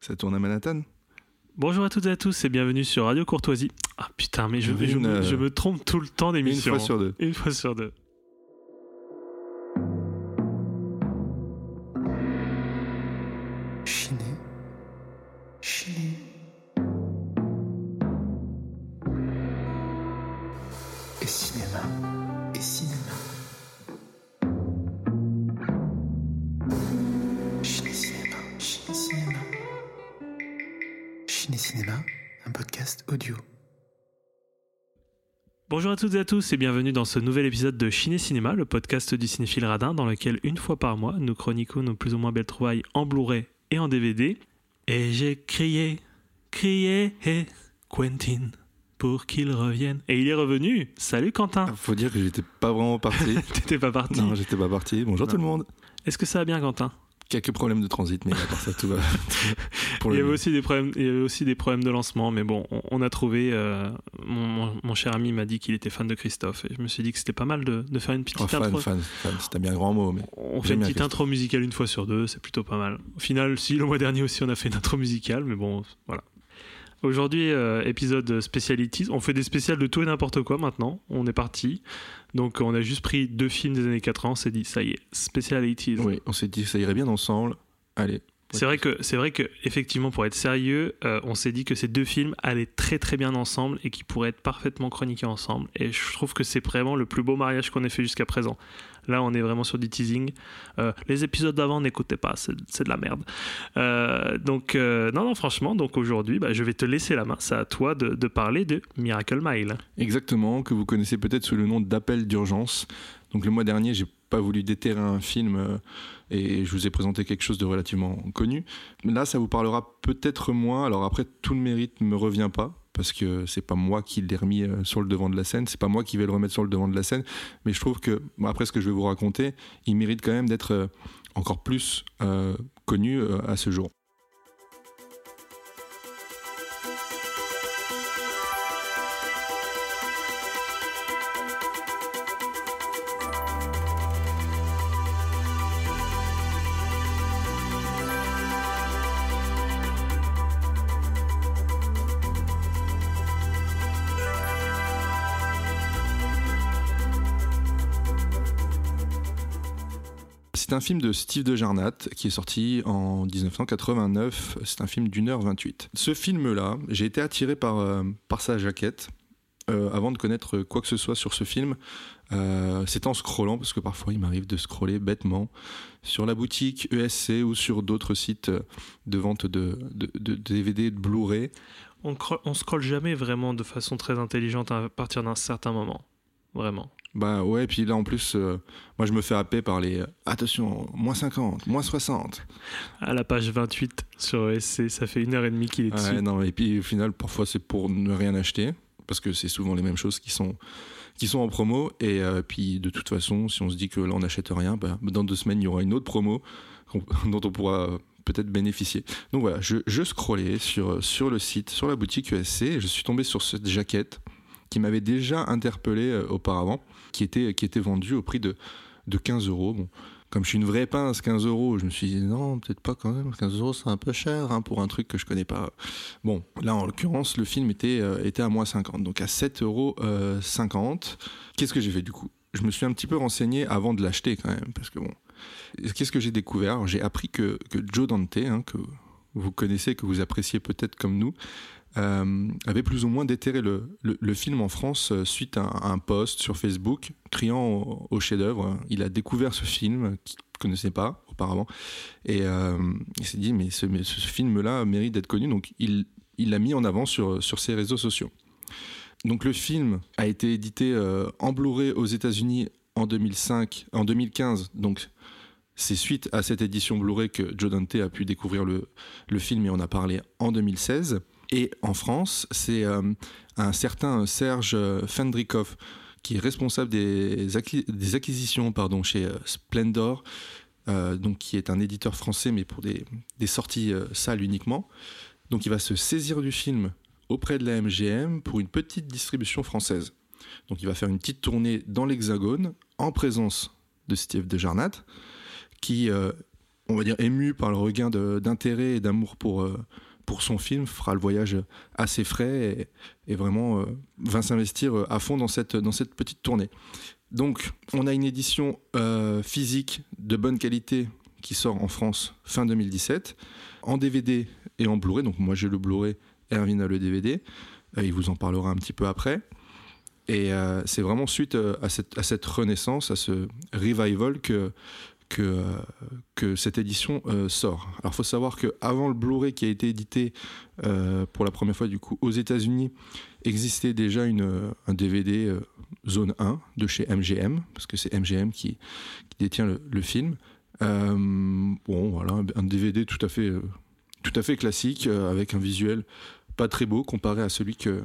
Ça tourne à Manhattan? Bonjour à toutes et à tous et bienvenue sur Radio Courtoisie. Ah putain, mais je, Une, je me, euh, je me trompe tout le temps Une d'émission. fois sur deux. Une fois sur deux. Toutes et à tous et bienvenue dans ce nouvel épisode de Ciné Cinéma, le podcast du cinéphile radin dans lequel une fois par mois nous chroniquons nos plus ou moins belles trouvailles en Blu-ray et en DVD. Et j'ai crié, crié, hé, Quentin, pour qu'il revienne. Et il est revenu. Salut Quentin. Ah, Faut dire que j'étais pas vraiment parti. T'étais pas parti. non, j'étais pas parti. Bonjour Non. tout le monde. Est-ce que ça va bien Quentin? Quelques problèmes de transit, mais à part ça, tout va. Pour Il y avait aussi des problèmes, il y avait aussi des problèmes de lancement, mais bon, on, on a trouvé. euh, mon, cher ami m'a dit qu'il était fan de Christophe, et je me suis dit que c'était pas mal de, de faire une petite Oh, fan, intro. fan, fan, c'est un bien grand mot, mais On fait une petite intro musicale une fois sur deux, c'est plutôt pas mal. Au final, si le mois dernier aussi on a fait une intro musicale, mais bon, voilà. Aujourd'hui, euh, épisode Specialities. On fait des spéciales de tout et n'importe quoi maintenant. On est parti. Donc, on a juste pris deux films des années 80. On s'est dit, ça y est, Specialities. oui, on s'est dit ça irait bien ensemble. Allez. C'est vrai que c'est vrai que effectivement pour être sérieux, euh, on s'est dit que ces deux films allaient très très bien ensemble et qui pourraient être parfaitement chroniqués ensemble. Et je trouve que c'est vraiment le plus beau mariage qu'on ait fait jusqu'à présent. Là, on est vraiment sur du teasing. Euh, les épisodes d'avant, n'écoutez pas, c'est de la merde. Euh, donc euh, non non franchement, donc aujourd'hui, bah, je vais te laisser la main. C'est à toi de, parler de Miracle Mile. Exactement, que vous connaissez peut-être sous le nom d'appel d'urgence. Donc le mois dernier, j'ai pas voulu déterrer un film et je vous ai présenté quelque chose de relativement connu. Là, ça vous parlera peut-être moins. Alors après, tout le mérite ne me revient pas parce que c'est pas moi qui l'ai remis euh, sur le devant de la scène, c'est pas moi qui vais le remettre sur le devant de la scène. Mais je trouve que après ce que je vais vous raconter, il mérite quand même d'être euh, encore plus euh, connu à ce jour. C'est un film de Steve de Jarnat qui est sorti en 1989. C'est un film d'une heure 28. Ce film-là, j'ai été attiré par, euh, par sa jaquette. euh, avant de connaître quoi que ce soit sur ce film, euh, c'est en scrollant, parce que parfois il m'arrive de scroller bêtement sur la boutique ESC ou sur d'autres sites de vente de, de, DVD, de Blu-ray. On, on scrolle jamais vraiment de façon très intelligente à partir d'un certain moment. Vraiment. Bah ouais, puis là en plus, euh, moi je me fais happer par les euh, attention, moins 50, moins 60. À la page 28 sur ESC, ça fait une heure et demie qu'il est dessus. Ouais, non, et puis au final, parfois c'est pour ne rien acheter, parce que c'est souvent les mêmes choses qui sont, qui sont en promo. Et euh, puis de toute façon, si on se dit que là on n'achète rien, bah, dans deux semaines il y aura une autre promo dont on pourra peut-être bénéficier. Donc voilà, je, je scrollais sur, sur le site, sur la boutique ESC, et je suis tombé sur cette jaquette qui m'avait déjà interpellé euh, auparavant, qui était, qui était vendue au prix de, de 15 euros. Bon, comme je suis une vraie pince, 15 euros, je me suis dit non, peut-être pas quand même, 15 euros c'est un peu cher hein, pour un truc que je connais pas. Bon, là en l'occurrence, le film était, euh, était à moins 50, donc à 7,50 euros. euh, 50. Qu'est-ce que j'ai fait du coup? Je me suis un petit peu renseigné avant de l'acheter quand même, parce que bon, qu'est-ce que j'ai découvert? J'ai appris que, que Joe Dante, hein, que vous connaissez, que vous appréciez peut-être comme nous, euh, avait plus ou moins déterré le, film en France euh, suite à, un- post sur Facebook criant au, chef-d'œuvre. Il a découvert ce film qu'il ne connaissait pas auparavant et euh, il s'est dit mais ce, film-là mérite d'être connu donc il l'a mis en avant sur, ses réseaux sociaux. Donc le film a été édité euh, en Blu-ray aux États-Unis en 2005, en 2015. Donc c'est suite à cette édition Blu-ray que Joe Dante a pu découvrir le, le film et on a parlé en 2016. Et en France, c'est euh, un certain Serge Fendrikov qui est responsable des, des acquisitions pardon, chez euh, Splendor, euh, donc qui est un éditeur français mais pour des, sorties euh, uniquement. Donc il va se saisir du film auprès de la MGM pour une petite distribution française. Donc il va faire une petite tournée dans l'Hexagone en présence de Steve Dejarnat, qui, euh, on va dire, ému par le regain d'intérêt et d'amour pour, pour son film, fera le voyage assez frais et, vraiment euh, va s'investir euh, à fond dans cette, dans cette petite tournée. Donc, on a une édition euh, physique de bonne qualité qui sort en France fin 2017, en DVD et en Blu-ray. Donc, moi, j'ai le Blu-ray, Erwin a le DVD. Il vous en parlera un petit peu après. Et c'est vraiment suite à, cette, à cette renaissance, à ce revival que, que, euh, que cette édition euh, sort. Alors, il faut savoir qu'avant le Blu-ray qui a été édité euh, pour la première fois du coup aux États-Unis, existait déjà une, un DVD zone 1 de chez MGM, parce que c'est MGM qui, détient le, film. Bon, voilà, un- DVD tout à fait, tout à fait classique, avec un visuel pas très beau comparé à celui que,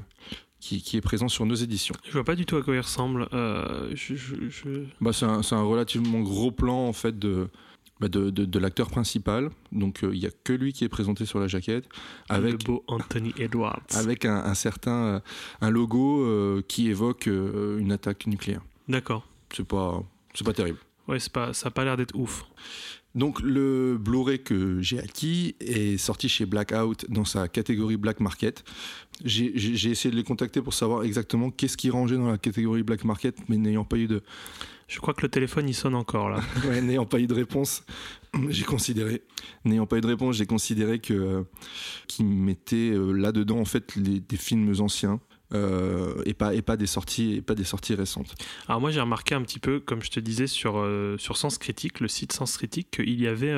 qui, qui est présent sur nos éditions. Je vois pas du tout à quoi il ressemble. Euh, je, je- je- Bah, c'est un, relativement gros plan en fait de, bah, de, de- de l'acteur principal. Donc euh, il y a que lui qui est présenté sur la jaquette, Le avec, beau Anthony Edwards. avec un, un certain euh, un logo euh, qui évoque euh, une attaque nucléaire. D'accord. C'est pas, c'est pas terrible. Ouais, c'est pas, ça a pas l'air d'être ouf. Donc le Blu-ray que j'ai acquis est sorti chez Blackout dans sa catégorie Black Market. J'ai essayé de les contacter pour savoir exactement qu'est-ce qui rangeait dans la catégorie Black Market, mais n'ayant pas eu de, Je crois que le téléphone il sonne encore là. Ouais, n'ayant pas eu de réponse, j'ai considéré, n'ayant pas eu de réponse, j'ai considéré que euh, qu'ils mettaient euh, là-dedans en fait les- des films anciens euh, et pas et pas des sorties et pas des sorties récentes. Alors moi j'ai remarqué un petit peu, comme je te disais sur, sur Sens Critique, le site Sens Critique, qu'il y avait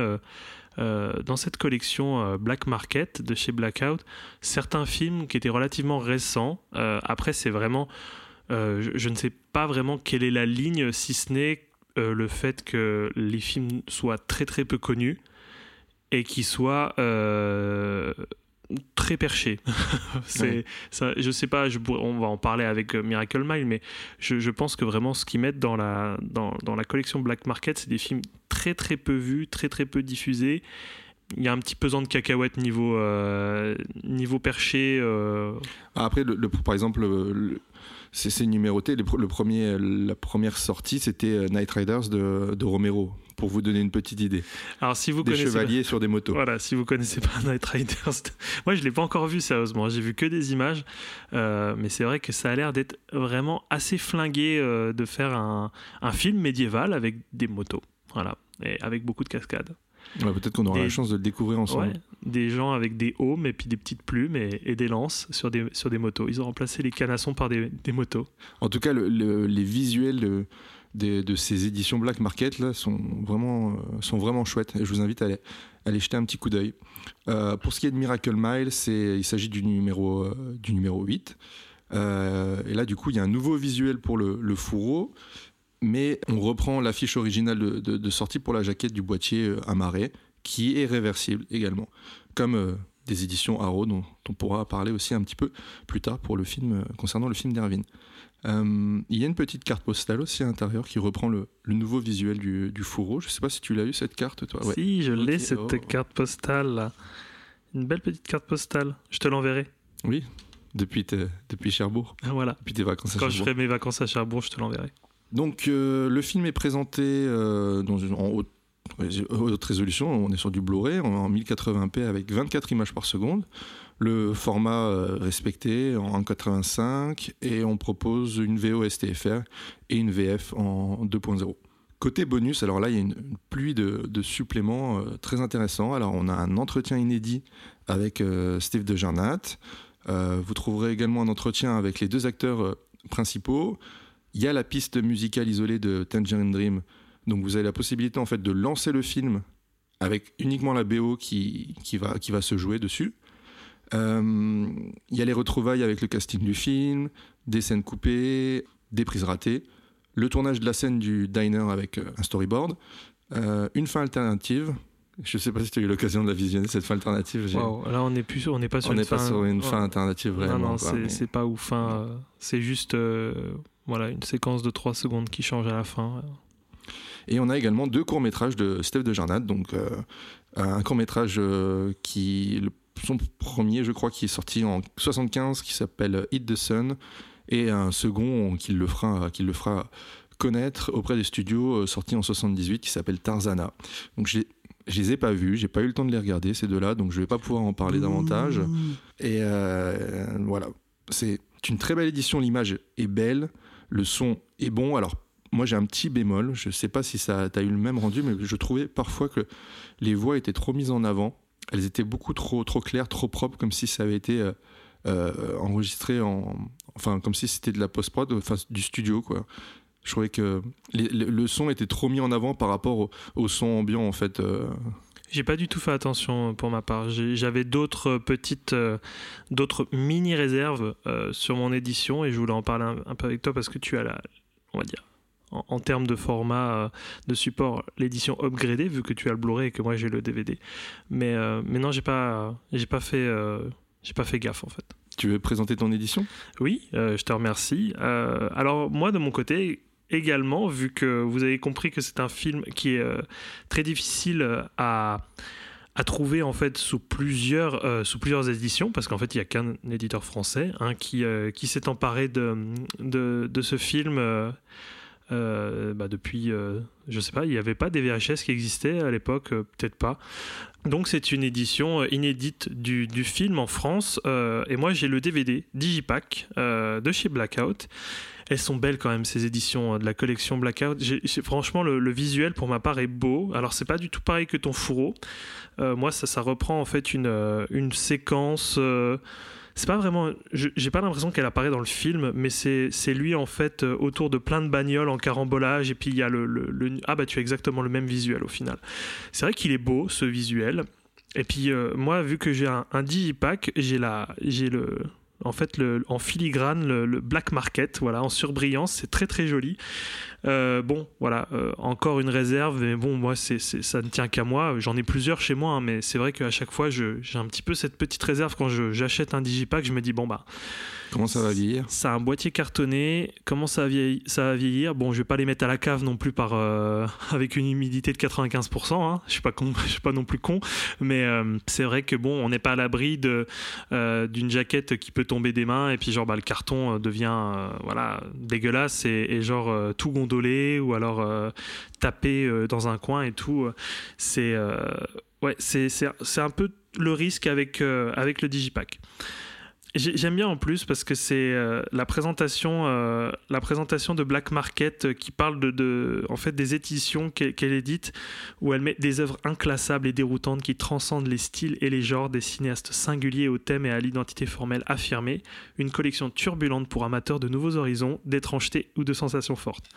euh, dans cette collection euh, Black Market de chez Blackout certains films qui étaient relativement récents. Euh, après c'est vraiment, je, je ne sais pas vraiment quelle est la ligne, si ce n'est le fait que les films soient très très peu connus et qu'ils soient très perchés. c'est, ça, je sais pas, je on va en parler avec Miracle Mile, mais je, je pense que vraiment ce qu'ils mettent dans la, dans, dans la collection Black Market, c'est des films très très peu vus, très très peu diffusés. Il y a un petit pesant de cacahuètes niveau, euh, niveau perché. euh, Après, le, le- par exemple, le- le- c'est numéroté. Le, le premier, la première sortie, c'était euh, Night Riders de, de Romero, pour vous donner une petite idée. Alors si vous Des connaissez chevaliers sur des motos. Voilà, si vous connaissez pas Night Riders, moi je l'ai pas encore vu sérieusement, j'ai vu que des images, Euh, mais c'est vrai que ça a l'air d'être vraiment assez flingué euh, de faire un, un film médiéval avec des motos, voilà, et avec beaucoup de cascades. Ouais, Peut-être qu'on aura Des- la chance de le découvrir ensemble. Ouais, des gens avec des haumes et puis des petites plumes et, et des lances sur des, sur des motos. Ils ont remplacé les canassons par des, des motos. En tout cas, le- le- les visuels de, de- de ces éditions Black Market là, sont, vraiment, euh, sont vraiment chouettes. Et je vous invite à aller, à aller jeter un petit coup d'œil. Euh, pour ce qui est de Miracle Mile, il s'agit du numéro, euh, du numéro 8. Euh, et là, du coup, il y a un nouveau visuel pour le, le fourreau. Mais on reprend l'affiche originale de, de- de sortie pour la jaquette du boîtier euh, amarré, qui est réversible également. Comme euh, des éditions Arrow, dont on pourra parler aussi un petit peu plus tard pour le film, euh, concernant le film d'Erwin. Euh, il y a une petite carte postale aussi à l'intérieur qui reprend le, le nouveau visuel du, du fourreau. Je sais pas si tu l'as eu cette carte, toi. Ouais. Si, je l'ai cette oh. carte postale là. Une belle petite carte postale. Je te l'enverrai. Oui, depuis, depuis Cherbourg, Voilà. depuis tes vacances à Quand je Cherbourg. ferai mes vacances à Cherbourg, je te l'enverrai. Donc euh, le film est présenté euh, en haute, haute résolution, on est sur du Blu-ray en 1080p avec 24 images par seconde. Le format euh, respecté en 1.85 et on propose une VO STFR et une VF en 2.0. Côté bonus, alors là il y a une, pluie de, de suppléments euh, très intéressants. Alors on a un entretien inédit avec euh, Steve de Jarnat. Euh, vous trouverez également un entretien avec les deux acteurs euh, principaux. Il y a la piste musicale isolée de Tangerine Dream. Donc vous avez la possibilité en fait de lancer le film avec uniquement la BO qui, va se jouer dessus. Euh, il y a les retrouvailles avec le casting du film, des scènes coupées, des prises ratées, le tournage de la scène du diner avec euh, un storyboard, euh, une fin alternative. Je ne sais pas si tu as eu l'occasion de la visionner, cette fin alternative. Waouh, Là, on n'est plus, on n'est pas sur On une pas fin. sur une Ouais. fin alternative vraiment. non, non, c'est mais- pas ou fin. euh, c'est juste, euh, voilà, une séquence de 3 secondes qui change à la fin. Et on a également deux courts-métrages de Steve de Jarnat. Donc, euh, un court-métrage euh, qui. le- son premier, je crois, qui est sorti en 75, qui s'appelle Hit the Sun. Et un second qui le fera, qui le fera connaître auprès des studios, euh, sorti en 78, qui s'appelle Tarzana. Donc, j'ai Je les ai pas vus, j'ai pas eu le temps de les regarder ces deux-là, donc je vais pas pouvoir en parler davantage. Et euh, voilà, c'est une très belle édition. L'image est belle, le son est bon. Alors moi j'ai un petit bémol, je sais pas si ça t'as eu le même rendu, mais je trouvais parfois que les voix étaient trop mises en avant. Elles étaient beaucoup trop trop claires, trop propres, comme si ça avait été euh, euh, enregistré en, enfin comme si c'était de la post prod, enfin du studio quoi. Je trouvais que les- le, le son était trop mis en avant par rapport au, au son ambiant en fait. euh. J'ai pas du tout fait attention pour ma part. J'avais d'autres petites, euh, d'autres mini réserves euh, sur mon édition et je voulais en parler un, un peu avec toi parce que tu as la, on va dire, en, en termes de format euh, de support, l'édition upgradée vu que tu as le Blu-ray et que moi j'ai le DVD. Mais, euh, mais non, j'ai pas, j'ai pas fait, euh, j'ai pas fait gaffe en fait. Tu veux présenter ton édition? Oui, euh, je te remercie. Euh, alors moi de mon côté également, vu que vous avez compris que c'est un film qui est euh, très difficile à, trouver en fait sous plusieurs, euh, sous plusieurs éditions, parce qu'en fait il n'y a qu'un éditeur français hein, qui, euh, qui s'est emparé de, de, ce film. bah, depuis, euh, je sais pas, il n'y avait pas des VHS qui existaient à l'époque, peut-être pas. Donc c'est une édition inédite du, du film en France. et moi j'ai le DVD Digipack de chez Blackout. Elles sont belles quand même ces éditions euh, de la collection Blackout. Franchement le, visuel pour ma part est beau. Alors c'est pas du tout pareil que ton fourreau. Euh, moi ça, ça reprend en fait une, euh, une séquence. euh, c'est pas vraiment. J'ai pas l'impression qu'elle apparaît dans le film, mais c'est lui en fait autour de plein de bagnoles en carambolage. Et puis il y a le, le- Ah bah tu as exactement le même visuel au final. C'est vrai qu'il est beau ce visuel. Et puis moi, vu que j'ai un, un digipack, j'ai la, j'ai le, en fait en filigrane le, black market, voilà, en surbrillance, c'est très très joli. Euh, bon, voilà, euh, encore une réserve, mais bon, moi, c'est, ça ne tient qu'à moi. J'en ai plusieurs chez moi, hein, mais c'est vrai qu'à chaque fois, j'ai un petit peu cette petite réserve quand j'achète un digipack. Je me dis bon bah, Comment ça va vieillir c'est un boîtier cartonné. Comment ça va vieillir, ça va vieillir? Bon, je vais pas les mettre à la cave non plus par euh, avec une humidité de 95%. Hein. Je suis pas con, je suis pas non plus con, mais euh, c'est vrai que bon, on n'est pas à l'abri de euh, d'une jaquette qui peut tomber des mains et puis genre bah, le carton devient voilà dégueulasse et, et genre tout gondolé ou alors tapé dans un coin et tout. C'est ouais, c'est un peu le risque avec avec le digipack. J'ai- J'aime bien en plus parce que c'est euh, la présentation, euh, la présentation de Black Market euh, qui parle de, de- en fait des éditions qu'elle édite où elle met des œuvres inclassables et déroutantes qui transcendent les styles et les genres des cinéastes singuliers au thème et à l'identité formelle affirmée. Une collection turbulente pour amateurs de nouveaux horizons, d'étrangeté ou de sensations fortes.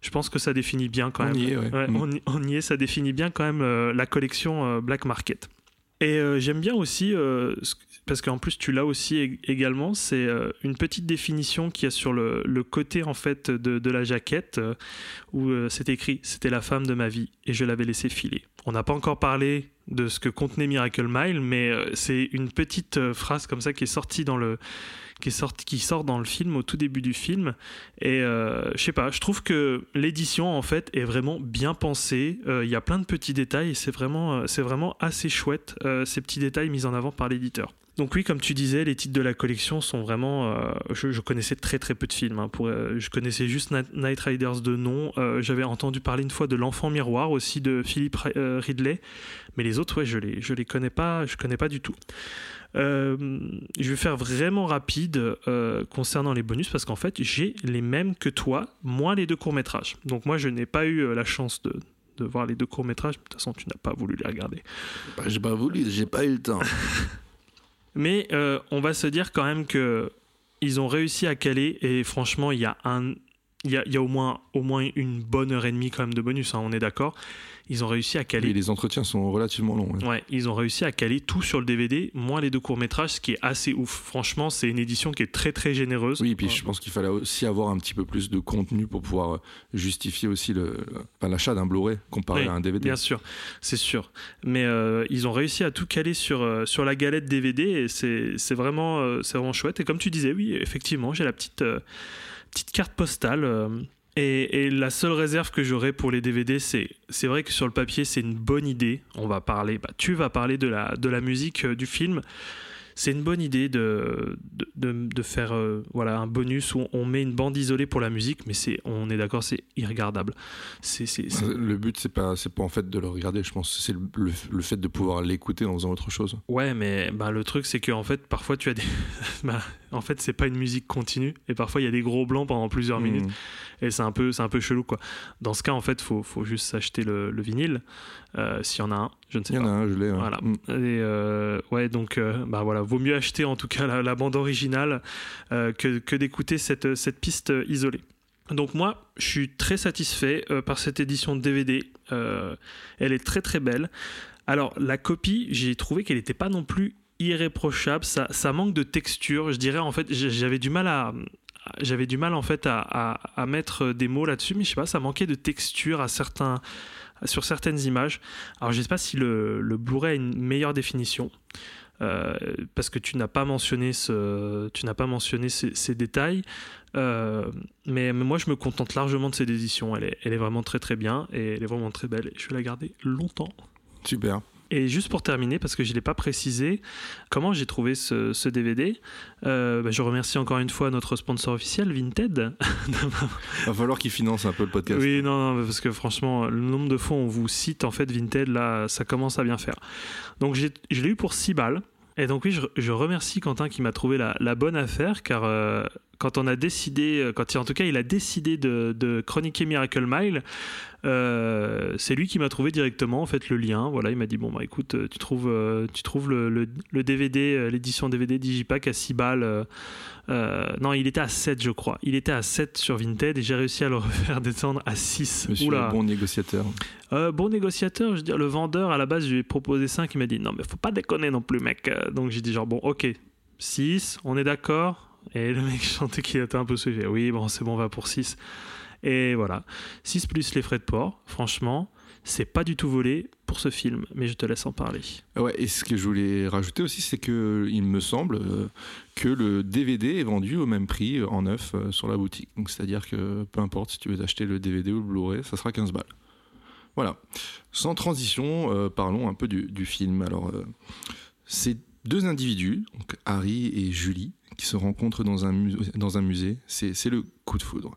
Je pense que ça définit bien quand On même. y est, ouais. Ouais, Mm. on, y, on y est, ça définit bien quand même euh, la collection euh, Black Market. Et euh, j'aime bien aussi, ce- parce qu'en plus tu l'as aussi ég- également, c'est euh, une petite définition qu'il y a sur le, côté en fait de, la jaquette euh, où euh, c'est écrit c'était la femme de ma vie et je l'avais laissé filer. On n'a pas encore parlé de ce que contenait Miracle Mile, mais c'est une petite phrase comme ça qui est sortie dans le qui, qui sort dans le film au tout début du film. Et je sais pas je trouve que l'édition en fait est vraiment bien pensée. Il y a plein de petits détails et c'est vraiment c'est vraiment assez chouette ces petits détails mis en avant par l'éditeur donc oui, comme tu disais, les titres de la collection sont vraiment. euh, je, je connaissais très très peu de films. hein, pour, euh, je connaissais juste Night Riders de nom. Euh, J'avais entendu parler une fois de L'Enfant Miroir aussi de Philippe Ri- Ridley, mais les autres, ouais, je les je les connais pas. Je connais pas du tout. Je vais faire vraiment rapide concernant les bonus parce qu'en fait j'ai les mêmes que toi, moins les deux courts métrages. Donc moi je n'ai pas eu la chance de, de voir les deux courts métrages. De toute façon tu n'as pas voulu les regarder. Bah, J'ai pas voulu, j'ai pas eu le temps. Mais euh, on va se dire quand même que ils ont réussi à caler et franchement il y a au moins une bonne heure et demie quand même de bonus hein, on est d'accord ils ont réussi à caler Oui, les entretiens sont relativement longs. ouais. Ouais, ils ont réussi à caler tout sur le DVD, moins les deux courts-métrages, ce qui est assez ouf. Franchement, c'est une édition qui est très très généreuse. Oui, et puis je pense qu'il fallait aussi avoir un petit peu plus de contenu pour pouvoir euh, justifier aussi le- enfin, l'achat d'un Blu-ray comparé Oui, à un DVD. Bien sûr, c'est sûr. Mais euh, ils ont réussi à tout caler sur, euh, sur la galette DVD et c'est vraiment, c'est vraiment chouette. Et comme tu disais, oui, effectivement, j'ai la petite, euh, petite carte postale. Et, et la seule réserve que j'aurais pour les DVD, c'est c'est vrai que sur le papier, c'est une bonne idée. On va parler, bah, tu vas parler de la, de la musique euh, du film. c'est une bonne idée de, de, de- de faire euh, voilà, un bonus où on met une bande isolée pour la musique, mais c'est, on est d'accord, c'est irregardable. C'est, c'est, c'est- Le but, c'est pas, c'est pas en fait de le regarder, je pense, c'est le, le- le fait de pouvoir l'écouter en faisant autre chose. Ouais, mais bah, le truc, c'est que en fait, parfois, tu as des. bah, en fait, c'est pas une musique continue, et parfois, il y a des gros blancs pendant plusieurs minutes. Et c'est un peu, c'est un peu chelou, quoi. Dans ce cas, en fait, faut, faut juste s'acheter le, le vinyle, euh, s'il y en a un, je ne sais Il y en pas. a un, je l'ai. Voilà. Mm. Et euh, ouais, donc, euh, bah voilà, vaut mieux acheter en tout cas la, la bande originale que, que d'écouter cette, cette piste isolée. Donc moi, je suis très satisfait euh, par cette édition de DVD. Euh, elle est très très belle. Alors la copie, j'ai trouvé qu'elle n'était pas non plus irréprochable. Ça, ça manque de texture. Je dirais en fait, j'avais du mal à j'avais du mal en fait à, à- mettre des mots là-dessus, mais je sais pas, ça manquait de texture à certains, sur certaines images. Alors je sais pas si le, le Blu-ray a une meilleure définition. euh, parce que tu n'as pas mentionné ce, tu n'as pas mentionné ces, détails, Euh, mais, mais moi je me contente largement de cette édition. Elle est, elle est vraiment très très bien et elle est vraiment très belle. Je vais la garder longtemps. Super. Et juste pour terminer, parce que je ne l'ai pas précisé, comment j'ai trouvé ce, ce DVD Euh, bah, Je remercie encore une fois notre sponsor officiel, Vinted. Va falloir qu'il finance un peu le podcast. oui, non, non, parce que franchement, le nombre de fois où on vous cite en fait Vinted, là, ça commence à bien faire. Donc je l'ai eu pour 6 balles. Et donc oui, je, je remercie Quentin qui m'a trouvé la, la bonne affaire, car euh, quand on a décidé, euh, quand il, en tout cas il a décidé de, de chroniquer Miracle Mile, euh, c'est lui qui m'a trouvé directement en fait le lien. Voilà, il m'a dit bon bah écoute, euh, tu trouves, euh, tu trouves le, le- le DVD, l'édition DVD Digipack à 6 balles. euh, non, il était à 7 je crois. Il était à 7 sur Vinted et j'ai réussi à le refaire descendre à 6. Monsieur Oula. le bon négociateur. Bon négociateur, je veux dire, le vendeur à la base, je lui ai proposé 5, il m'a dit non, mais faut pas déconner non plus, mec. Donc j'ai dit genre, bon, ok, 6, on est d'accord. Et le mec, sentais qu'il était un peu suivi. Oui, bon, c'est bon, on va pour 6. Et voilà. 6 plus les frais de port, franchement, c'est pas du tout volé pour ce film, mais je te laisse en parler. Ouais, et ce que je voulais rajouter aussi, c'est que il me semble euh, que le DVD est vendu au même prix euh, en neuf euh, sur la boutique. Donc c'est-à-dire que peu importe si tu veux acheter le DVD ou le Blu-ray, ça sera 15 balles. Voilà. Sans transition, parlons un peu du, film. Alors, euh, c'est deux individus, Harry et Julie, qui se rencontrent dans un, musée. C'est le coup de foudre.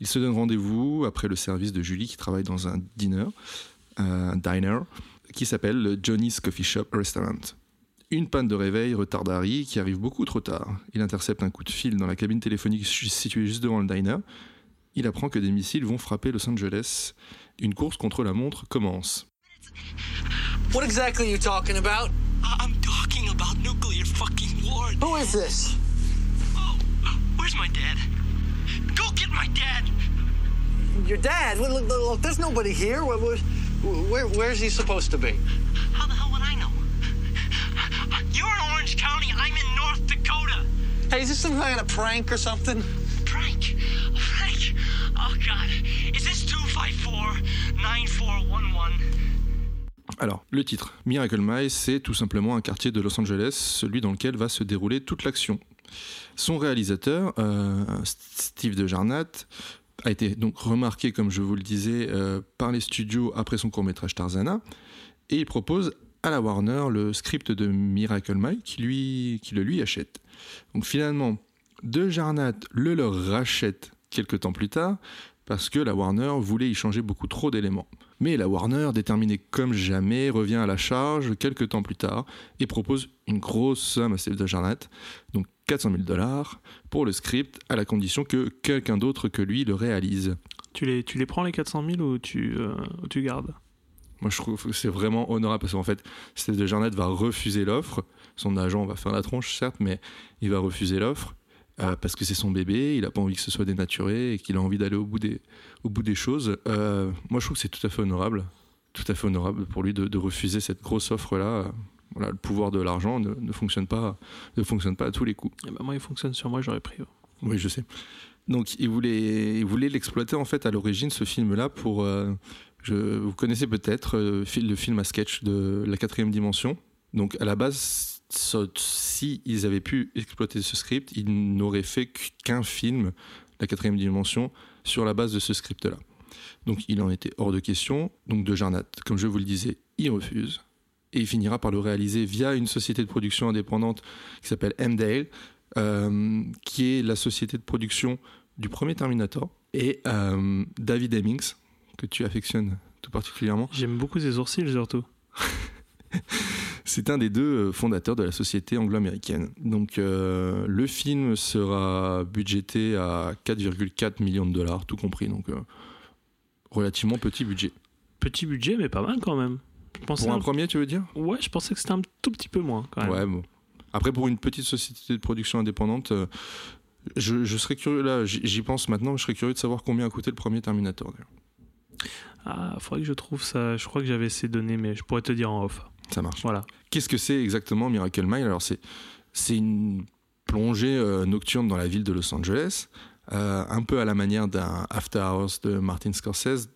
Ils se donnent rendez-vous après le service de Julie qui travaille dans un diner, un diner qui s'appelle le Johnny's Coffee Shop Restaurant. Une panne de réveil retarde Harry qui arrive beaucoup trop tard. Il intercepte un coup de fil dans la cabine téléphonique située juste devant le diner. Il apprend que des missiles vont frapper Los Angeles. Une course contre la montre commence. What exactly are you talking about? I- I'm talking about nuclear fucking war. Who is this? Oh, where's my dad? Go get my dad! Your dad? Look, look, look, there's nobody here. Where, where, where, where's he supposed to be? How the hell would I know? You're in Orange County, I'm in North Dakota. Hey, is this some kind of prank or something? Frank, Frank, oh god, is this 254 9411? Alors, le titre, Miracle Mile, c'est tout simplement un quartier de Los Angeles, celui dans lequel va se dérouler toute l'action. Son réalisateur, euh, Steve DeJarnat, a été donc remarqué, comme je vous le disais, euh, par les studios après son court-métrage Tarzana, et il propose à la Warner le script de Miracle Mile qui, qui le lui achète. Donc finalement, DeJarnat le leur rachète quelques temps plus tard, parce que la Warner voulait y changer beaucoup trop d'éléments. Mais la Warner, déterminée comme jamais, revient à la charge quelques temps plus tard et propose une grosse somme à Steve DeJarnat, donc 400 000 dollars, pour le script, à la condition que quelqu'un d'autre que lui le réalise. Tu les, tu les prends les 400 000 ou tu, euh, ou tu gardes? Moi, je trouve que c'est vraiment honorable parce qu'en fait, Steve DeJarnat va refuser l'offre. Son agent va faire la tronche, certes, mais il va refuser l'offre euh, parce que c'est son bébé. Il n'a pas envie que ce soit dénaturé et qu'il a envie d'aller au bout des, au bout des choses. Euh, moi, je trouve que c'est tout à fait honorable, tout à fait honorable pour lui de, de refuser cette grosse offre-là. Voilà, le pouvoir de l'argent ne, ne fonctionne pas, ne fonctionne pas à tous les coups. Eh ben, Moi, il fonctionne sur moi, j'aurais pris. ouais. Oui, je sais. Donc, il voulait, il voulait l'exploiter en fait à l'origine ce film-là pour. euh, je, vous connaissez peut-être le film à sketch de la quatrième dimension. Donc, à la base, si ils avaient pu exploiter ce script, ils n'auraient fait qu'un film, la quatrième dimension, sur la base de ce script-là. Donc, il en était hors de question. Donc, de Jarnat, comme je vous le disais, il refuse. et il finira par le réaliser via une société de production indépendante qui s'appelle M-Dale, euh, qui est la société de production du premier Terminator, et euh, David Hemmings, que tu affectionnes tout particulièrement. J'aime beaucoup ses sourcils surtout. C'est un des deux euh, fondateurs de la société anglo-américaine. Donc euh, le film sera budgété à 4,4 millions de dollars, tout compris. Donc euh, relativement petit budget. Petit budget, mais pas mal quand même. Je Pour un un- premier, tu veux dire? Ouais, je pensais que c'était un tout petit peu moins quand même. Ouais, bon. Après, pour une petite société de production indépendante, euh, je, je serais curieux, là, j'y pense maintenant, je serais curieux de savoir combien a coûté le premier Terminator. d'ailleurs. Ah, faudrait que je trouve ça. Je crois que j'avais ces données, mais je pourrais te dire en off. Ça marche. Voilà. Qu'est-ce que c'est exactement Miracle Mile? Alors, c'est, c'est une plongée euh, nocturne dans la ville de Los Angeles, euh, un peu à la manière d'un After Hours de Martin Scorsese,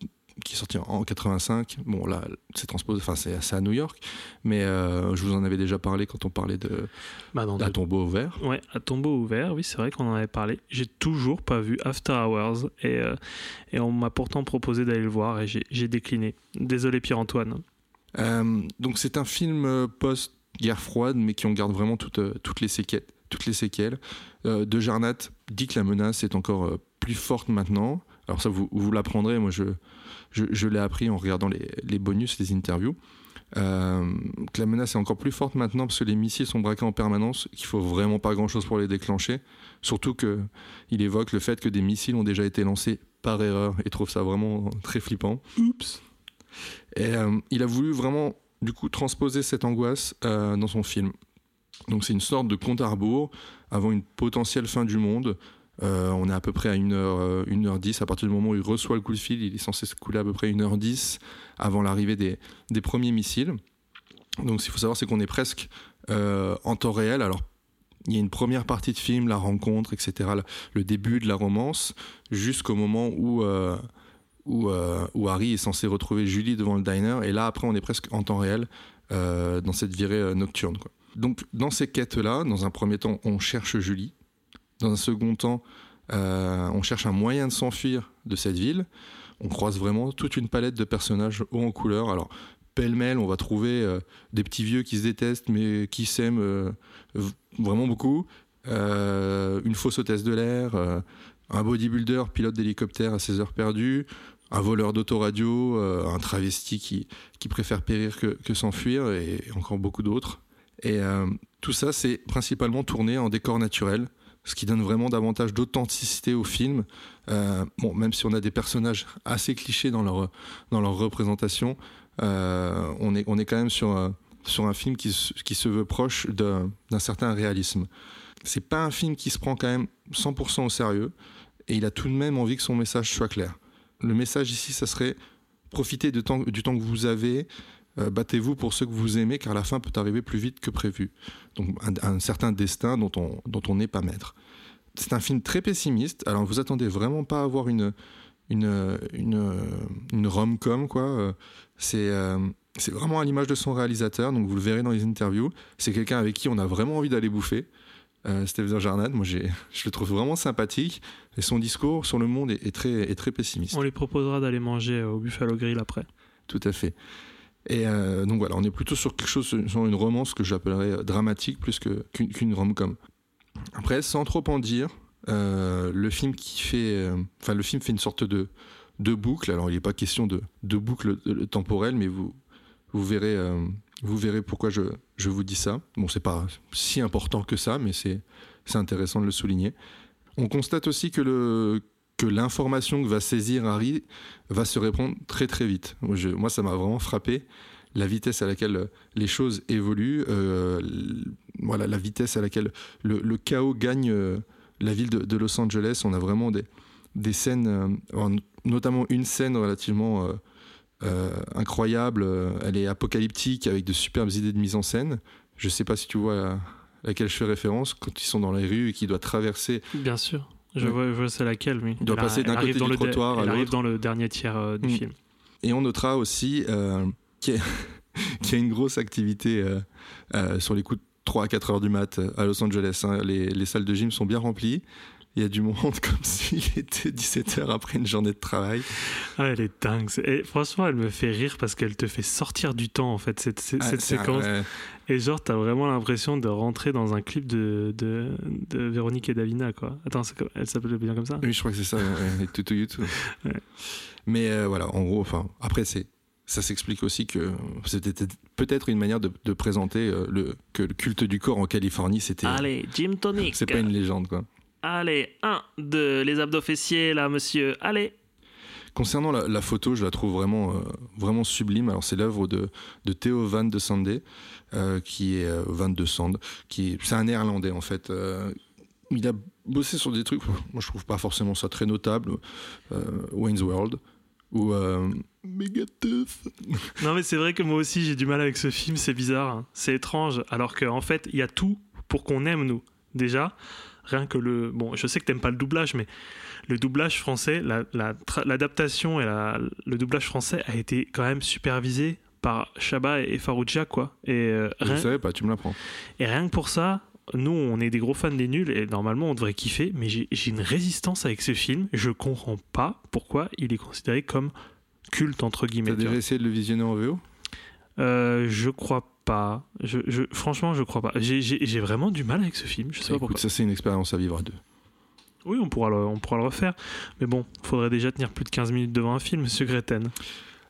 qui est sorti en 85. Bon, là, c'est transposé, enfin, c'est, à New York, mais euh, je vous en avais déjà parlé quand on parlait de Bah, d'un de- tombeau ouvert. Ouais, à tombeau ouvert, oui, c'est vrai qu'on en avait parlé. J'ai toujours pas vu After Hours et, euh, et on m'a pourtant proposé d'aller le voir et j'ai j'ai décliné. Désolé Pierre-Antoine. Euh, donc c'est un film euh, post-guerre froide, mais qui en garde vraiment toutes, euh, les séquelles. Toutes les séquelles. De Jarnat dit que la menace est encore plus forte maintenant. Alors ça, vous, l'apprendrez. Moi, je, l'ai appris en regardant les, bonus, les interviews. Que la menace est encore plus forte maintenant parce que les missiles sont braqués en permanence, qu'il faut vraiment pas grand-chose pour les déclencher. Surtout que il évoque le fait que des missiles ont déjà été lancés par erreur et trouve ça vraiment très flippant. Oups. Et euh, il a voulu vraiment, du coup, transposer cette angoisse euh, dans son film. Donc c'est une sorte de compte à rebours avant une potentielle fin du monde. Euh, on est à peu près à 1h, euh, 1h10. À partir du moment où il reçoit le coup de fil, il est censé se couler à peu près 1h10 avant l'arrivée des, premiers missiles. Donc ce qu'il faut savoir, c'est qu'on est presque en temps réel. Alors il y a une première partie de film, la rencontre, etc., le, début de la romance, jusqu'au moment où, où, euh, où Harry est censé retrouver Julie devant le diner. Et là, après, on est presque en temps réel euh, dans cette virée euh, nocturne. Donc, dans ces quêtes-là, dans un premier temps, on cherche Julie. Dans un second temps, on cherche un moyen de s'enfuir de cette ville. On croise vraiment toute une palette de personnages hauts en couleur. Alors, pêle-mêle, on va trouver des petits vieux qui se détestent, mais qui s'aiment vraiment beaucoup. Une fausse hôtesse de l'air, un bodybuilder, pilote d'hélicoptère à ses heures perdues, un voleur d'autoradio, euh, un travesti qui, qui préfère périr que, que s'enfuir, et encore beaucoup d'autres. Et euh, tout ça, c'est principalement tourné en décor naturel, ce qui donne vraiment davantage d'authenticité au film. Euh, bon, même si on a des personnages assez clichés dans leur, dans leur représentation, on, est, on est quand même sur, sur un film qui, qui se veut proche d'un d'un certain réalisme. C'est pas un film qui se prend quand même 100% au sérieux, et il a tout de même envie que son message soit clair. Le message ici, ça serait profitez du temps que vous avez, euh, battez-vous pour ceux que vous aimez, car la fin peut arriver plus vite que prévu. Donc un, certain destin dont on n'est pas maître. C'est un film très pessimiste. Alors vous attendez vraiment pas à avoir une une rom-com quoi. C'est euh, c'est vraiment à l'image de son réalisateur. Donc vous le verrez dans les interviews. C'est quelqu'un avec qui on a vraiment envie d'aller bouffer. Euh, Steven Jarnad, moi je le trouve vraiment sympathique et son discours sur le monde est, est très, est très pessimiste. On lui proposera d'aller manger au Buffalo Grill après. Tout à fait. Et euh, donc voilà, on est plutôt sur quelque chose, sur une romance que j'appellerais euh, dramatique plus que, qu'une, qu'une rom-com. Après, sans trop en dire, euh, le film qui fait, euh, enfin le film fait une sorte de, de boucle. Alors il n'est pas question de, de boucle euh, temporelle, mais vous, vous verrez, euh, vous verrez pourquoi je, je vous dis ça. Bon, c'est pas si important que ça, mais c'est, intéressant de le souligner. On constate aussi que le que l'information que va saisir Harry va se répondre très très vite. Moi, je- ça m'a vraiment frappé la vitesse à laquelle euh, les choses évoluent, euh, voilà, la vitesse à laquelle le, chaos gagne euh, la ville de, Los Angeles. On a vraiment des, des scènes, notamment une scène relativement euh, incroyable. euh, Elle est apocalyptique avec de superbes idées de mise en scène. Je sais pas si tu vois à laquelle je fais référence quand ils sont dans les rues et qu'ils doivent traverser Bien sûr. Je Ouais. vois, je vois c'est laquelle, oui. Il doit Elle passer d'un côté dans du le trottoir à Elle arrive l'autre. dans le dernier tiers euh, du Mm. film. Et on notera aussi euh, qu'il y, a- qu'il y a une grosse activité sur les coups de 3 à 4 heures du mat à Los Angeles. hein. Les, les salles de gym sont bien remplies. Il y a du monde comme s'il était 17h après une journée de travail. Ah, elle est dingue. Et franchement, elle me fait rire parce qu'elle te fait sortir du temps, en fait, cette, cette Ah, un- séquence. ouais. Et genre, t'as vraiment l'impression de rentrer dans un clip de, de, de Véronique et Davina, quoi. Attends, comme- elle s'appelle bien comme ça? Oui, je crois que c'est ça, Tutu. Ouais. Mais euh, voilà, en gros, enfin, après, c'est, ça s'explique aussi que c'était peut-être une manière de, de présenter euh, le, que le culte du corps en Californie, c'était. Allez, Jim Tonic. C'est pas une légende, quoi. Allez, un, deux, les abdos fessiers, là, monsieur. Allez. Concernant la, la photo, je la trouve vraiment, euh, vraiment sublime. Alors, c'est l'œuvre de, de Theo Van de Sande, euh, qui est euh, Van de Sande, qui est, c'est un néerlandais en fait. Euh, il a bossé sur des trucs, moi je trouve pas forcément ça très notable. Wayne's World ou euh. Non, mais c'est vrai que moi aussi, j'ai du mal avec ce film. C'est bizarre. hein. C'est étrange. Alors qu'en fait, il y a tout pour qu'on aime, nous. Déjà, rien que le. Bon, je sais que t'aimes pas le doublage, mais le doublage français, la- la l'adaptation et la- le doublage français a été quand même supervisé par Chabat et Farouja, quoi. Et, euh, Je rien, savais pas, tu me l'apprends. et rien que pour ça, nous, on est des gros fans des nuls et normalement, on devrait kiffer. Mais j'ai une résistance avec ce film. Je comprends pas pourquoi il est considéré comme culte, entre guillemets. T'as déjà essayé de le visionner en VO Euh, je crois pas. Je, je- franchement, je crois pas. J'ai- vraiment du mal avec ce film. Je sais pas Écoute, pourquoi. ça c'est une expérience à vivre à deux. Oui, on pourra, le, on pourra le refaire. Mais bon, faudrait déjà tenir plus de 15 minutes devant un film, monsieur Greten.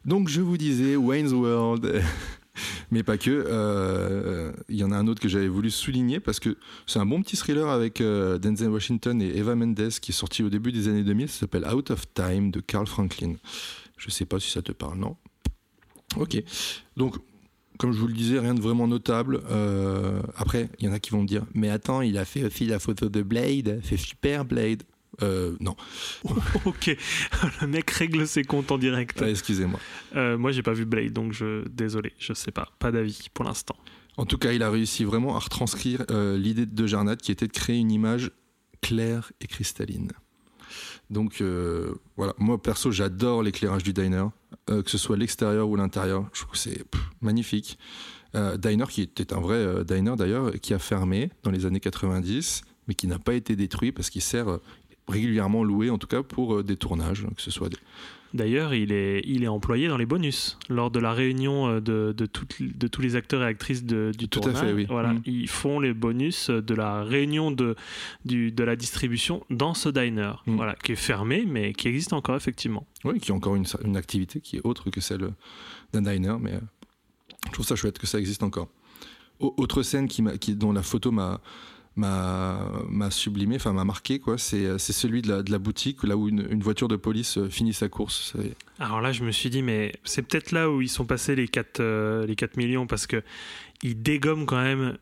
Donc je vous disais Wayne's World, mais pas que. euh, Il y en a un autre que j'avais voulu souligner parce que c'est un bon petit thriller avec euh, Denzel Washington et Eva Mendes qui est sorti au début des années 2000. Ça s'appelle Out of Time de Carl Franklin. Je sais pas si ça te parle, non? Ok. Donc comme je vous le disais, rien de vraiment notable. Euh, après, il y en a qui vont me dire, mais attends, il a fait aussi la photo de Blade, c'est super Blade. Euh, non, ok, le mec règle ses comptes en direct. Ouais, excusez-moi. Euh, moi, j'ai pas vu Blade, donc je désolé, je sais pas. Pas d'avis pour l'instant. En tout cas, il a réussi vraiment à retranscrire l'idée de Jarnat qui était de créer une image claire et cristalline. Donc euh, voilà, moi perso j'adore l'éclairage du diner, euh, que ce soit l'extérieur ou l'intérieur, je trouve que c'est magnifique. Euh, diner qui était un vrai diner d'ailleurs, qui a fermé dans les années 90, mais qui n'a pas été détruit parce qu'il sert régulièrement loué en tout cas pour des tournages, que ce soit D'ailleurs, il est, il est employé dans les bonus. Lors de la réunion euh, de, de, de tous les acteurs et actrices de- du Tout à tournage, fait, oui. voilà, Mm. ils font les bonus de la réunion de, du, de la distribution dans ce diner, Mm. voilà, qui est fermé, mais qui existe encore effectivement. Oui, qui a encore une, une activité qui est autre que celle d'un diner, mais euh, je trouve ça chouette que ça existe encore. Au- autre scène qui qui, dont la photo m'a m'a sublimé, enfin m'a marqué, quoi, c'est celui de la, de la boutique là où une, une voiture de police euh, finit sa course. Alors là, je me suis dit, mais c'est peut-être là où ils sont passés les 4, euh, les 4 millions, parce que ils dégomment quand même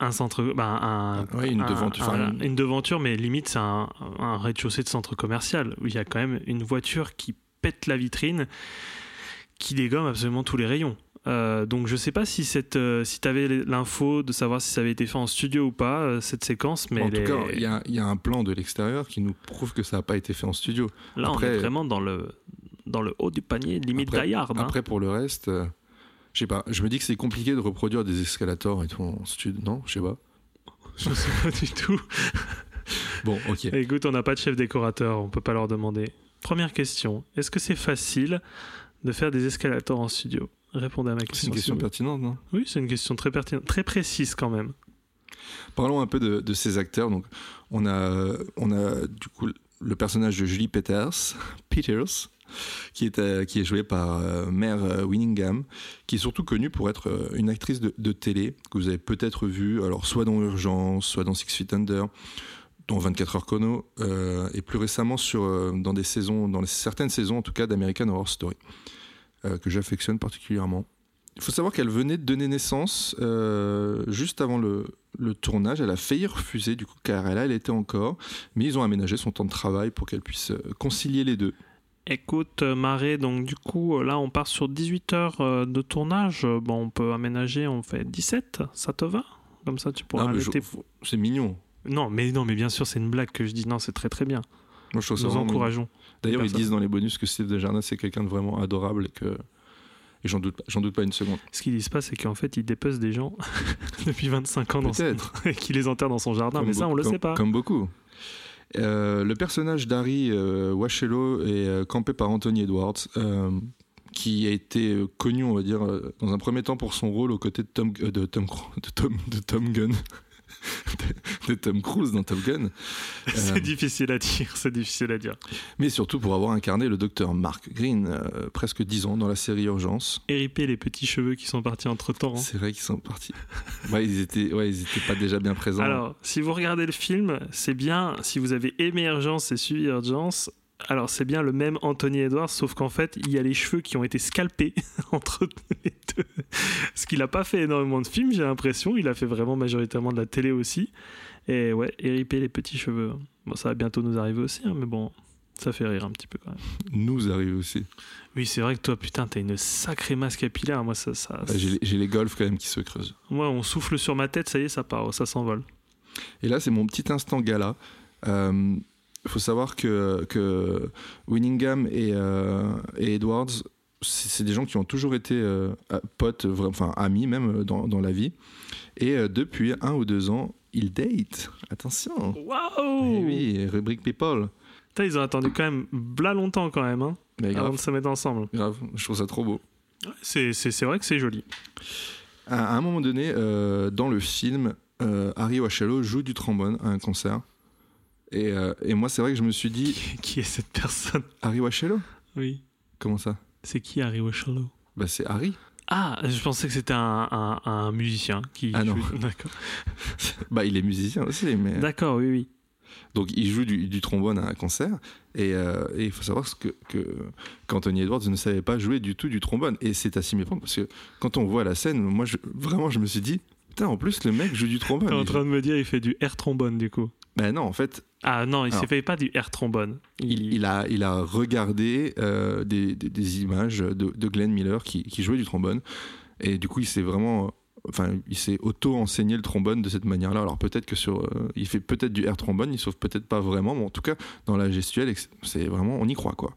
un centre, ben, un, Ouais, une un- devanture, un- une- une devanture, mais limite c'est un, un rez-de-chaussée de centre commercial où il y a quand même une voiture qui pète la vitrine, qui dégomme absolument tous les rayons. Euh, donc je sais pas si cette, euh, si t'avais l'info de savoir si ça avait été fait en studio ou pas euh, cette séquence, mais en tout cas, il y a, il y a un plan de l'extérieur qui nous prouve que ça n'a pas été fait en studio. là on est vraiment dans le dans le haut du panier, limite Après- hein. Après, pour le reste, euh, je sais pas, je me dis que c'est compliqué de reproduire des escalators et tout en studio, non Je sais pas. Je sais pas du tout. Bon, ok. Écoute, on n'a pas de chef décorateur, on peut pas leur demander. Première question, est-ce que c'est facile de faire des escalators en studio? Répondez à ma C'est question. une question pertinente, non? Oui, c'est une question très pertinente, très précise quand même. Parlons un peu de, de ces acteurs. Donc, on a, on a du coup le personnage de Julie Peters, Peters qui est, euh, qui est joué par euh, Mare euh, Winningham, qui est surtout connue pour être euh, une actrice de, de télé que vous avez peut-être vue, alors soit dans Urgence, soit dans Six Feet Under, dans 24 heures chrono, et plus récemment sur, dans des saisons, dans les- certaines saisons en tout cas d'American Horror Story, euh, que j'affectionne particulièrement. Il faut savoir qu'elle venait de donner naissance euh, juste avant le, le tournage. Elle a failli refuser, du coup, car elle, elle était encore. Mais ils ont aménagé son temps de travail pour qu'elle puisse euh, concilier les deux. Écoute, euh, Maré, donc du coup, là, on part sur 18 heures de tournage. Bon, on peut aménager, on fait 17, ça te va? Comme ça, tu pourras C'est mignon. Non, mais non, mais bien sûr, c'est une blague que je dis. Non, c'est très très bien. Moi, je Nous encourageons. D'ailleurs, ils disent dans les bonus que Steve Desjardins, c'est quelqu'un de vraiment adorable et que. Et j'en doute, pas- j'en doute pas une seconde. Ce qu'ils disent pas, c'est qu'en fait, il dépece des gens depuis 25 ans dans son... Et qu'il les enterre dans son jardin. Comme mais ça, on le comme- sait pas. Comme beaucoup. Euh, le personnage d'Harry euh, Washello est euh, campé par Anthony Edwards, euh, qui a été connu, on va dire, dans un premier temps pour son rôle aux côtés de Tom, de Tom, de Tom, de Tom Gunn. de, Tom Cruise dans Top Gun. C'est Euh, difficile à dire, c'est difficile à dire. mais surtout pour avoir incarné le docteur Mark Green, euh, presque 10 ans dans la série Urgence. Éripé les petits cheveux qui sont partis entre temps. C'est vrai qu'ils sont partis. ouais, ils étaient, ouais, ils étaient pas déjà bien présents. Alors, si vous regardez le film, c'est bien, si vous avez aimé Urgence et suivi Urgence, alors c'est bien le même Anthony Edwards, sauf qu'en fait, il y a les cheveux qui ont été scalpés entre les deux. Ce qu'il n'a pas fait énormément de films, j'ai l'impression. Il a fait vraiment majoritairement de la télé aussi. Et ouais, éripé les petits cheveux. Bon, ça va bientôt nous arriver aussi, hein, mais bon, ça fait rire un petit peu quand même. Nous arrive aussi. Oui, c'est vrai que toi, putain, t'as une sacrée masse capillaire. Moi, ça. ça Ouais, J'ai les- golfs quand même qui se creusent. Moi, on souffle sur ma tête, ça y est, ça part, ça s'envole. Et là, c'est mon petit instant gala. Il faut savoir que, que Winningham et, euh, et Edwards, c'est des gens qui ont toujours été euh, potes, enfin amis même euh, dans, dans la vie. Et euh, depuis un ou deux ans, ils datent. Attention. Waouh Eh oui, rubrique People. Putain, ils ont attendu quand même bla longtemps quand même, hein, Mais avant grave, de se mettre ensemble. grave, je trouve ça trop beau. C'est, c'est, c'est vrai que c'est joli. À, à un moment donné, euh, dans le film, Harry Washello joue du trombone à un concert. Et, euh, et moi, c'est vrai que je me suis dit, Qui est cette personne? Harry Washello Oui. Comment ça? C'est qui Harry Washello Bah, c'est Harry. Ah, je pensais que c'était un, un- un musicien qui. Ah non. joue- D'accord. Bah, il est musicien aussi, mais. D'accord, oui, oui. Donc, il joue du, du trombone à un concert. Et, euh, et il faut savoir que, qu'Anthony Edwards ne savait pas jouer du tout du trombone. Et c'est à s'y méprendre parce que quand on voit la scène, moi, je, vraiment, je me suis dit, putain, en plus, le mec joue du trombone. T'es en train de me dire, il fait du air trombone du coup. Bah, non, en fait, Ah non, il ne fait pas du air trombone. il, il a, il a regardé euh, des, des- des images de, de Glenn Miller qui, qui jouait du trombone. Et du coup, il s'est vraiment. Enfin, il s'est auto-enseigné le trombone de cette manière-là. Alors peut-être que sur. euh, il fait peut-être du air trombone, il sauve peut-être pas vraiment, mais en tout cas, dans la gestuelle, c'est vraiment. On y croit, quoi.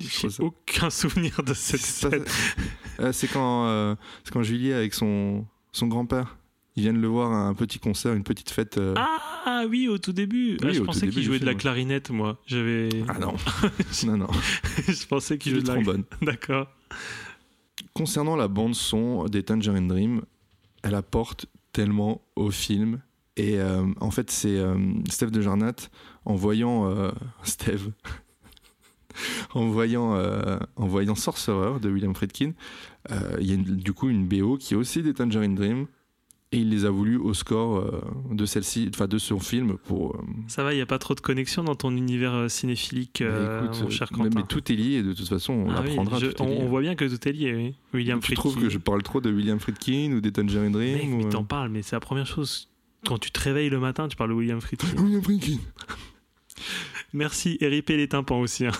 J'ai aucun souvenir de cette Ça, scène. euh, c'est quand, euh, c'est quand Julie, avec son, son grand-père, ils viennent le voir à un petit concert, une petite fête. euh, Ah oui, au tout début. Ah, je pensais qu'il jouait de la clarinette, moi. J'avais. Ah non, non, non, je pensais qu'il jouait de la trombone. D'accord. Concernant la bande son des Tangerine Dream, elle apporte tellement au film. Et euh, en fait, c'est euh, Steve de Jarnat, en voyant euh, Steve, en voyant, en voyant Sorcerer de William Friedkin, il y a une- du coup une BO qui est aussi des Tangerine Dream. Et il les a voulu au score euh, de celle-ci, enfin de son film pour. euh, Ça va, il n'y a pas trop de connexion dans ton univers euh, cinéphilique, bah, écoute, mon cher Quentin. mais tout est lié, de toute façon, on Ah oui, je- tout est on, voit bien que tout est lié, oui. William tu trouves Friedkin. que je parle trop de William Friedkin ou des Tangerine Dream Mec, ou, mais t'en parles, mais c'est la première chose. Quand tu te réveilles le matin, tu parles de William Friedkin. William Friedkin Merci, et ripé les tympans aussi. hein.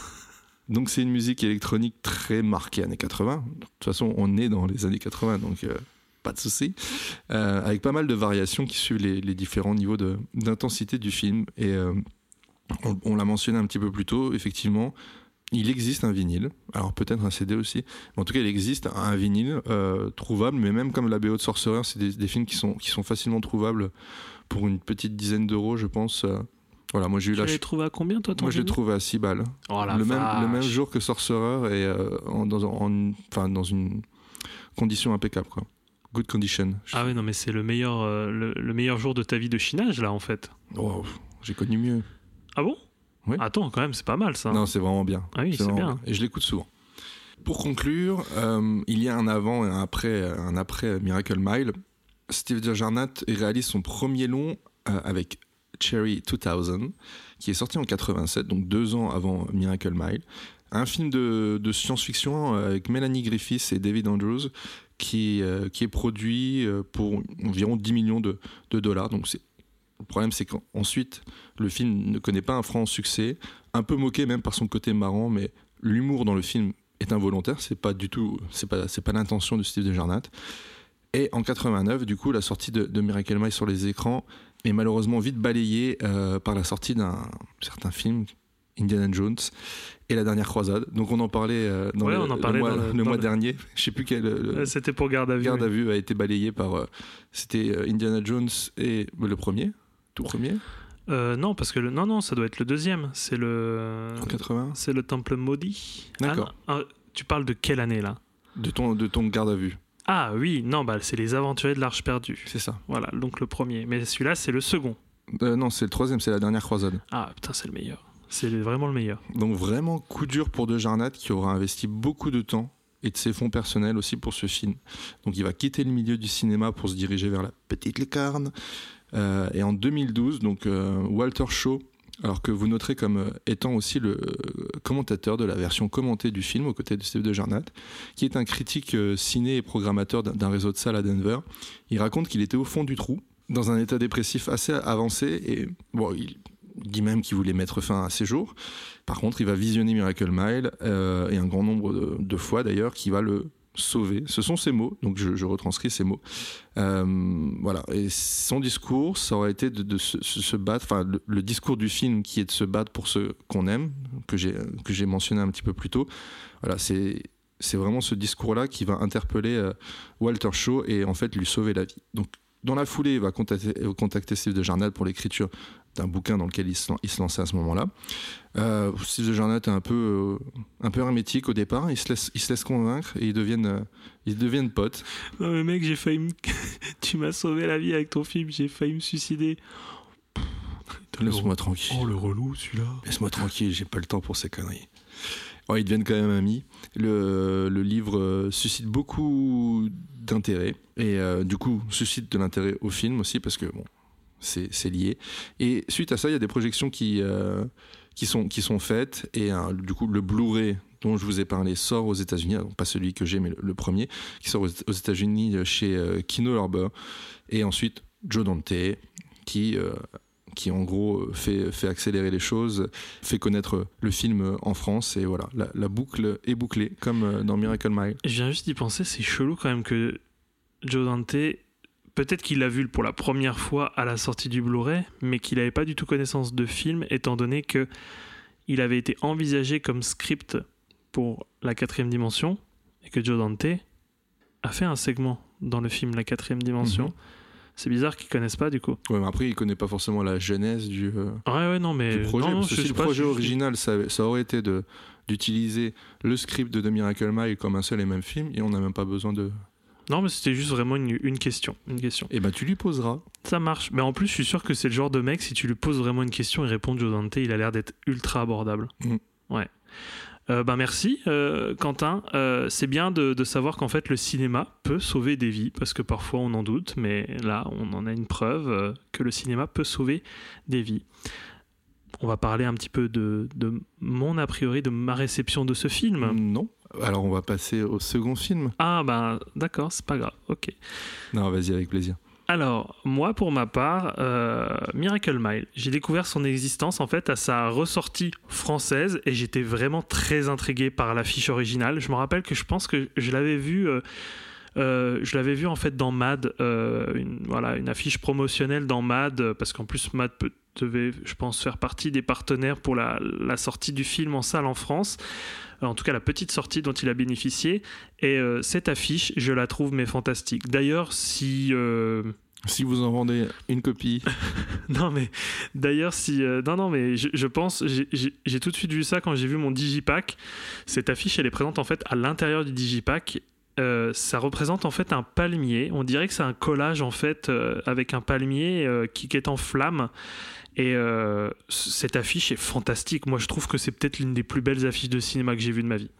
Donc c'est une musique électronique très marquée années 80. De toute façon, on est dans les années 80, donc euh, pas de souci. Euh, avec pas mal de variations qui suivent les, les différents niveaux de- d'intensité du film. Et euh, on, on l'a mentionné un petit peu plus tôt, effectivement, il existe un vinyle. Alors peut-être un CD aussi. Mais en tout cas, il existe un vinyle euh, trouvable, mais même comme la BO de Sorcerer, c'est des, des films qui sont, qui sont facilement trouvables pour une petite dizaine d'euros, je pense. Euh, voilà, moi j'ai eu Tu la trouvé à combien, toi, ton Moi je l'ai trouvé à 6 balles Oh la le, même, le même jour que Sorcerer et euh, en- dans, en- enfin, dans une condition impeccable quoi. Good condition. Ah oui, non, mais c'est le meilleur, euh, le, le meilleur jour de ta vie de chinage, là, en fait. Oh, J'ai connu mieux. Ah bon? Oui. Attends, quand même, c'est pas mal, ça. Non, c'est vraiment bien. Ah oui, c'est bien. Et je l'écoute souvent. Pour conclure, euh, il y a un avant et un après, un après Miracle Mile. Steve Jarnat réalise son premier long euh, avec Cherry 2000, qui est sorti en 87, donc deux ans avant Miracle Mile. Un film de, de science-fiction euh, avec Melanie Griffiths et David Andrews, qui, euh, qui est produit euh, pour environ 10 millions de, dollars. Donc le problème, c'est qu'ensuite, le film ne connaît pas un franc succès, un peu moqué même par son côté marrant, mais l'humour dans le film est involontaire, c'est pas du tout, c'est pas, pas l'intention de Steve Desjarnat. Et en 89, du coup, la sortie de, de Miracle Mile sur les écrans est malheureusement vite balayée euh, par la sortie d'un certain film, Indiana Jones et la dernière croisade. Donc on en parlait euh, dans Ouais, le, mois, dans le- le dans mois le- dernier. Je sais plus quel. C'était pour garde à vue. Garde à vue a été balayé par. euh, C'était euh, Indiana Jones et le premier, tout premier. Euh, non, parce que le... non, non, ça doit être le deuxième. C'est le. En 80 C'est le temple maudit. D'accord. Ah. Ah, tu parles de quelle année là? De ton, de ton garde à vue. Ah oui, non, bah c'est les aventuriers de l'Arche perdue. C'est ça. Voilà, donc le premier. Mais celui-là, c'est le second. Non, c'est le troisième, c'est la dernière croisade. Ah putain, c'est le meilleur. C'est vraiment le meilleur. Donc vraiment coup dur pour De Jarnat qui aura investi beaucoup de temps et de ses fonds personnels aussi pour ce film. Donc il va quitter le milieu du cinéma pour se diriger vers la petite lucarne. Euh, et en 2012, donc euh, Walter Shaw, alors que vous noterez comme euh, étant aussi le commentateur de la version commentée du film aux côtés de Steve De Jarnat, qui est un critique ciné et programmateur d'un réseau de salles à Denver. Il raconte qu'il était au fond du trou, dans un état dépressif assez avancé, et bon, il même qu'il voulait mettre fin à ses jours. Par contre, il va visionner Miracle Mile, euh, et un grand nombre de, fois d'ailleurs, qui va le sauver. Ce sont ses mots, donc je, retranscris ces mots. Euh, voilà, et son discours, ça aurait été de, se, battre, enfin le, discours du film qui est de se battre pour ceux qu'on aime, que j'ai mentionné un petit peu plus tôt. Voilà, c'est c'est vraiment ce discours-là qui va interpeller euh, Walter Shaw et en fait lui sauver la vie. Donc dans la foulée, il va contacter, contacter Steve de Jarnat pour l'écriture d'un bouquin dans lequel il se, il se lançait à ce moment-là. Euh, Steve de Jarnat est un peu, euh, un peu hermétique au départ, il se laisse, il se laisse convaincre et ils deviennent, euh, ils deviennent potes. Non mais mec, j'ai failli me... tu m'as sauvé la vie avec ton film, j'ai failli me suicider. Laisse-moi tranquille. Oh le relou celui-là. Laisse-moi tranquille, j'ai pas le temps pour ces conneries. Ouais, ils deviennent quand même amis. Le, le livre euh, suscite beaucoup d'intérêt et euh, du coup suscite de l'intérêt au film aussi parce que bon, c'est lié. Et suite à ça, il y a des projections qui, euh, qui, sont, qui sont faites et du coup le Blu-ray dont je vous ai parlé sort aux États-Unis, pas celui que j'ai mais le, premier, qui sort aux, États-Unis euh, chez euh, Kino Lorber et ensuite Joe Dante qui euh, qui en gros fait, fait accélérer les choses, fait connaître le film en France et voilà, la, la boucle est bouclée comme dans Miracle Mile. Je viens juste d'y penser, c'est chelou quand même que Joe Dante, peut-être qu'il l'a vu pour la première fois à la sortie du Blu-ray, mais qu'il n'avait pas du tout connaissance de film, étant donné que il avait été envisagé comme script pour la quatrième dimension, et que Joe Dante a fait un segment dans le film La quatrième dimension. Mhm. C'est bizarre qu'ils connaissent pas du coup. Ouais, mais après, il connaît pas forcément la genèse du, euh, Ouais, ouais, non, mais. du projet. non, non, parce que je si le pas, projet je- original, ça, ça aurait été d'utiliser le script de The Miracle Mile comme un seul et même film, et on n'a même pas besoin de. Non, mais c'était juste vraiment une, une question. Une question. Et ben, tu lui poseras. Ça marche. Mais en plus, je suis sûr que c'est le genre de mec, si tu lui poses vraiment une question, il répond Joe Dante, il a l'air d'être ultra abordable. Mm. Ouais. Euh, ben merci, euh, Quentin. Euh, c'est bien de, de savoir qu'en fait, le cinéma peut sauver des vies, parce que parfois on en doute, mais là, on en a une preuve que le cinéma peut sauver des vies. On va parler un petit peu de, de mon a priori, de ma réception de ce film. Non. Alors, on va passer au second film. Ah ben d'accord, c'est pas grave, ok. Non, vas-y, avec plaisir. Alors, moi, pour ma part, euh, Miracle Mile, j'ai découvert son existence en fait à sa ressortie française et j'étais vraiment très intrigué par l'affiche originale. Je me rappelle que je pense que je l'avais vu. euh, euh, je l'avais vu en fait dans Mad, une, voilà, une affiche promotionnelle dans Mad, parce qu'en plus Mad peut- devait, je pense, faire partie des partenaires pour la, la sortie du film en salle en France, Euh, en tout cas la petite sortie dont il a bénéficié. Et euh, cette affiche, je la trouve mais fantastique. D'ailleurs, si euh, Si vous en vendez une copie, non mais d'ailleurs si euh, non non mais je, je pense j'ai- tout de suite vu ça quand j'ai vu mon digipack. Cette affiche elle est présente en fait à l'intérieur du digipack. Euh, ça représente en fait un palmier. On dirait que c'est un collage en fait euh, avec un palmier qui, qui est en flamme et euh, cette affiche est fantastique moi je trouve que c'est peut-être l'une des plus belles affiches de cinéma que j'ai vues de ma vie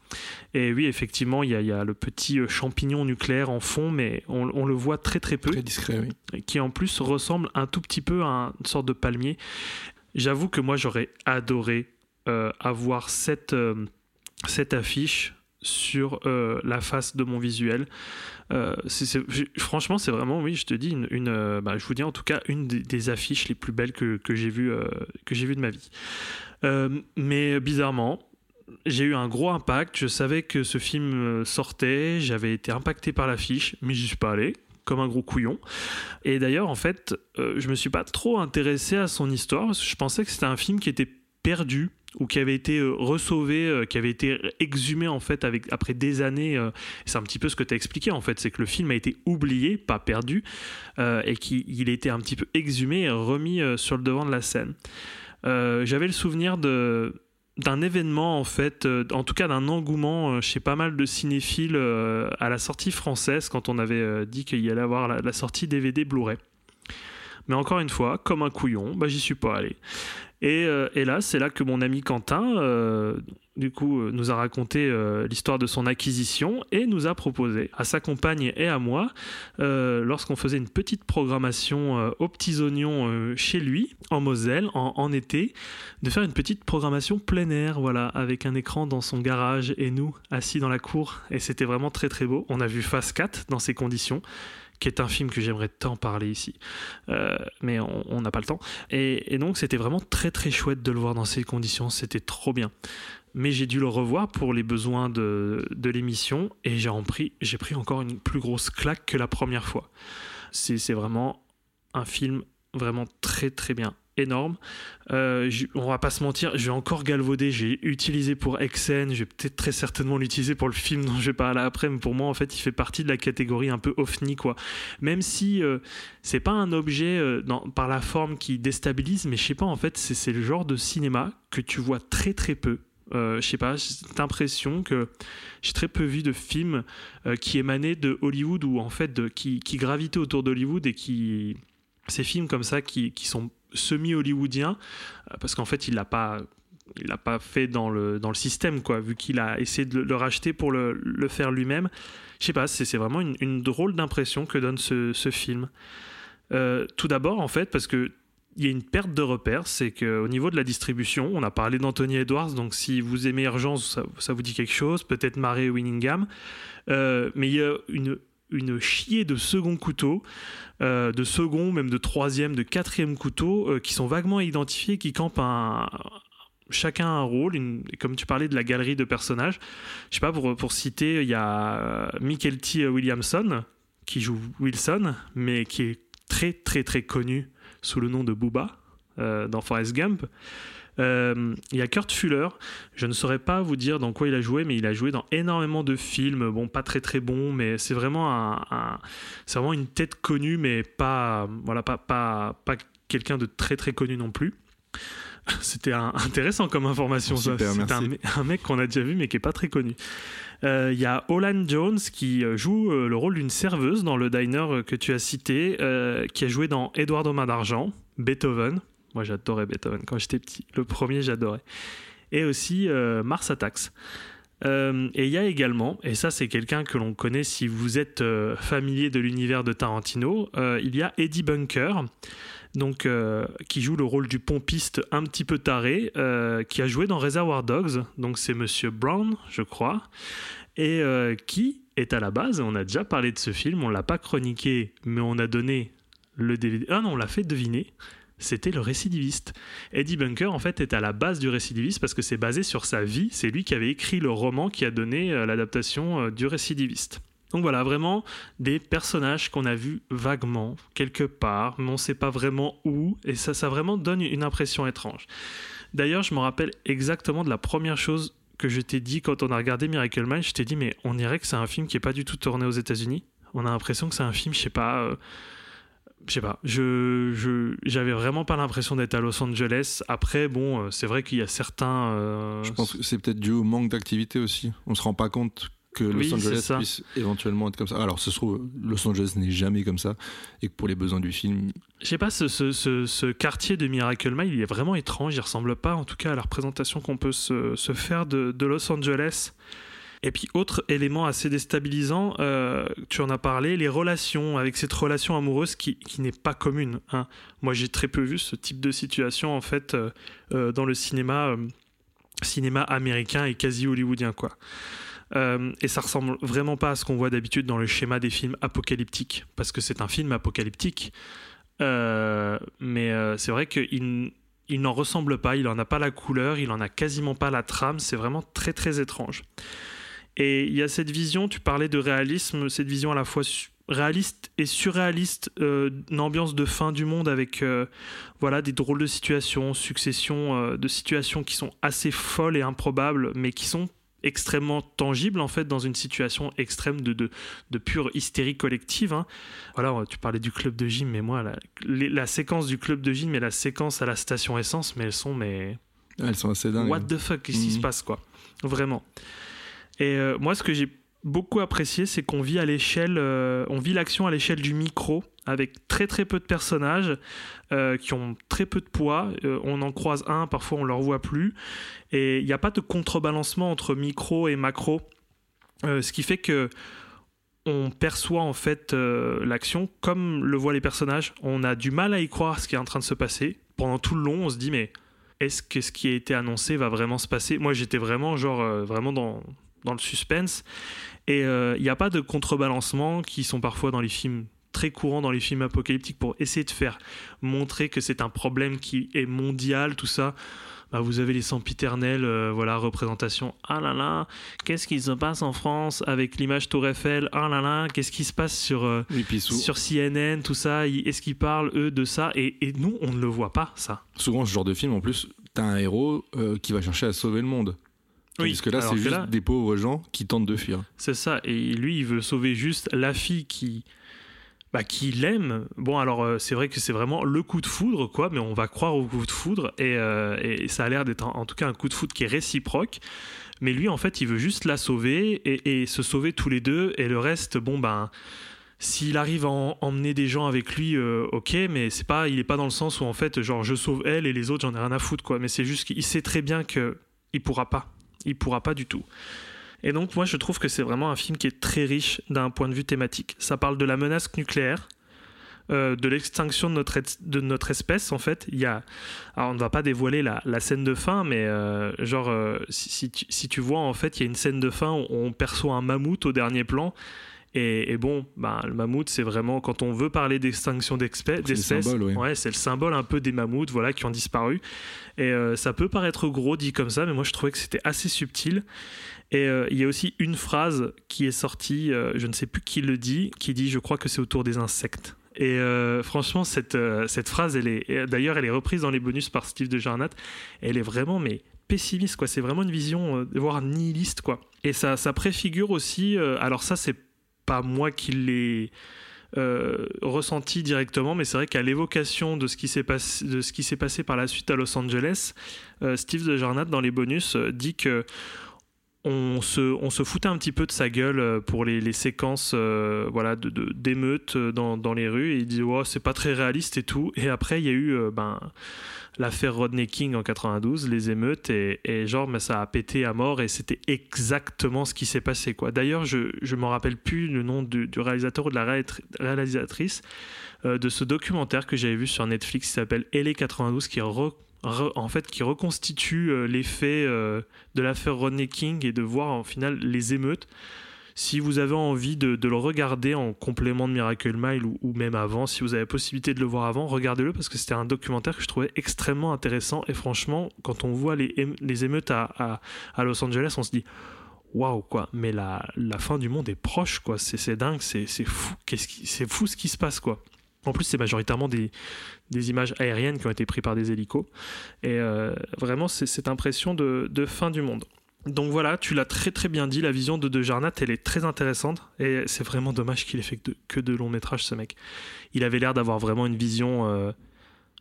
et oui effectivement il y a, il y a le petit euh, champignon nucléaire en fond mais on, on le voit très très peu très discret, oui. qui en plus ressemble un tout petit peu à une sorte de palmier. J'avoue que moi j'aurais adoré euh, avoir cette, euh, cette affiche sur euh, la face de mon visuel. Euh, franchement, c'est vraiment, oui, je te dis, une, euh, bah, je vous dis en tout cas une des, affiches les plus belles que, que j'ai vues de ma vie. Mais bizarrement, j'ai eu un gros impact. Je savais que ce film sortait, j'avais été impacté par l'affiche, mais j'y suis pas allé comme un gros couillon. Et d'ailleurs, en fait, je me suis pas trop intéressé à son histoire parce que je pensais que c'était un film qui était perdu ou qui avait été euh, ressauvé, euh, qui avait été exhumé en fait après des années. euh, c'est un petit peu ce que tu as expliqué en fait, c'est que le film a été oublié, pas perdu, et qu'il il a été un petit peu exhumé et remis sur le devant de la scène. J'avais le souvenir d'un événement en fait, en tout cas d'un engouement chez pas mal de cinéphiles à la sortie française quand on avait dit qu'il y allait avoir la, la sortie DVD Blu-ray. Mais encore une fois, comme un couillon, bah, j'y suis pas allé. Et, euh, et là, c'est là que mon ami Quentin, euh, du coup, euh, nous a raconté l'histoire de son acquisition et nous a proposé à sa compagne et à moi, lorsqu'on faisait une petite programmation aux petits oignons chez lui, en Moselle, en, en été, de faire une petite programmation plein air, voilà, avec un écran dans son garage et nous assis dans la cour. Et c'était vraiment très très beau. On a vu Phase 4 dans ces conditions qui est un film que j'aimerais tant parler ici, Euh, mais on n'a pas le temps. Et, donc c'était vraiment très très chouette de le voir dans ces conditions, c'était trop bien. Mais j'ai dû le revoir pour les besoins de, de l'émission et j'ai pris, pris encore une plus grosse claque que la première fois. C'est vraiment un film vraiment très très bien énorme. Euh, on va pas se mentir, je vais encore galvauder. J'ai utilisé pour Exen, je vais peut-être très certainement l'utiliser pour le film dont je vais parler après. Mais pour moi, en fait, il fait partie de la catégorie un peu ovni, quoi. Même si euh, c'est pas un objet euh, par la forme qui déstabilise, mais je sais pas, en fait, c'est le genre de cinéma que tu vois très très peu. Euh, je sais pas, j'ai cette impression que j'ai très peu vu de films euh, qui émanaient de Hollywood ou en fait qui, qui gravitaient autour d'Hollywood et qui ces films comme ça qui sont semi-hollywoodiens euh, parce qu'en fait il l'a pas il l'a pas fait dans le, dans le système quoi vu qu'il a essayé de le, racheter pour le, le faire lui-même. Je sais pas c'est vraiment une, drôle d'impression que donne ce, film. Euh, tout d'abord en fait parce que il y a une perte de repères, c'est qu'au niveau de la distribution, on a parlé d'Anthony Edwards, donc si vous aimez Urgence, ça, ça vous dit quelque chose, peut-être Murray Winningham, Euh, mais il y a une, une chier de second couteau, euh, de second, même de troisième, de quatrième couteau, euh, qui sont vaguement identifiés, qui campent un, chacun un rôle, comme tu parlais de la galerie de personnages, je sais pas, pour, pour citer, il y a euh, Michael T. Williamson, qui joue Wilson, mais qui est très très très connu sous le nom de Booba dans Forrest Gump. Euh, il y a Kurt Fuller, je ne saurais pas vous dire dans quoi il a joué, mais il a joué dans énormément de films, bon pas très très bons, mais c'est vraiment un, un- c'est vraiment une tête connue, mais pas voilà pas pas pas quelqu'un de très très connu non plus. C'était intéressant comme information. ça. Super, C'est un, mec qu'on a déjà vu mais qui est pas très connu. Euh, Il y a Olan Jones qui euh, joue euh, le rôle d'une serveuse dans le diner que tu as cité, euh, qui a joué dans Édouard aux mains d'argent, Beethoven. Moi j'adorais Beethoven quand j'étais petit. Le premier j'adorais. Et aussi euh, Mars Attacks. Euh, et il y a également, et ça c'est quelqu'un que l'on connaît si vous êtes euh, familier de l'univers de Tarantino, il y a Eddie Bunker, donc, qui joue le rôle du pompiste un petit peu taré, qui a joué dans Reservoir Dogs, donc c'est Monsieur Brown, je crois, et qui est à la base, on a déjà parlé de ce film, on l'a pas chroniqué, mais on a donné le DVD, ah non, on l'a fait deviner, c'était le récidiviste. Eddie Bunker, en fait, est à la base du récidiviste parce que c'est basé sur sa vie. C'est lui qui avait écrit le roman qui a donné euh, l'adaptation euh, du récidiviste. Donc voilà, vraiment des personnages qu'on a vus vaguement, quelque part, mais on ne sait pas vraiment où, et ça, ça vraiment donne une impression étrange. D'ailleurs, je me rappelle exactement de la première chose que je t'ai dit quand on a regardé Miracle Man. Je t'ai dit, mais on dirait que c'est un film qui n'est pas du tout tourné aux États-Unis. On a l'impression que c'est un film, je sais pas. euh, je sais pas, je, j'avais vraiment pas l'impression d'être à Los Angeles. Après, bon, euh, c'est vrai qu'il y a certains. euh, Je pense que c'est peut-être dû au manque d'activité aussi. On se rend pas compte que Los Oui, Angeles puisse éventuellement être comme ça. Alors, ce se trouve, Los Angeles n'est jamais comme ça. Et que pour les besoins du film, Je sais pas, ce, ce, ce, ce quartier de Miracle Mile, il est vraiment étrange. Il ressemble pas, en tout cas, à la représentation qu'on peut se, se faire de, de Los Angeles. Et puis, autre élément assez déstabilisant, euh, tu en as parlé, les relations, avec cette relation amoureuse qui, qui n'est pas commune. hein. Moi, j'ai très peu vu ce type de situation, en fait, euh, euh, dans le cinéma, cinéma américain et quasi hollywoodien, quoi. Et ça ressemble vraiment pas à ce qu'on voit d'habitude dans le schéma des films apocalyptiques, parce que c'est un film apocalyptique. Mais c'est vrai qu'il il n'en ressemble pas, il en a pas la couleur, il en a quasiment pas la trame, c'est vraiment très très étrange. Et il y a cette vision, tu parlais de réalisme, cette vision à la fois réaliste et surréaliste, euh, une ambiance de fin du monde avec euh, voilà des drôles de situations, succession euh, de situations qui sont assez folles et improbables, mais qui sont extrêmement tangibles en fait dans une situation extrême de, de, de pure hystérie collective. hein. Voilà, tu parlais du club de gym, mais moi la, les- la séquence du club de gym et la séquence à la station essence, mais elles sont mais Elles sont assez dingues. What the fuck, qu'est-ce qui Mhm. se passe, quoi? Vraiment. Et euh, moi, ce que j'ai beaucoup apprécié, c'est qu'on vit à l'échelle, euh, on vit l'action à l'échelle du micro, avec très très peu de personnages euh, qui ont très peu de poids. On en croise un, parfois on ne le revoit plus. Et il n'y a pas de contrebalancement entre micro et macro. Ce qui fait que on perçoit en fait l'action comme le voient les personnages. On a du mal à y croire ce qui est en train de se passer. Pendant tout le long, on se dit mais est-ce que ce qui a été annoncé va vraiment se passer? Moi, j'étais vraiment genre vraiment dans dans le suspense et il n'y a pas de contrebalancement qui sont parfois dans les films très courants dans les films apocalyptiques pour essayer de faire montrer que c'est un problème qui est mondial, tout ça. Bah, vous avez les sempiternels, euh, voilà, représentation. Ah là là, qu'est-ce qui se passe en France avec l'image Tour Eiffel? Ah là là, qu'est-ce qui se passe sur, euh, sur CNN, tout ça? Est-ce qu'ils parlent, eux, de ça? Et, et nous, on ne le voit pas, ça. souvent, ce genre de film, en plus, t'as un héros euh, qui va chercher à sauver le monde. Oui, Parce que là, c'est juste là- des pauvres gens qui tentent de fuir. C'est ça. Et lui, il veut sauver juste la fille qui, bah, qui l'aime. Bon, alors euh, c'est vrai que c'est vraiment le coup de foudre, quoi. Mais on va croire au coup de foudre et, euh, et ça a l'air d'être en, en tout cas un coup de foudre qui est réciproque. Mais lui, en fait, il veut juste la sauver et, et se sauver tous les deux. Et le reste, bon ben. S'il arrive à en- emmener des gens avec lui, euh, ok, mais c'est pas, il est pas dans le sens où en fait, genre, je sauve elle et les autres, j'en ai rien à foutre, quoi. Mais c'est juste qu'il sait très bien que il pourra pas, il pourra pas du tout. Et donc, moi, je trouve que c'est vraiment un film qui est très riche d'un point de vue thématique. Ça parle de la menace nucléaire, euh, de l'extinction de notre, de notre espèce, en fait. Il y a... Alors, on ne va pas dévoiler la, la scène de fin, mais euh, genre, euh, si, si tu, si tu vois, en fait, il y a une scène de fin où on perçoit un mammouth au dernier plan. Et, et bon, ben, le mammouth, c'est vraiment, quand on veut parler d'extinction d'espèces, C'est le symbole, oui. ouais, c'est le symbole un peu des mammouths voilà, qui ont disparu. Et euh, ça peut paraître gros dit comme ça, mais moi je trouvais que c'était assez subtil. Et euh, il y a aussi une phrase qui est sortie, euh, je ne sais plus qui le dit, qui dit Je crois que c'est autour des insectes. Et euh, franchement, cette, euh, cette phrase, elle est, d'ailleurs, elle est reprise dans les bonus par Steve de Jarnat. Elle est vraiment, mais pessimiste, quoi. C'est vraiment une vision, euh, voire nihiliste, quoi. Et ça, ça préfigure aussi, alors ça, c'est pas moi qui l'ai euh, ressenti directement, mais c'est vrai qu'à l'évocation de ce qui s'est passé, par la suite à Los Angeles, euh, Steve de Jarnat dans les bonus euh, dit que on se, foutait un petit peu de sa gueule pour les, séquences voilà, de, d'émeutes dans, les rues. Et il dit oh, c'est pas très réaliste et tout. Et après, il y a eu ben, l'affaire Rodney King en 92, les émeutes, et, genre, ben, ça a pété à mort. Et c'était exactement ce qui s'est passé. Quoi. D'ailleurs, je ne me rappelle plus le nom du, réalisateur ou de la réalisatrice euh, de ce documentaire que j'avais vu sur Netflix qui s'appelle LA 92, qui en fait qui reconstitue euh, les faits euh, de l'affaire Rodney King et de voir en final les émeutes. Si vous avez envie de, le regarder en complément de Miracle Mile ou, même avant, si vous avez la possibilité de le voir avant, regardez-le parce que c'était un documentaire que je trouvais extrêmement intéressant. Et franchement, quand on voit les, ém- les émeutes à, à- Los Angeles, on se dit waouh quoi, mais la, fin du monde est proche quoi. C'est dingue, c'est fou. Qu'est-ce qui- c'est fou ce qui se passe quoi. En plus, c'est majoritairement des, images aériennes qui ont été prises par des hélicos. Et euh, vraiment, c'est cette impression de fin du monde. Donc voilà, tu l'as très très bien dit, la vision de De Jarnat, elle est très intéressante. Et c'est vraiment dommage qu'il ait fait que de, que de longs métrages, ce mec. Il avait l'air d'avoir vraiment une vision euh,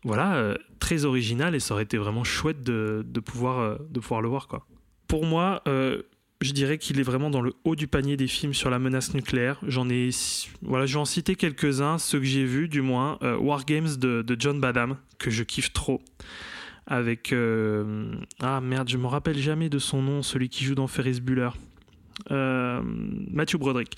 voilà, euh, très originale et ça aurait été vraiment chouette de, de pouvoir, euh, de pouvoir le voir. Quoi. Pour moi, je dirais qu'il est vraiment dans le haut du panier des films sur la menace nucléaire. J'en ai, voilà, je vais en citer quelques-uns, ceux que j'ai vus du moins. War Games de, de John Badham, que je kiffe trop. Avec euh, ah merde, je me rappelle jamais de son nom, celui qui joue dans Ferris Bueller. Euh, Matthew Broderick.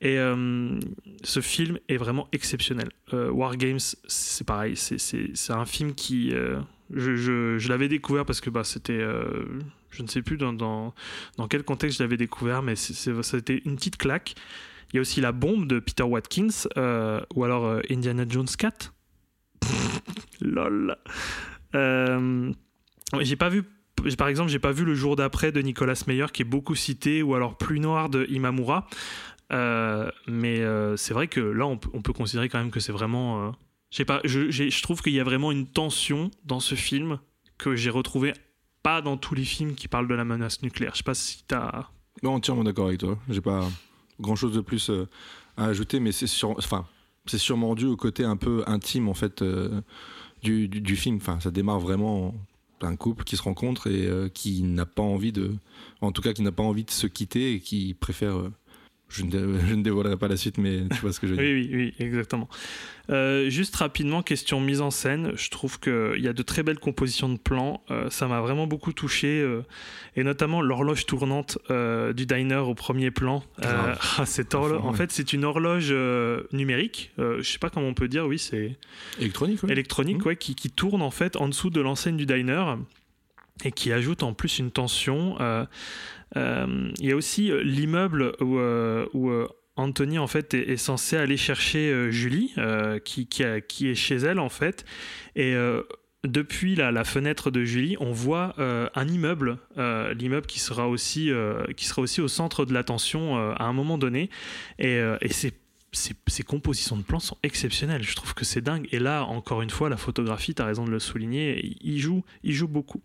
Et euh, ce film est vraiment exceptionnel. War Games, c'est pareil, c'est- un film qui. je je, l'avais découvert parce que bah, c'était. je ne sais plus dans, dans, dans quel contexte je l'avais découvert, mais c'était une petite claque. Il y a aussi La Bombe de Peter Watkins, ou alors Indiana Jones 4. Lol. Euh, j'ai pas vu par exemple, j'ai pas vu le jour d'après de Nicolas Meyer qui est beaucoup cité, ou alors Plus Noir de Imamura. Euh, mais euh, c'est vrai que là, on, on peut considérer quand même que c'est vraiment. euh, pas, je, je trouve qu'il y a vraiment une tension dans ce film que j'ai retrouvé pas dans tous les films qui parlent de la menace nucléaire. Je sais pas si t'as. Non, entièrement d'accord avec toi. J'ai pas grand chose de plus à ajouter, mais c'est sur... enfin, c'est sûrement dû au côté un peu intime en fait du, film. Enfin, ça démarre vraiment un couple qui se rencontre et euh, qui n'a pas envie de, en tout cas, qui n'a pas envie de se quitter et qui préfère. euh, je, ne, je ne dévoilerai pas la suite, mais tu vois ce que je veux dire. Oui, oui, oui, exactement. Euh, juste rapidement, question mise en scène. Je trouve qu'il y a de très belles compositions de plans. Euh, ça m'a vraiment beaucoup touché. euh, et notamment l'horloge tournante du diner au premier plan. Grave. ah, cette horloge, en ouais. fait, c'est une horloge numérique. Je sais pas comment on peut dire. Oui, c'est Électronique, ouais. électronique, ouais, qui, qui tourne en fait en dessous de l'enseigne du diner et qui ajoute en plus une tension. Euh, Il y a aussi euh, l'immeuble où, euh, euh, Anthony en fait est, censé aller chercher euh, Julie, euh, qui, est chez elle en fait, et euh, depuis la, fenêtre de Julie, on voit euh, un immeuble, euh, l'immeuble qui sera aussi euh, qui sera aussi au centre de l'attention euh, à un moment donné, et, euh, et ces compositions de plans sont exceptionnelles. Je trouve que c'est dingue. Et là, encore une fois, la photographie, tu as raison de le souligner, il joue, il joue beaucoup.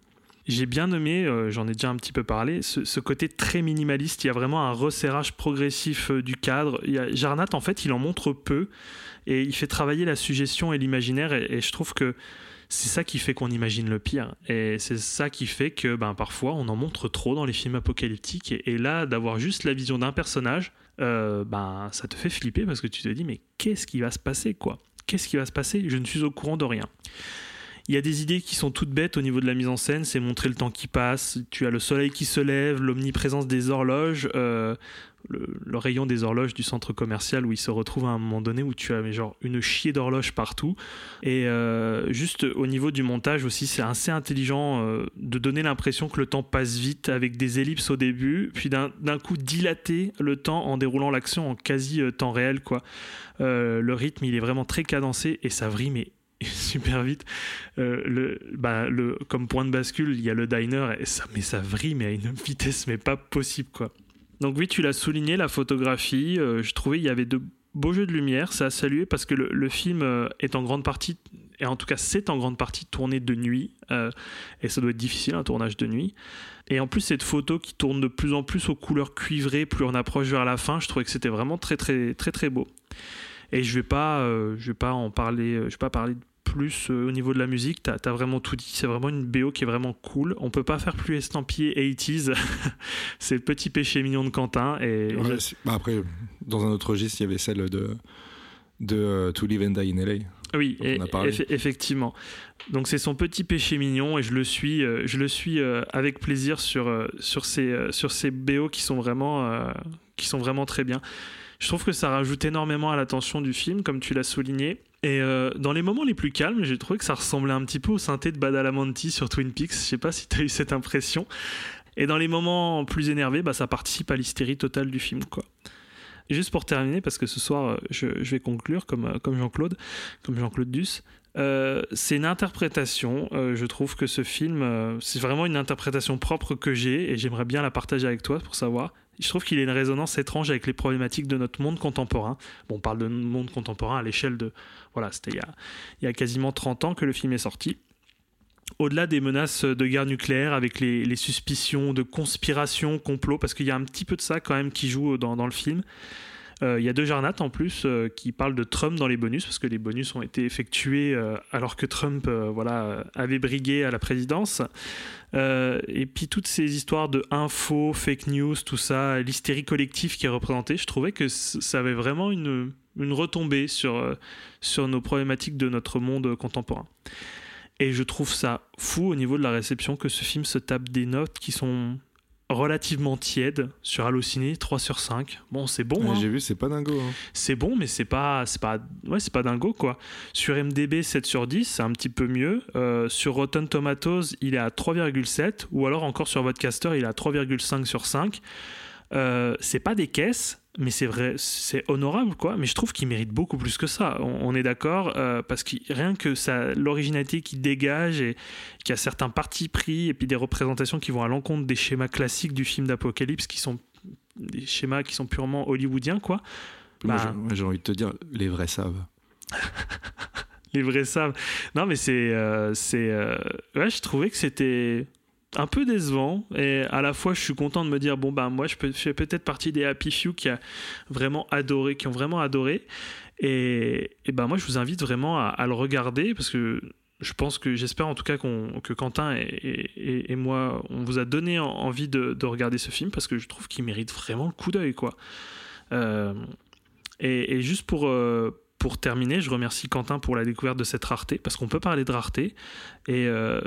J'ai bien aimé, euh, j'en ai déjà un petit peu parlé, ce, côté très minimaliste. Il y a vraiment un resserrage progressif euh, du cadre. Il Jarnat, en fait, il en montre peu et il fait travailler la suggestion et l'imaginaire. Et, je trouve que c'est ça qui fait qu'on imagine le pire. Et c'est ça qui fait que ben, parfois on en montre trop dans les films apocalyptiques. Et, et là, d'avoir juste la vision d'un personnage, euh, ben, ça te fait flipper parce que tu te dis, mais qu'est-ce qui va se passer quoi? Qu'est-ce qui va se passer? Je ne suis au courant de rien. Il y a des idées qui sont toutes bêtes au niveau de la mise en scène, c'est montrer le temps qui passe, tu as le soleil qui se lève, l'omniprésence des horloges, euh, le, rayon des horloges du centre commercial où il se retrouve à un moment donné où tu as une chier d'horloges partout. Et euh, juste au niveau du montage aussi, c'est assez intelligent euh, de donner l'impression que le temps passe vite avec des ellipses au début, puis d'un coup dilater le temps en déroulant l'action en quasi temps réel. quoi. Le rythme, il est vraiment très cadencé et ça vrille mais super vite. Euh, bah, comme point de bascule, il y a le diner et ça, mais ça vrille mais à une vitesse mais pas possible quoi. Donc oui, tu l'as souligné, la photographie. euh, je trouvais il y avait de beaux jeux de lumière, c'est à saluer parce que le, film euh, est en grande partie, et en tout cas c'est en grande partie tourné de nuit, et ça doit être difficile un tournage de nuit. Et en plus cette photo qui tourne de plus en plus aux couleurs cuivrées, plus on approche vers la fin, je trouvais que c'était vraiment très très très très beau. Et je vais pas, euh, je vais pas en parler, euh, je vais pas parler plus euh, au niveau de la musique. T'as as vraiment tout dit. C'est vraiment une BO qui est vraiment cool. On peut pas faire plus estampillé 80s. c'est le petit péché mignon de Quentin. Et Ouais, bah, après, dans un autre registre, il y avait celle de, de To Live and Die in LA. Oui, dont et- on a parlé. effe- effectivement. Donc c'est son petit péché mignon et je le suis, euh, je le suis euh, avec plaisir sur euh, sur ces sur ces BO qui sont vraiment qui sont vraiment très bien. Je trouve que ça rajoute énormément à l'attention du film, comme tu l'as souligné. Et euh, dans les moments les plus calmes, j'ai trouvé que ça ressemblait un petit peu au synthé de Badalamenti sur Twin Peaks. Je sais pas si tu as eu cette impression. Et dans les moments plus énervés, bah, ça participe à l'hystérie totale du film. Quoi. Juste pour terminer, parce que ce soir, euh, je, vais conclure comme, euh, comme Jean-Claude, comme Jean-Claude Duss. C'est une interprétation. je trouve que ce film, c'est vraiment une interprétation propre que j'ai et j'aimerais bien la partager avec toi pour savoir. Je trouve qu'il a une résonance étrange avec les problématiques de notre monde contemporain. Bon, on parle de monde contemporain à l'échelle de. Voilà, c'était il y, a, quasiment 30 ans que le film est sorti. Au-delà des menaces de guerre nucléaire, avec les, suspicions de conspiration, complot, parce qu'il y a un petit peu de ça quand même qui joue dans le film. Euh, Il y a deux Jarnat en plus euh, qui parlent de Trump dans les bonus, parce que les bonus ont été effectués euh, alors que Trump voilà, avait brigué à la présidence. Et puis toutes ces histoires de infos, fake news, tout ça, l'hystérie collective qui est représentée, je trouvais que ça avait vraiment une, une retombée sur, sur nos problématiques de notre monde contemporain. Et je trouve ça fou au niveau de la réception que ce film se tape des notes qui sont relativement tièdes sur Allociné 3 sur 5 bon c'est bon Ouais, hein. J'ai vu, c'est pas dingo. hein. c'est bon mais c'est pas c'est pas ouais c'est pas dingo quoi sur MDB 7 sur 10 c'est un petit peu mieux Euh, sur Rotten Tomatoes il est à 3,7 ou alors encore sur Vodcaster il est à 3,5 sur 5 Euh, c'est pas des caisses mais c'est vrai c'est honorable quoi mais je trouve qu'il mérite beaucoup plus que ça on, on est d'accord euh, parce que rien que ça l'originalité qui dégage et qu'il y a certains partis pris et puis des représentations qui vont à l'encontre des schémas classiques du film d'apocalypse qui sont des schémas qui sont purement hollywoodiens, quoi. Bah. j'ai- envie de te dire, les vrais savent. Les vrais savent. Non, mais c'est. euh, c'est euh, Ouais, je trouvais que c'était un peu décevant. Et à la fois, je suis content de me dire bon, bah, moi, je, fais peut-être partie des Happy Few qui a vraiment adoré, qui ont vraiment adoré. Et, ben, moi, je vous invite vraiment à, le regarder parce que. Je pense que j'espère en tout cas que Quentin et, moi, on vous a donné en- envie de, de regarder ce film parce que je trouve qu'il mérite vraiment le coup d'œil, quoi. Euh, et, et juste pour, euh, pour terminer, je remercie Quentin pour la découverte de cette rareté, parce qu'on peut parler de rareté. Et euh,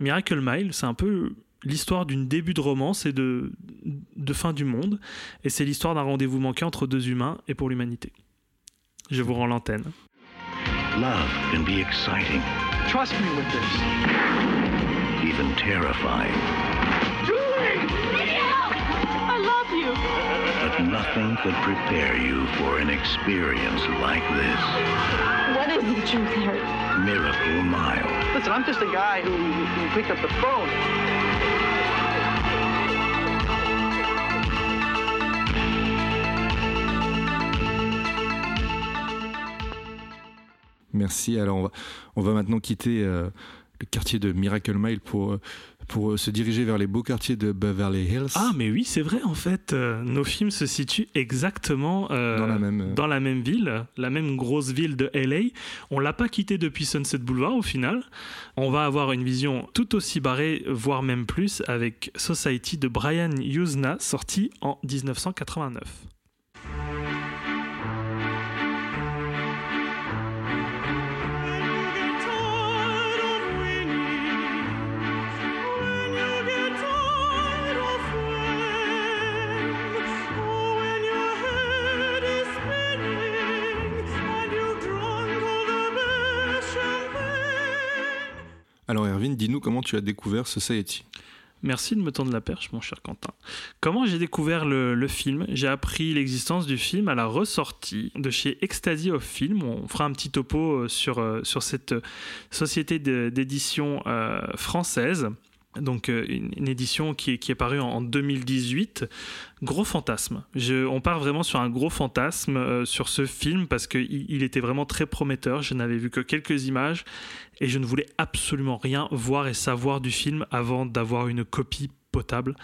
Miracle Mile, c'est un peu l'histoire d'une début de romance et de, de fin du monde. Et c'est l'histoire d'un rendez-vous manqué entre deux humains et pour l'humanité. Je vous rends l'antenne. Love can be exciting, Trust me with this. even terrifying, I love you. but nothing could prepare you for an experience like this. Is the truth, Harry? Miracle Mile. Listen, I'm just a guy who, who picked up the phone. Merci. Alors, on va, on va maintenant quitter euh, le quartier de Miracle Mile pour, euh, pour euh, se diriger vers les beaux quartiers de Beverly Hills. Ah, mais oui, c'est vrai, en fait, euh, nos films se situent exactement euh, Dans la même, euh, dans la même ville, la même grosse ville de LA. On l'a pas quitté depuis Sunset Boulevard au final. On va avoir une vision tout aussi barrée, voire même plus, avec Society de Brian Yuzna, sorti en 1989. Alors, Erwin, dis-nous comment tu as découvert Society. Merci de me tendre la perche, mon cher Quentin. Comment j'ai découvert le, film? J'ai appris l'existence du film à la ressortie de chez Ecstasy of Film. On fera un petit topo euh, sur, euh, sur cette euh, société d'édition française. Donc euh, une, édition qui qui est parue en, en 2018. Gros fantasme. Je- on part vraiment sur un gros fantasme euh, sur ce film parce qu'il il était vraiment très prometteur. Je n'avais vu que quelques images et je ne voulais absolument rien voir et savoir du film avant d'avoir une copie potable.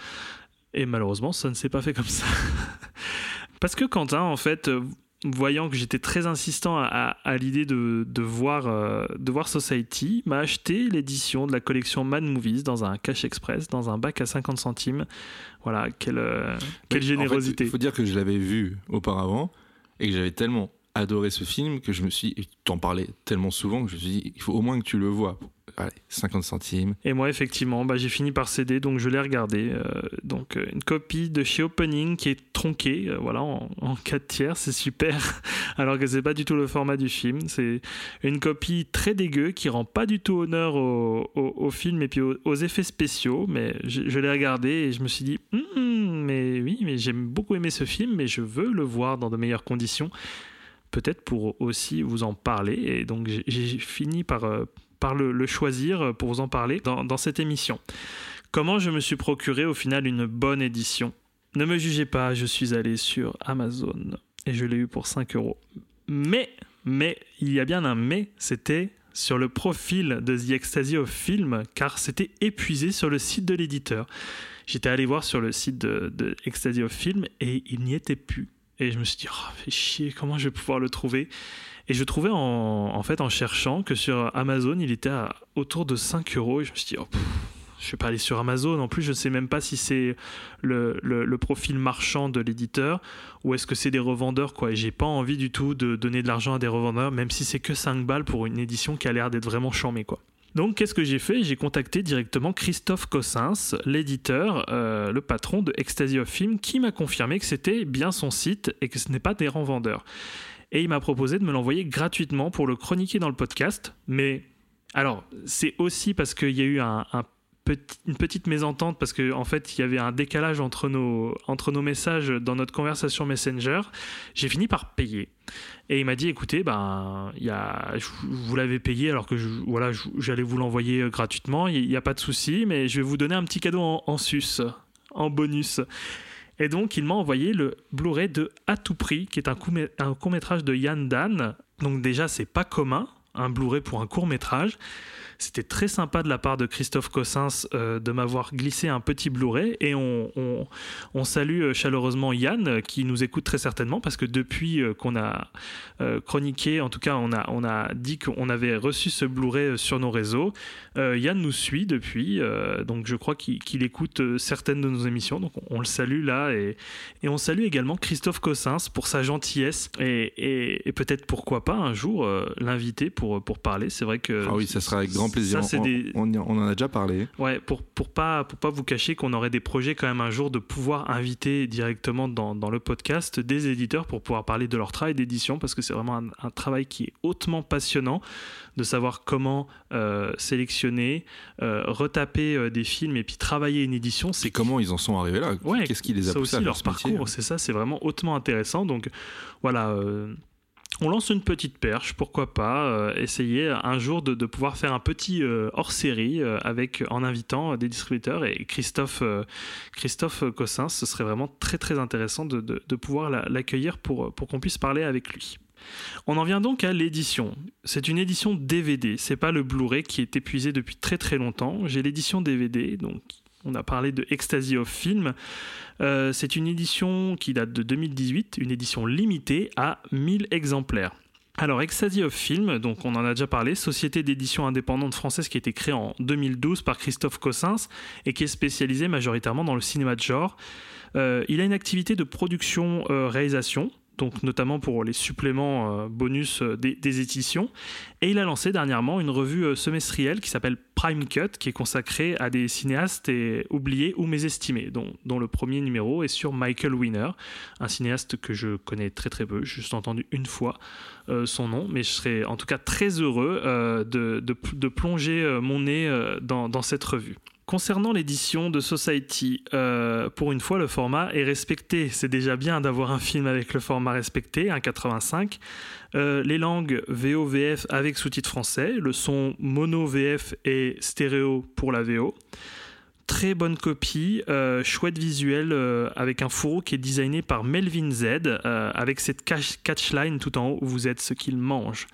Et malheureusement, ça ne s'est pas fait comme ça. Parce que Quentin, en fait, euh, voyant que j'étais très insistant à, à- à l'idée de, de voir, euh, de voir Society, m'a acheté l'édition de la collection Mad Movies dans un cash express, dans un bac à 50 centimes. Voilà, quelle, euh, quelle générosité. Il faut dire que je l'avais vu auparavant et que j'avais tellement adoré ce film que je me suis. et T'en parlais tellement souvent que je me suis dit, il faut au moins que tu le vois. Allez, 50 centimes. Et moi, effectivement, bah, j'ai fini par céder, donc je l'ai regardé. euh, donc, euh, une copie de chez Opening qui est tronquée, euh, voilà, en, en 4 tiers, c'est super. Alors que c'est pas du tout le format du film. C'est une copie très dégueu qui rend pas du tout honneur au, film et puis aux, effets spéciaux. Mais je, l'ai regardé et je me suis dit, Hum, mais oui, mais j'aime beaucoup aimé ce film, mais je veux le voir dans de meilleures conditions. Peut-être pour aussi vous en parler. Et donc, j'ai- fini par. Par le, choisir pour vous en parler dans, dans cette émission. Comment je me suis procuré au final une bonne édition? Ne me jugez pas, je suis allé sur Amazon et je l'ai eu pour 5 euros. Mais, mais, il y a bien un mais, c'était sur le profil de The Ecstasy of Film, car c'était épuisé sur le site de l'éditeur. J'étais allé voir sur le site de, de Ecstasy of Film et il n'y était plus. Et je me suis dit, oh, fais chier, comment je vais pouvoir le trouver? Et je trouvais en, fait en cherchant que sur Amazon il était à autour de 5 euros. Et je me suis dit oh, je vais pas aller sur Amazon. En plus je sais même pas si c'est le, profil marchand de l'éditeur ou est-ce que c'est des revendeurs quoi. Et j'ai pas envie du tout de donner de l'argent à des revendeurs même si c'est que 5 balles pour une édition qui a l'air d'être vraiment charmée quoi. Donc, qu'est-ce que j'ai fait? J'ai contacté directement Christophe Cossens, l'éditeur, euh, le patron de Ecstasy of Film, qui m'a confirmé que c'était bien son site et que ce n'est pas des revendeurs et il m'a proposé de me l'envoyer gratuitement pour le chroniquer dans le podcast. Mais alors, c'est aussi parce qu'il y a eu une petite mésentente, parce qu'en en fait, il y avait un décalage entre nos, messages dans notre conversation Messenger. J'ai fini par payer. Et il m'a dit, écoutez, ben, vous l'avez payé alors que voilà, j'allais vous l'envoyer euh, gratuitement, il n'y a pas de souci, mais je vais vous donner un petit cadeau en sus, en bonus. Et donc, il m'a envoyé le Blu-ray de À tout prix, qui est un, court- un court-métrage de Yann Dan. Donc, déjà, c'est pas commun, un Blu-ray pour un court-métrage. C'était très sympa de la part de Christophe Cossens euh, de m'avoir glissé un petit Blu-ray. Et on, on- on salue euh, chaleureusement Yann, qui nous écoute très certainement, parce que depuis euh, qu'on a chroniqué, en tout cas, on a, on a dit qu'on avait reçu ce Blu-ray sur nos réseaux. Yann nous suit depuis, donc je crois qu'il écoute certaines de nos émissions. Donc on, le salue là. Et, et on salue également Christophe Cossens pour sa gentillesse. Et, et- peut-être pourquoi pas un jour l'inviter pour, pour parler. C'est vrai que. Ah oui, ça sera avec grand plaisir. Ça, on, des- on en a déjà parlé. Ouais, pour, pour pas pour pas vous cacher qu'on aurait des projets quand même un jour de pouvoir inviter directement dans, dans le podcast des éditeurs pour pouvoir parler de leur travail d'édition parce que c'est vraiment un, un travail qui est hautement passionnant de savoir comment euh, sélectionner, euh, retaper euh, des films et puis travailler une édition. C'est comment ils en sont arrivés là? Ouais, Qu'est-ce qui les a poussés aussi à leur parcours, c'est ça, c'est vraiment hautement intéressant. Donc voilà, on lance une petite perche, pourquoi pas euh, essayer un jour de, pouvoir faire un petit euh, hors-série euh, avec en invitant des distributeurs et Christophe Christophe Cossins. Ce serait vraiment très très intéressant de, pouvoir la- l'accueillir pour pour qu'on puisse parler avec lui. On en vient donc à l'édition. C'est une édition DVD, c'est pas le Blu-ray qui est épuisé depuis très très longtemps. J'ai l'édition DVD, donc on a parlé de Ecstasy of Film. Euh, c'est une édition qui date de 2018, une édition limitée à 1000 exemplaires. Alors, Ecstasy of Film, donc on en a déjà parlé, société d'édition indépendante française qui a été créée en 2012 par Christophe Cossens et qui est spécialisée majoritairement dans le cinéma de genre. Euh, il a une activité de production-réalisation, donc notamment pour les suppléments euh, bonus euh, des, éditions. Et il a lancé dernièrement une revue euh, semestrielle qui s'appelle Prime Cut, qui est consacrée à des cinéastes oubliés ou mésestimés, dont, dont le premier numéro est sur Michael Winner, un cinéaste que je connais très très peu, j'ai juste entendu une fois son nom, mais je serais en tout cas très heureux de, plonger mon nez dans cette revue. Concernant l'édition de Society, euh, pour une fois, le format est respecté. C'est déjà bien d'avoir un film avec le format respecté, 1,85. Euh, les langues VO, VF avec sous-titres français, le son mono VF et stéréo pour la VO. Très bonne copie, euh, chouette visuel euh, avec un fourreau qui est designé par Melvin Z, avec cette catch- catchline tout en haut, vous êtes ce qu'il mange.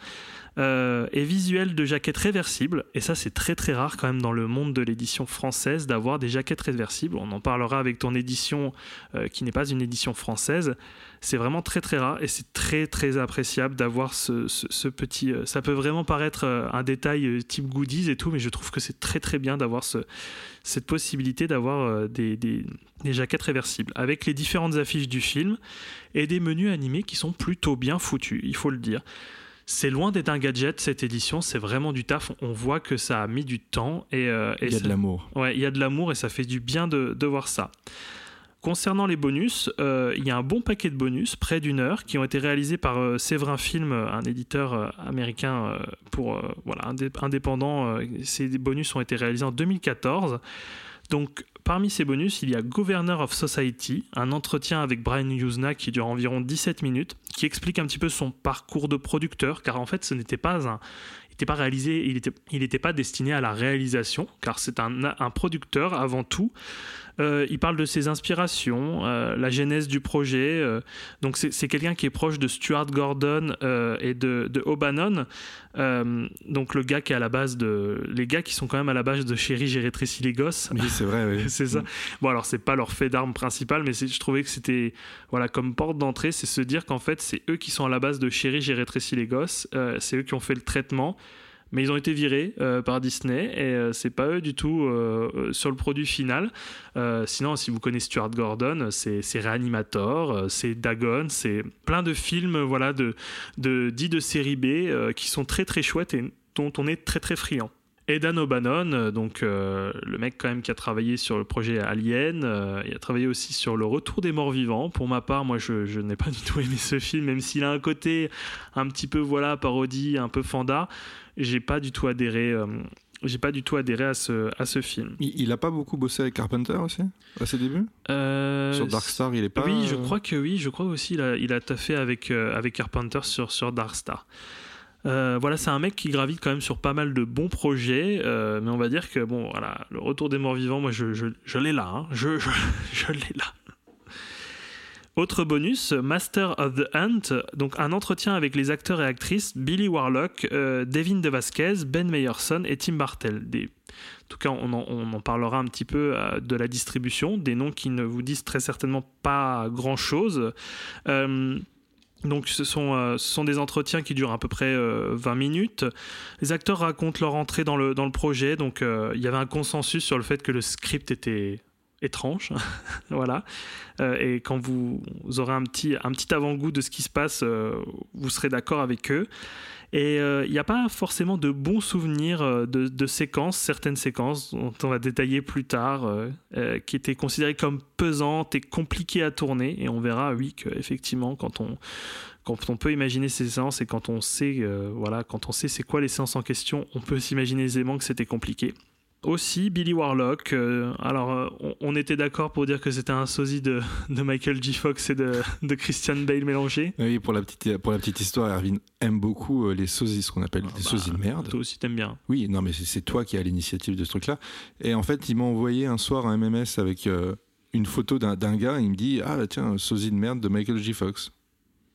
Euh, et visuel de jaquettes réversibles, et ça c'est très très rare quand même dans le monde de l'édition française d'avoir des jaquettes réversibles. On en parlera avec ton édition euh, qui n'est pas une édition française. C'est vraiment très très rare et c'est très très appréciable d'avoir ce, petit. euh, ça peut vraiment paraître euh, un détail euh, type goodies et tout, mais je trouve que c'est très très bien d'avoir ce, cette possibilité d'avoir euh, des, des- des jaquettes réversibles avec les différentes affiches du film et des menus animés qui sont plutôt bien foutus, il faut le dire. C'est loin d'être un gadget cette édition, c'est vraiment du taf. On voit que ça a mis du temps et, euh, et Il y a ça- de l'amour. Ouais, il y a de l'amour et ça fait du bien de, de voir ça. Concernant les bonus, euh, il y a un bon paquet de bonus, près d'une heure, qui ont été réalisés par euh, Séverin Film, un éditeur euh, américain pour voilà indé- indépendant. ces bonus ont été réalisés en 2014. Donc, parmi ces bonus, il y a Governor of Society, un entretien avec Brian Usna qui dure environ 17 minutes, qui explique un petit peu son parcours de producteur, car en fait, ce n'était pas un, il n'était pas réalisé, il n'était pas destiné à la réalisation, car c'est un producteur avant tout. Euh, il parle de ses inspirations, euh, la genèse du projet. euh, donc c'est quelqu'un qui est proche de Stuart Gordon et de, de O'Bannon. Donc le gars qui est à la base de, les gars qui sont quand même à la base de Chérie, j'ai rétréci les gosses. Oui, c'est vrai. oui. c'est ça. Bon, alors c'est pas leur fait d'arme principale, mais je trouvais que c'était, voilà, comme porte d'entrée, c'est se dire qu'en fait, c'est eux qui sont à la base de Chérie, j'ai rétréci les gosses. C'est eux qui ont fait le traitement, mais ils ont été virés euh, par Disney et euh, c'est pas eux du tout euh, euh, sur le produit final. Sinon, si vous connaissez Stuart Gordon, c'est Reanimator, c'est Dagon, c'est plein de films, voilà, de, de dits de série B qui sont très très chouettes et dont on est très très friand. Et O'Bannon, donc le mec quand même qui a travaillé sur le projet Alien, il a travaillé aussi sur Le Retour des Morts Vivants. Pour ma part, moi je, je n'ai pas du tout aimé ce film, même s'il a un côté un petit peu voilà parodie, un peu fanda, j'ai pas du tout adhéré. euh, j'ai pas du tout adhéré à ce, à ce film. Il, il a pas beaucoup bossé avec Carpenter aussi à ses débuts? Euh, Sur Dark Star, il est pas. oui, je crois que oui. Je crois aussi il a, il a taffé avec, euh, avec Carpenter sur, sur Dark Star. Euh, voilà, c'est un mec qui gravite quand même sur pas mal de bons projets, mais on va dire que bon, voilà, le retour des morts vivants, moi je, je, je l'ai là, hein. je, je, je l'ai là. Autre bonus, Master of the Hunt, donc un entretien avec les acteurs et actrices Billy Warlock, euh, Devin De Vasquez, Ben Meyerson et Tim Bartel. En tout cas, on en, parlera un petit peu euh, de la distribution, des noms qui ne vous disent très certainement pas grand-chose. Euh, donc ce sont, des entretiens qui durent à peu près euh, 20 minutes. Les acteurs racontent leur entrée dans le, dans le projet. Donc il y avait un consensus sur le fait que le script était étrange. voilà. Euh, et quand vous, aurez un petit, un petit avant-goût de ce qui se passe, euh, vous serez d'accord avec eux. Et euh, il n'y a pas forcément de bons souvenirs de, séquences, certaines séquences dont on va détailler plus tard, qui étaient considérées comme pesantes et compliquées à tourner. Et on verra, oui, qu'effectivement, quand on, quand on peut imaginer ces séances et quand on sait, voilà, quand on sait c'est quoi les séances en question, on peut s'imaginer aisément que c'était compliqué. Aussi, Billy Warlock. euh, alors, euh, on, on était d'accord pour dire que c'était un sosie de, de Michael G. Fox et de, de Christian Bale mélangés. Oui, pour la petite, pour la petite histoire, Erwin aime beaucoup euh, les sosies, ce qu'on appelle des Bah, sosies de merde. Toi aussi, t'aimes bien. Oui, non, mais c'est toi qui as l'initiative de ce truc-là. Et en fait, il m'a envoyé un soir un MMS avec euh, une photo d'un d'un gars. Il me dit Ah, tiens, sosie de merde de Michael J. Fox.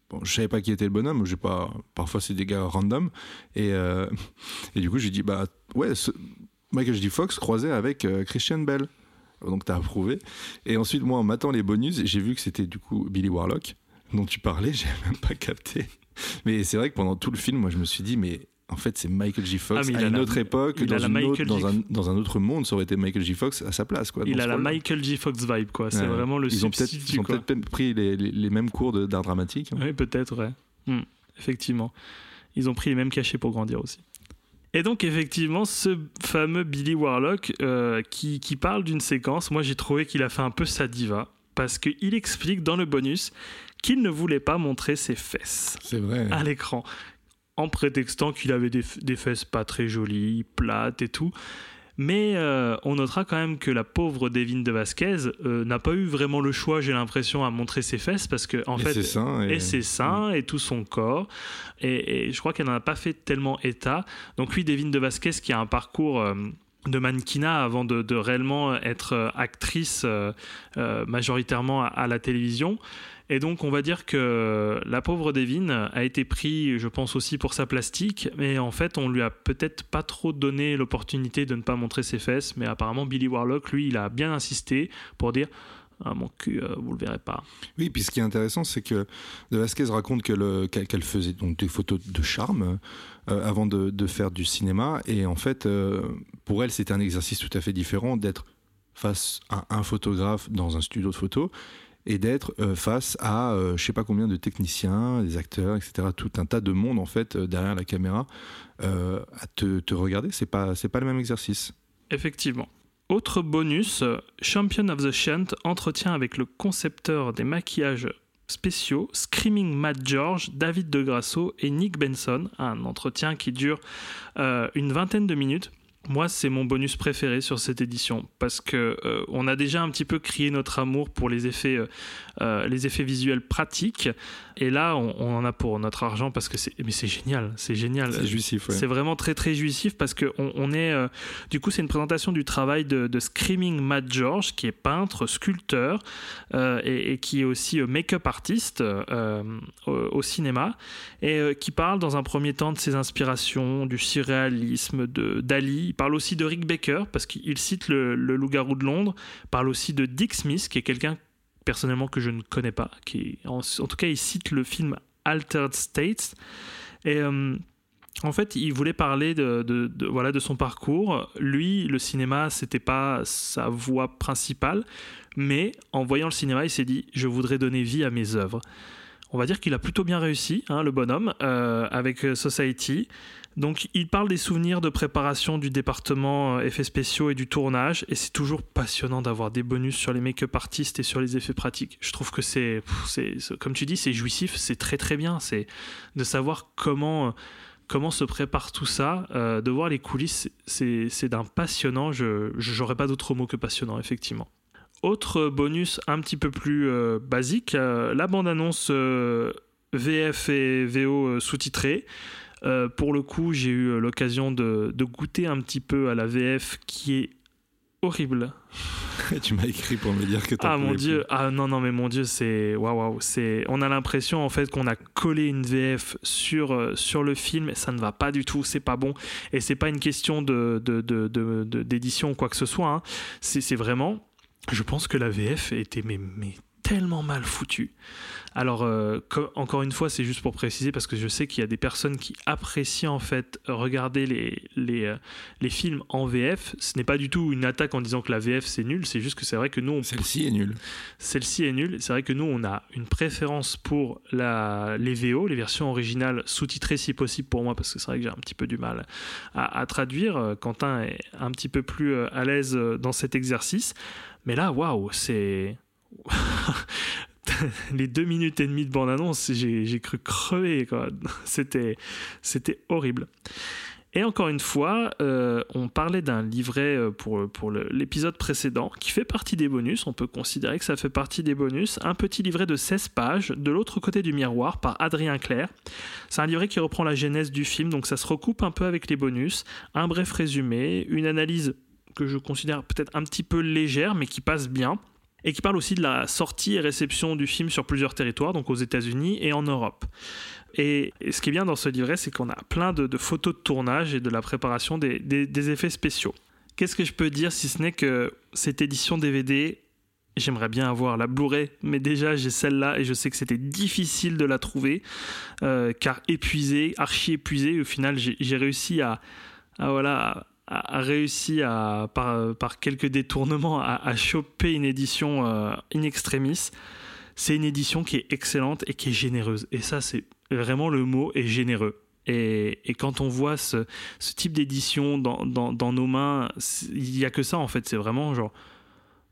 Bon, je savais pas qui était le bonhomme. J'ai pas. Parfois, c'est des gars random. Et, euh, et du coup, j'ai dit Bah, ouais, ce- Michael J. Fox croisé avec euh, Christian Bell. Donc, t'as approuvé. Et ensuite, moi, en matant les bonus, j'ai vu que c'était du coup Billy Warlock dont tu parlais. J'ai même pas capté. Mais c'est vrai que pendant tout le film, moi, je me suis dit Mais. En fait, c'est Michael J. Fox Ah, à une la- autre époque, dans, une autre- un, dans un autre monde, ça aurait été Michael J. Fox à sa place. Quoi, Il a la. Michael J. Fox vibe, quoi. C'est Ouais. vraiment le ils ont peut-être substitut, ils ont quoi. peut-être même pris les, les- les mêmes cours d'art dramatique. hein. Oui, peut-être, ouais. Hmm, effectivement. Ils ont pris les mêmes cachets pour grandir aussi. Et donc, effectivement, ce fameux Billy Warlock euh, qui, qui parle d'une séquence, moi j'ai trouvé qu'il a fait un peu sa diva, parce qu'il explique dans le bonus qu'il ne voulait pas montrer ses fesses C'est vrai. à l'écran, en prétextant qu'il avait des, des fesses pas très jolies, plates et tout. Mais euh, on notera quand même que la pauvre Devin de Vasquez euh, n'a pas eu vraiment le choix, j'ai l'impression, à montrer ses fesses, parce que en et fait, et ses seins et tout son corps. Et, et je crois qu'elle n'en a pas fait tellement état. Donc oui, Devin de Vasquez qui a un parcours euh, de mannequinat avant de, de réellement être actrice majoritairement à, à la télévision. Et donc on va dire que la pauvre Devin a été pris, je pense aussi pour sa plastique, mais en fait on lui a peut-être pas trop donné l'opportunité de ne pas montrer ses fesses, mais apparemment Billy Warlock, lui, il a bien insisté pour dire ah, mon cul, euh, vous le verrez pas. Oui, puis ce qui est intéressant, c'est que De Vasquez raconte que le- qu'elle qu'elle faisait donc des photos de charme euh, avant de, de faire du cinéma. Et en fait, euh, pour elle, c'était un exercice tout à fait différent d'être face à un photographe dans un studio de photo et d'être euh, face à euh, je sais pas combien de techniciens, des acteurs, etc. Tout un tas de monde en fait euh, derrière la caméra à te, regarder. C'est pas pas le même exercice. Effectivement. Autre bonus, Champion of the Shunt entretien avec le concepteur des maquillages spéciaux, Screaming Matt George, David De Grasso et Nick Benson. Un entretien qui dure une vingtaine de minutes. Moi, c'est mon bonus préféré sur cette édition parce que euh, on a déjà un petit peu crié notre amour pour les effets, euh, euh, les effets visuels pratiques, et là, on, on en a pour notre argent parce que c'est, mais c'est génial, c'est génial. C'est jouissif. ouais. C'est vraiment très très jouissif parce que on, on est euh, du coup c'est une présentation du travail de, de Screaming Matt George qui est peintre, sculpteur et, et qui est aussi make-up artiste au, au cinéma et qui parle dans un premier temps de ses inspirations, du surréalisme, de Dali. Il parle aussi de Rick Baker parce qu'il cite le, loup-garou de Londres. Il parle aussi de Dick Smith qui est quelqu'un personnellement que je ne connais pas. Qui en, tout cas, il cite le film Altered States et euh, en fait, il voulait parler de- voilà, de son parcours. Lui, le cinéma, c'était pas sa voie principale, mais en voyant le cinéma, il s'est dit je voudrais donner vie à mes œuvres. On va dire qu'il a plutôt bien réussi, hein, le bonhomme, euh, avec euh, Society. Donc, il parle des souvenirs de préparation du département euh, effets spéciaux et du tournage, et c'est toujours passionnant d'avoir des bonus sur les make-up artistes et sur les effets pratiques. Je trouve que c'est, comme tu dis, c'est jouissif, c'est très très bien. C'est de savoir comment euh, comment se prépare tout ça, euh, de voir les coulisses, c'est d'un passionnant. Je j'aurais pas d'autre mot que passionnant, effectivement. Autre bonus un petit peu plus basique, la bande-annonce VF et VO sous-titrée. Euh, pour le coup, j'ai eu euh, l'occasion de, de goûter un petit peu à la VF qui est horrible. tu m'as écrit pour me dire que t'en Ah mon dieu, plus. ah non non mais mon dieu, c'est waouh waouh, c'est on a l'impression en fait qu'on a collé une VF sur euh, sur le film, ça ne va pas du tout, c'est pas bon et c'est pas une question de d'édition ou quoi que ce soit, hein. c'est c'est vraiment, je pense que la VF était mais mais tellement mal foutue. Alors, euh, co- encore une fois, c'est juste pour préciser parce que je sais qu'il y a des personnes qui apprécient en fait regarder les, les, euh, les films en VF. Ce n'est pas du tout une attaque en disant que la VF c'est nul, c'est juste que c'est vrai que nous, on Celle-ci est nulle. celle-ci est nulle. C'est vrai que nous, on a une préférence pour la, les VO, les versions originales sous-titrées si possible pour moi, parce que c'est vrai que j'ai un petit peu du mal à, à traduire. Euh, Quentin est un petit peu plus à l'aise dans cet exercice. Mais là, waouh, c'est. les deux minutes et demie de bande-annonce, j'ai cru crever. C'était horrible. Et encore une fois, euh, on parlait d'un livret euh, pour, pour l'épisode précédent qui fait partie des bonus. On peut considérer que ça fait partie des bonus. Un petit livret de 16 pages de l'autre côté du miroir par Adrien Clair. C'est un livret qui reprend la genèse du film, donc ça se recoupe un peu avec les bonus. Un bref résumé, une analyse que je considère peut-être un petit peu légère, mais qui passe bien. Et qui parle aussi de la sortie et réception du film sur plusieurs territoires, donc aux États-Unis et en Europe. Et, ce qui est bien dans ce livret, c'est qu'on a plein de, photos de tournage et de la préparation des, effets spéciaux. Qu'est-ce que je peux dire si ce n'est que cette édition DVD, j'aimerais bien avoir la Blu-ray, mais déjà j'ai celle-là et je sais que c'était difficile de la trouver, euh, car épuisée, archi épuisée. Au final, j'ai j'ai réussi à, à, voilà, à réussi à, par, quelques détournements à, choper une édition euh, in extremis. C'est une édition qui est excellente et qui est généreuse. Et ça, c'est vraiment le mot est généreux. Et, quand on voit ce, type d'édition dans, nos mains, il n'y a que ça en fait. C'est vraiment genre,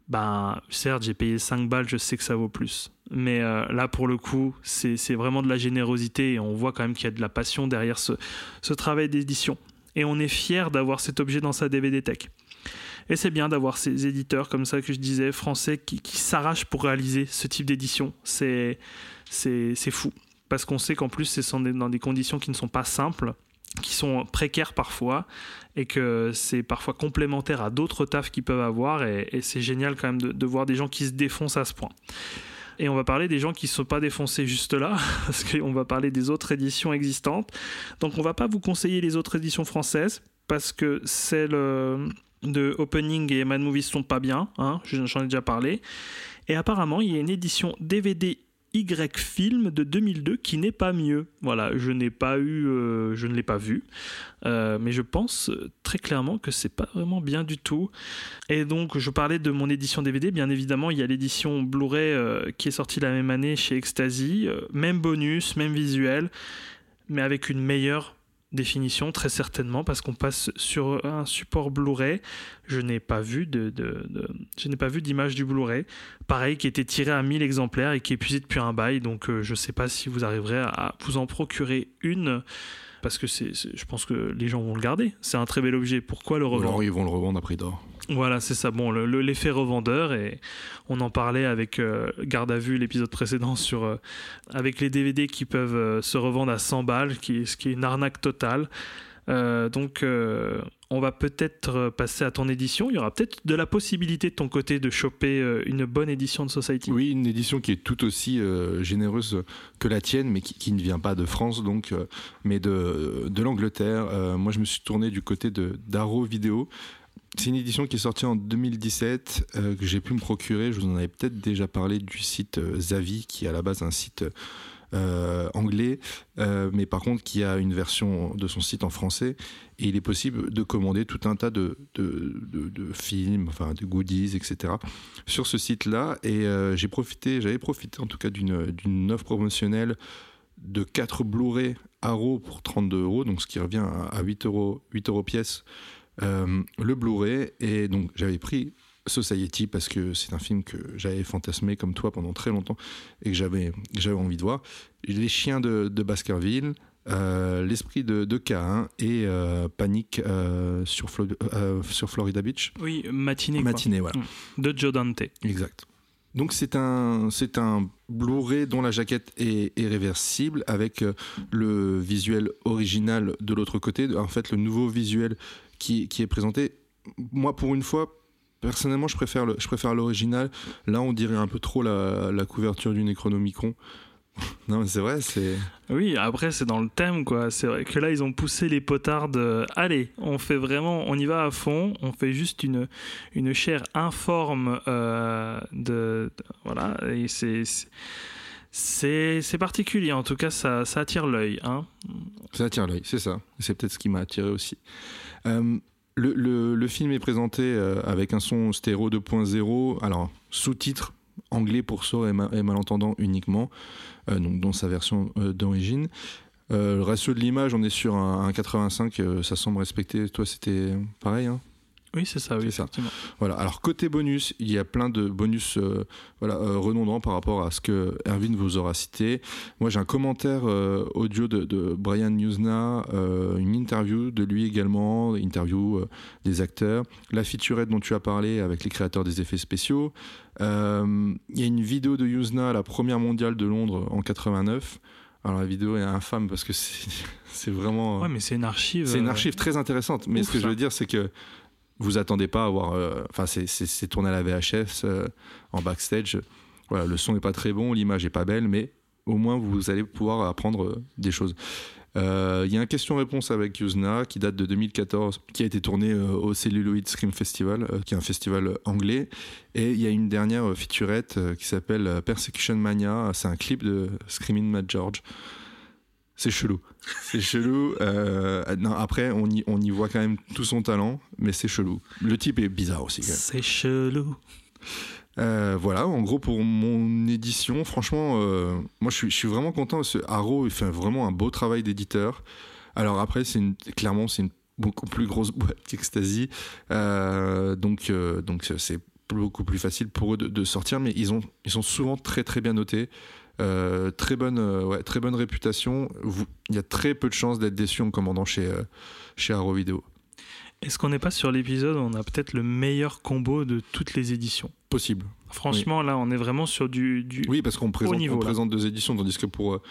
ben certes, j'ai payé 5 balles, je sais que ça vaut plus. Mais euh, là, pour le coup, c'est vraiment de la générosité et on voit quand même qu'il y a de la passion derrière ce travail d'édition. Et on est fier d'avoir cet objet dans sa DVD Tech. Et c'est bien d'avoir ces éditeurs comme ça que je disais, français, qui, s'arrachent pour réaliser ce type d'édition. C'est fou. Parce qu'on sait qu'en plus, c'est dans des conditions qui ne sont pas simples, qui sont précaires parfois, et que c'est parfois complémentaire à d'autres tafs qu'ils peuvent avoir. Et, et c'est génial quand même de, de voir des gens qui se défoncent à ce point. Et on va parler des gens qui ne sont pas défoncés juste là, parce qu'on va parler des autres éditions existantes. Donc on va pas vous conseiller les autres éditions françaises, parce que celles euh, de Opening et Mad Movies sont pas bien, hein, j'en ai déjà parlé. Et apparemment, il y a une édition DVD Y film de 2002 qui n'est pas mieux. Voilà, je n'ai pas eu, euh, je ne l'ai pas vu, Euh, mais je pense euh, très clairement que c'est pas vraiment bien du tout. Et donc, je parlais de mon édition DVD. Bien évidemment, il y a l'édition Blu-ray qui est sortie la même année chez Ecstasy, même bonus, même visuel, mais avec une meilleure définition très certainement parce qu'on passe sur un support Blu-ray. Je n'ai pas vu de, je n'ai pas vu d'image du Blu-ray. Pareil qui était tiré à 1000 exemplaires et qui est épuisé depuis un bail. Donc euh, je sais pas si vous arriverez à vous en procurer une parce que c'est, je pense que les gens vont le garder c'est un très bel objet pourquoi le revendre? Alors ils vont le revendre à prix d'or. voilà, c'est ça. Bon, le- le- l'effet revendeur, et on en parlait avec euh, Garde à vue, l'épisode précédent, sur euh, avec les DVD qui peuvent euh, se revendre à 100 balles, qui, ce qui est une arnaque totale. Donc, on va peut-être euh, passer à ton édition. Il y aura peut-être de la possibilité de ton côté de choper euh, une bonne édition de Society. Oui, une édition qui est tout aussi euh, généreuse que la tienne, mais qui, ne vient pas de France, donc, mais de, l'Angleterre. Moi, je me suis tourné du côté de d'Arrow Video. C'est une édition qui est sortie en 2017, euh, que j'ai pu me procurer. Je vous en avais peut-être déjà parlé du site Zavi, qui est à la base un site anglais, euh, mais par contre qui a une version de son site en français. Et il est possible de commander tout un tas de, films, enfin de goodies, etc. sur ce site-là. Et euh, j'ai profité, j'avais profité en tout cas d'une offre promotionnelle de 4 Blu-ray Arrow pour 32 euros, donc ce qui revient à, à 8 euros, 8 euros pièce euh, le Blu-ray. Et donc j'avais pris Society parce que c'est un film que j'avais fantasmé comme toi pendant très longtemps et que j'avais j'avais envie de voir. Les chiens de, de Baskerville, euh, l'esprit de, de Cain et euh, Panique euh, sur, Flo- sur Florida Beach. Oui, matinée. quoi. Matinée, voilà. Mm. De Joe Dante. Exact. Donc c'est un, c'est un Blu-ray dont la jaquette est, est réversible avec le visuel original de l'autre côté. En fait, le nouveau visuel qui, qui est présenté, moi pour une fois, personnellement, je préfère le, je préfère l'original. Là, on dirait un peu trop la, la couverture du Necronomicon. non, mais c'est vrai, c'est. Oui, après c'est dans le thème quoi. C'est vrai que là ils ont poussé les potards. de- Allez, on fait vraiment, on y va à fond. On fait juste une une chair informe euh, de, de- voilà et c'est c'est- particulier. En tout cas, ça ça attire l'œil. Hein. Ça attire l'œil, c'est ça. C'est peut-être ce qui m'a attiré aussi. Euh, le, le- film est présenté euh, avec un son stéréo 2.0, alors sous-titres anglais pour sourds et, ma- et malentendants uniquement, euh, donc dans sa version euh, d'origine. Le ratio de l'image, on est sur un, un 85, euh, ça semble respecter. Toi, c'était pareil, hein? Oui, c'est ça. Oui, C'est ça. Voilà. Alors côté bonus, il y a plein de bonus euh, voilà, euh, redondants par rapport à ce que Erwin vous aura cité. Moi, j'ai un commentaire euh, audio de, de Brian Newsna, euh, une interview de lui également, interview euh, des acteurs, la featurette dont tu as parlé avec les créateurs des effets spéciaux. Il y a une vidéo de Newsna à la première mondiale de Londres en 89. Alors la vidéo est infâme parce que c'est vraiment. Ouais, mais c'est une archive. C'est une archive très intéressante, mais ouf, ce que je veux dire, c'est que vous attendez pas à avoir. euh, Enfin, c'est- tourné à la VHS euh, en backstage. Voilà, le son est pas très bon, l'image est pas belle, mais au moins vous allez pouvoir apprendre euh, des choses. Il y a un question-réponse avec Yuzna qui date de 2014, qui a été tourné au Celluloid Scream Festival, qui est un festival anglais. Et il y a une dernière featurette qui s'appelle Persecution Mania. C'est un clip de Screaming Mad George. C'est chelou. C'est chelou. Euh, non, après, on y, on y voit quand même tout son talent, mais c'est chelou. Le type est bizarre aussi. C'est chelou. Euh, voilà, en gros pour mon édition, franchement, euh, moi je suis, je suis vraiment content parce que Arrow il fait vraiment un beau travail d'éditeur. Alors après, c'est une, clairement c'est une beaucoup plus grosse boîte qu'Ecstasy, Euh, donc euh, donc c'est beaucoup plus facile pour eux de, de sortir, mais ils ont ils sont souvent très très bien notés. Euh, très bonne euh, ouais, très bonne réputation. Vous- Il y a très peu de chances d'être déçu en commandant chez euh, chez Arrow Video. Est-ce qu'on n'est pas sur l'épisode où on a peut-être le meilleur combo de toutes les éditions? Possible. Franchement, là, on est vraiment sur du. du... Oui, parce qu'on présente, niveau, on là. présente deux éditions, tandis que pour, euh,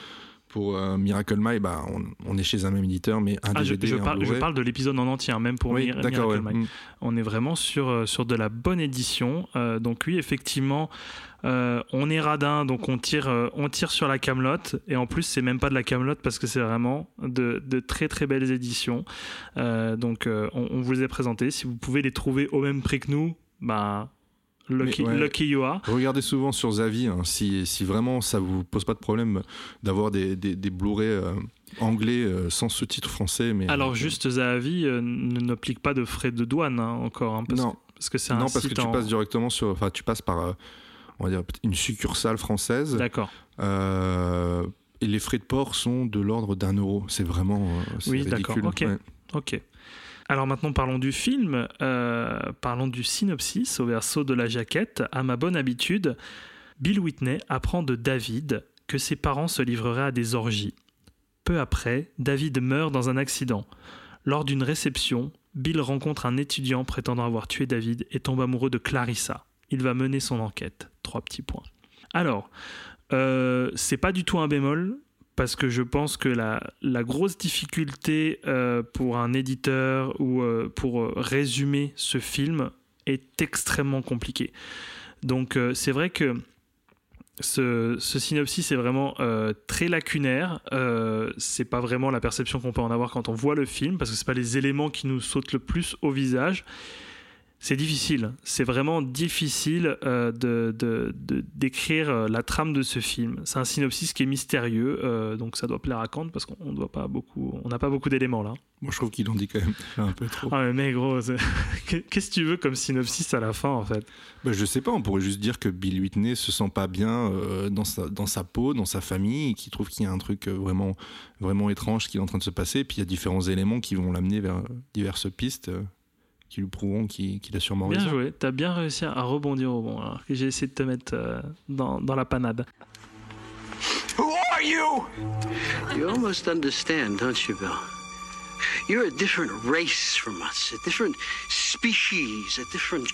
pour euh, Miracle My, bah, on, on est chez un même éditeur, mais un Ah, je, DVD je un parle, je parle de l'épisode en entier, hein, même pour Oui, Miracle ouais. Mm. On est vraiment sur, euh, sur de la bonne édition. Euh, donc oui, effectivement, euh, on est radin, donc on tire, on tire sur la camelote. Et en plus, c'est même pas de la camelote parce que c'est vraiment de, de très très belles éditions. Donc on, on vous les a présentées. Si vous pouvez les trouver au même prix que nous, bah lucky, ouais. lucky you are. Regardez souvent sur Zavi, hein, si, si vraiment ça vous pose pas de problème d'avoir des, des, des Blu-ray euh, anglais euh, sans sous-titres français. Mais, Alors juste Zahavi euh, n'applique pas de frais de douane hein, encore, hein, parce, non, que, parce que c'est un non parce que tu en- passes directement sur. Enfin, tu passes par euh, on va dire, une succursale française. D'accord. Euh, et les frais de port sont de l'ordre d'un euro. C'est vraiment euh, Oui, d'accord, ok. Ouais. Ok. Alors maintenant parlons du film, euh, parlons du synopsis au verso de la jaquette. À ma bonne habitude, Bill Whitney apprend de David que ses parents se livreraient à des orgies. Peu après, David meurt dans un accident. Lors d'une réception, Bill rencontre un étudiant prétendant avoir tué David et tombe amoureux de Clarissa. Il va mener son enquête. Trois petits points. Alors, euh, c'est pas du tout un bémol, parce que je pense que la, la grosse difficulté euh, pour un éditeur ou euh, pour euh, résumer ce film est extrêmement compliquée. Donc c'est vrai que ce, synopsis est vraiment très lacunaire. Euh, c'est pas vraiment la perception qu'on peut en avoir quand on voit le film, parce que c'est pas les éléments qui nous sautent le plus au visage. C'est difficile, c'est vraiment difficile euh, de, d'écrire euh, la trame de ce film. C'est un synopsis qui est mystérieux, euh, donc ça doit plaire à Kant parce qu'on on doit pas beaucoup, on n'a pas beaucoup d'éléments là. Moi, je trouve qu'ils l'ont dit quand même un peu trop. Ah mais gros, qu'est-ce que tu veux comme synopsis à la fin en fait? Bah, je sais pas, on pourrait juste dire que Bill Whitney se sent pas bien euh, dans, sa, dans sa peau, dans sa famille, et qu'il trouve qu'il y a un truc vraiment, vraiment étrange qui est en train de se passer. Puis il y a différents éléments qui vont l'amener vers diverses pistes qui lui prouveront qu'il qu'il a sûrement Bien raison. joué, t'as bien réussi à rebondir au bon, alors que j'ai essayé de te mettre euh, dans, dans la panade. Who are you? You almost understand, don't you, Bill? You're a different race from us, a different species, a different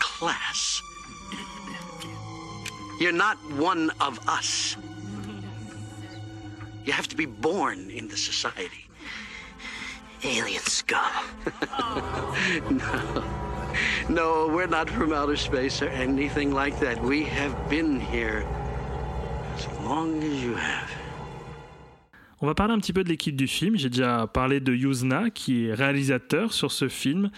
class. You're not one of us. You have to be born in the society. Alien scum. no. No, we're not from outer space or anything like that. We have been here as long as you have. On va parler un petit peu de l'équipe du film. J'ai déjà parlé de Yuzna, qui est réalisateur sur ce film,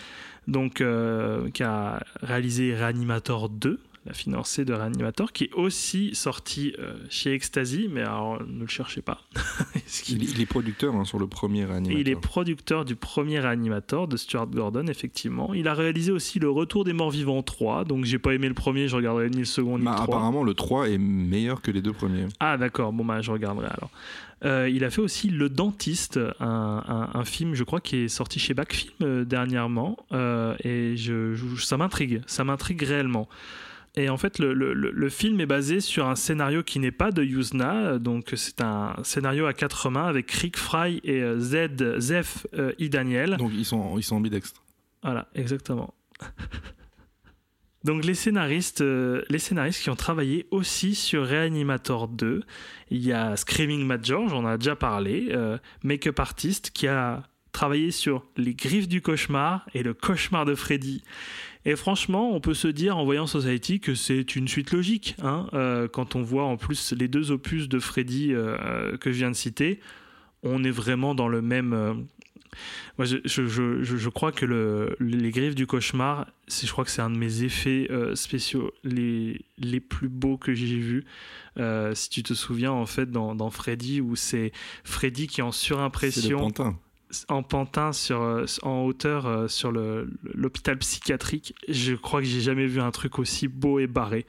donc euh, qui a réalisé Reanimator 2, la financée de Reanimator, qui est aussi sorti euh, chez Ecstasy, mais alors ne le cherchez pas. Il, il est producteur hein, sur le premier et animateur. il est producteur du premier Reanimator de Stuart Gordon, effectivement. Il a réalisé aussi Le Retour des Morts Vivants 3, donc j'ai pas aimé le premier, je regarderai ni le second ni Bah, le 3. apparemment, le 3 est meilleur que les deux premiers. Ah d'accord, bon bah je regarderai alors. Euh, il a fait aussi Le Dentiste, un, un- un film je crois qui est sorti chez Backfilm euh, dernièrement, euh, et je, je- ça m'intrigue, ça m'intrigue réellement. Et en fait, le, le- le- le film est basé sur un scénario qui n'est pas de Yuzna, donc c'est un scénario à quatre mains avec Rick Fry et euh, Z, Zef euh, E. Daniel. Donc ils sont, ils sont ambidextres. Voilà, exactement. Donc les scénaristes, euh, les scénaristes qui ont travaillé aussi sur Reanimator 2, il y a Screaming Matt George, on en a déjà parlé, euh, make-up artist qui a travaillé sur Les Griffes du cauchemar et Le cauchemar de Freddy. Et franchement, on peut se dire en voyant Society que c'est une suite logique, hein, euh, quand on voit en plus les deux opus de Freddy euh, que je viens de citer, on est vraiment dans le même. euh, moi, je, je, je, je- je crois que le, les griffes du cauchemar, je crois que c'est un de mes effets spéciaux les, les plus beaux que j'ai vus. Si tu te souviens, en fait, dans, dans Freddy, où c'est Freddy qui est en C'est le surimpression, pantin. En pantin sur, euh, en hauteur euh, sur l'hôpital psychiatrique. Je crois que j'ai jamais vu un truc aussi beau et barré.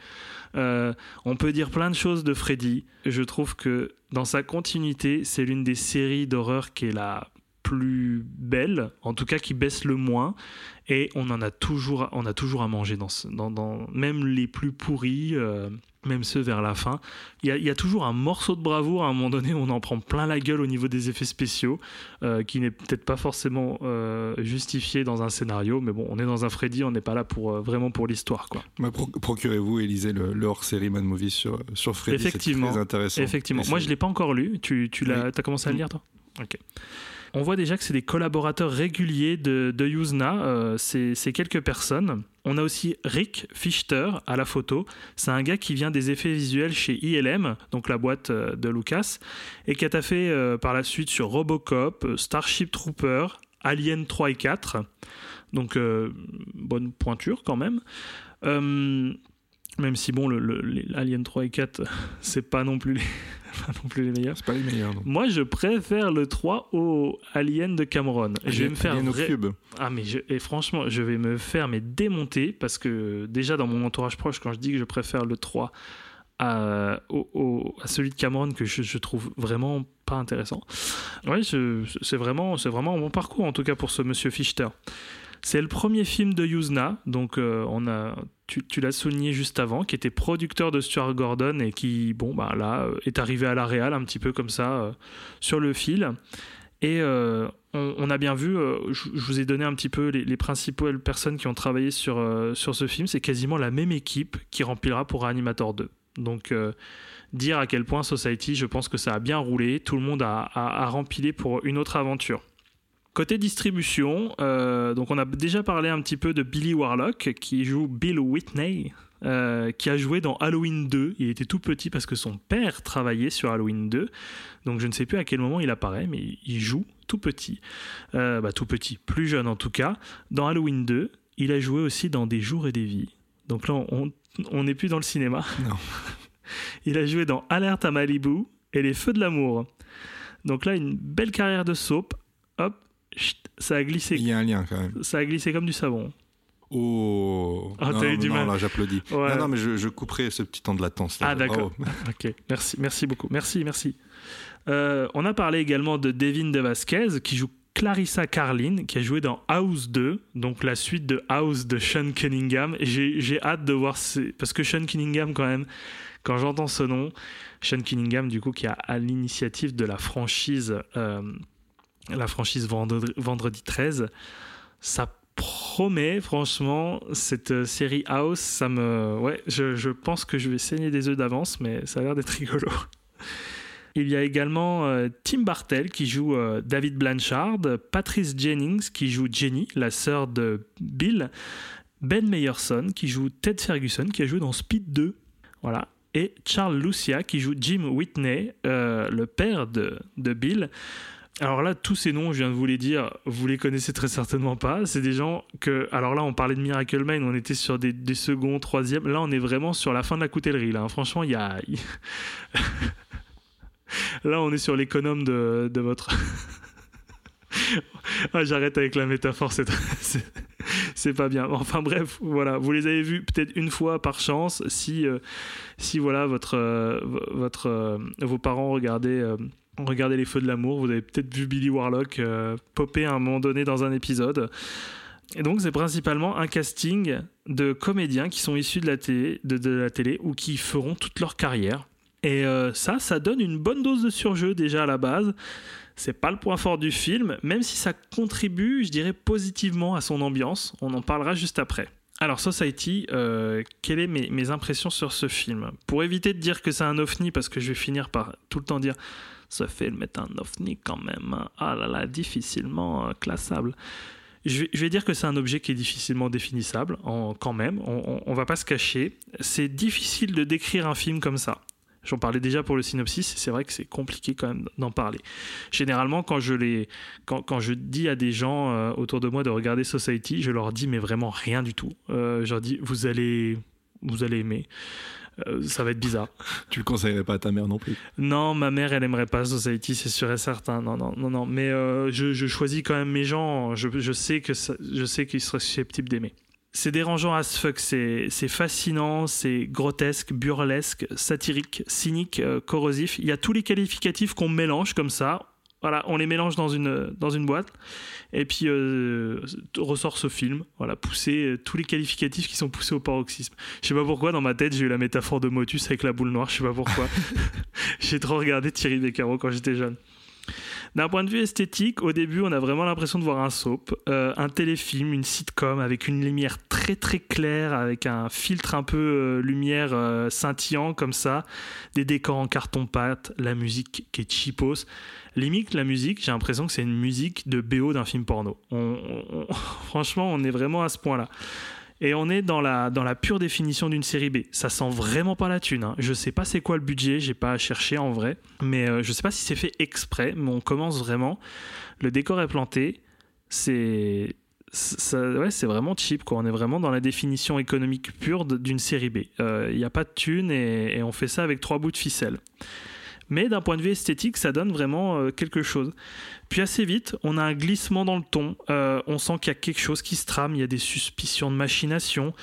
Euh, on peut dire plein de choses de Freddy. Je trouve que dans sa continuité, c'est l'une des séries d'horreur qui est la plus belle, en tout cas qui baisse le moins, et on en a toujours, on a toujours à manger dans, dans, même les plus pourris, même ceux vers la fin. Il y, a, il y a toujours un morceau de bravoure à un moment donné où on en prend plein la gueule au niveau des effets spéciaux, euh, qui n'est peut-être pas forcément euh, justifié dans un scénario, mais bon, on est dans un Freddy, on n'est pas là pour euh, vraiment pour l'histoire, quoi. Bah, pro- Procurez-vous et lisez le, le hors-série Mad Movie sur, sur Freddy. c'est Effectivement. très intéressant. Effectivement. Moi, je l'ai pas encore lu. Tu, tu l'as, Oui. t'as commencé à le lire, toi? Ok. On voit déjà que c'est des collaborateurs réguliers de, de Yuzna. c'est quelques personnes. On a aussi Rick Fichter à la photo. C'est un gars qui vient des effets visuels chez ILM, donc la boîte euh, de Lucas, et qui a taffé euh, par la suite sur Robocop, euh, Starship Trooper, Alien 3 et 4. Donc, euh, bonne pointure quand même. Même si, bon, le, le- les Alien 3 et 4, c'est pas non plus les, pas non plus les meilleurs. C'est pas les meilleurs. non. Moi, je préfère le 3 au Alien de Cameron. je vais me faire Alien au cube. Ah mais je- et franchement, je vais me faire mais démonter parce que déjà dans mon entourage proche, quand je dis que je préfère le 3 à, au- au- à celui de Cameron que je, je trouve vraiment pas intéressant. Ouais, c'est vraiment, c'est vraiment un bon parcours en tout cas pour ce Monsieur Fichter. C'est le premier film de Yuzna, donc euh, on a, tu, l'as souligné juste avant, qui était producteur de Stuart Gordon et qui, bon, bah là, euh, est arrivé à la réal un petit peu comme ça euh, sur le fil. Et on, a bien vu, je, vous ai donné un petit peu les, les principales personnes qui ont travaillé sur, ce film. C'est quasiment la même équipe qui remplira pour Animator 2. Donc, dire à quel point Society, je pense que ça a bien roulé. Tout le monde a, a, a rempilé pour une autre aventure. Côté distribution, euh, donc on a déjà parlé un petit peu de Billy Warlock qui joue Bill Whitney, euh, qui a joué dans Halloween 2. Il était tout petit parce que son père travaillait sur Halloween 2. Donc je ne sais plus à quel moment il apparaît, mais il joue tout petit. Euh, bah, tout petit, plus jeune en tout cas. Dans Halloween 2, il a joué aussi dans Des jours et des vies. Donc là, on n'est plus dans le cinéma. Non. il a joué dans Alerte à Malibu et Les Feux de l'amour. Donc là, une belle carrière de soap. Chut, ça a glissé. Il y a un lien quand même. Ça a glissé comme du savon. Oh Ah, non, t'as eu du non, mal. là j'applaudis. Ouais. Non, non, mais je, je couperai ce petit temps de latence. là. Ah, d'accord. Bravo. Ok, merci, merci beaucoup. Merci, merci. Euh, on a parlé également de Devin De Vasquez qui joue Clarissa Carlin, qui a joué dans House 2, donc la suite de House de Sean Cunningham. J'ai j'ai hâte de voir, ces- parce que Sean Cunningham, quand même, quand j'entends ce nom, Sean Cunningham, du coup, qui a à l'initiative de la franchise, euh, la franchise Vendredi, Vendredi 13, ça promet, franchement, cette euh, série House, ça me. Ouais, je, pense que je vais saigner des œufs d'avance, mais ça a l'air d'être rigolo. Il y a également euh, Tim Bartel qui joue euh, David Blanchard, Patrice Jennings qui joue Jenny, la sœur de Bill, Ben Meyerson qui joue Ted Ferguson qui a joué dans Speed 2. Voilà. Et Charles Lucia qui joue Jim Whitney, le père de, de Bill. Alors là, tous ces noms, je viens de vous les dire, vous les connaissez très certainement pas. C'est des gens que. Alors là, on parlait de Miracle Man, on était sur des, des seconds, troisièmes. Là, on est vraiment sur la fin de la coutellerie. Là, hein. franchement, il y a. là, on est sur l'économe de, de votre. ah, j'arrête avec la métaphore, c'est c'est- pas bien. Enfin bref, voilà, vous les avez vus peut-être une fois par chance si euh, si voilà votre euh, votre euh, vos parents regardaient regardaient les feux de l'amour, vous avez peut-être vu Billy Warlock euh, popper à un moment donné dans un épisode. Et donc c'est principalement un casting de comédiens qui sont issus de la télé, de, la télé ou qui feront toute leur carrière. Et euh, ça, ça donne une bonne dose de surjeu déjà à la base. C'est pas le point fort du film, même si ça contribue, je dirais, positivement à son ambiance. On en parlera juste après. Alors, Society, euh, quelles sont mes, mes impressions sur ce film? Pour éviter de dire que c'est un ovni, parce que je vais finir par tout le temps dire ce film est un ovni quand même. Ah là là, difficilement euh, classable. Je vais, dire que c'est un objet qui est difficilement définissable, en, quand même. On, on, on va pas se cacher. C'est difficile de décrire un film comme ça. J'en parlais déjà pour le synopsis, c'est vrai que c'est compliqué quand même d'en parler. Généralement, quand je, les, quand, quand je dis à des gens euh, autour de moi de regarder Society, je leur dis mais vraiment rien du tout. Euh, je leur dis vous allez, vous allez aimer. Euh, ça va être bizarre. Tu le conseillerais pas à ta mère non plus? Non, ma mère, elle aimerait pas Society, c'est sûr et certain. Non, non, non, non. Mais euh, je, je choisis quand même mes gens. Je, je sais que ça- je sais qu'ils seraient susceptibles d'aimer. C'est dérangeant as fuck, c'est c'est fascinant, c'est grotesque, burlesque, satirique, cynique, euh, corrosif. Il y a tous les qualificatifs qu'on mélange comme ça. Voilà, on les mélange dans une, dans une boîte. Et puis euh, ressort ce film. Voilà, pousser euh, tous les qualificatifs qui sont poussés au paroxysme. Je sais pas pourquoi, dans ma tête, j'ai eu la métaphore de Motus avec la boule noire. Je sais pas pourquoi. j'ai trop regardé Thierry Beccaro quand j'étais jeune. D'un point de vue esthétique, au début, on a vraiment l'impression de voir un soap, euh, un téléfilm, une sitcom avec une lumière très très claire, avec un filtre un peu euh, lumière euh, scintillant comme ça, des décors en carton-pâte, la musique qui est cheapos. Limite, la musique, j'ai l'impression que c'est une musique de BO d'un film porno. Franchement, on est vraiment à ce point-là. Et on est dans la, dans la pure définition d'une série B. Ça sent vraiment pas la thune. hein. Je sais pas c'est quoi le budget, j'ai pas cherché en vrai. Mais euh, je sais pas si c'est fait exprès, mais on commence vraiment. Le décor est planté. C'est. ouais, c'est vraiment cheap quoi. On est vraiment dans la définition économique pure d'une série B. Il n'y a pas de thune et on fait ça avec trois bouts de ficelle. Mais d'un point de vue esthétique, ça donne vraiment euh, quelque chose. Puis assez vite, on a un glissement dans le ton. Euh, on sent qu'il y a quelque chose qui se trame. Il y a des suspicions de machination.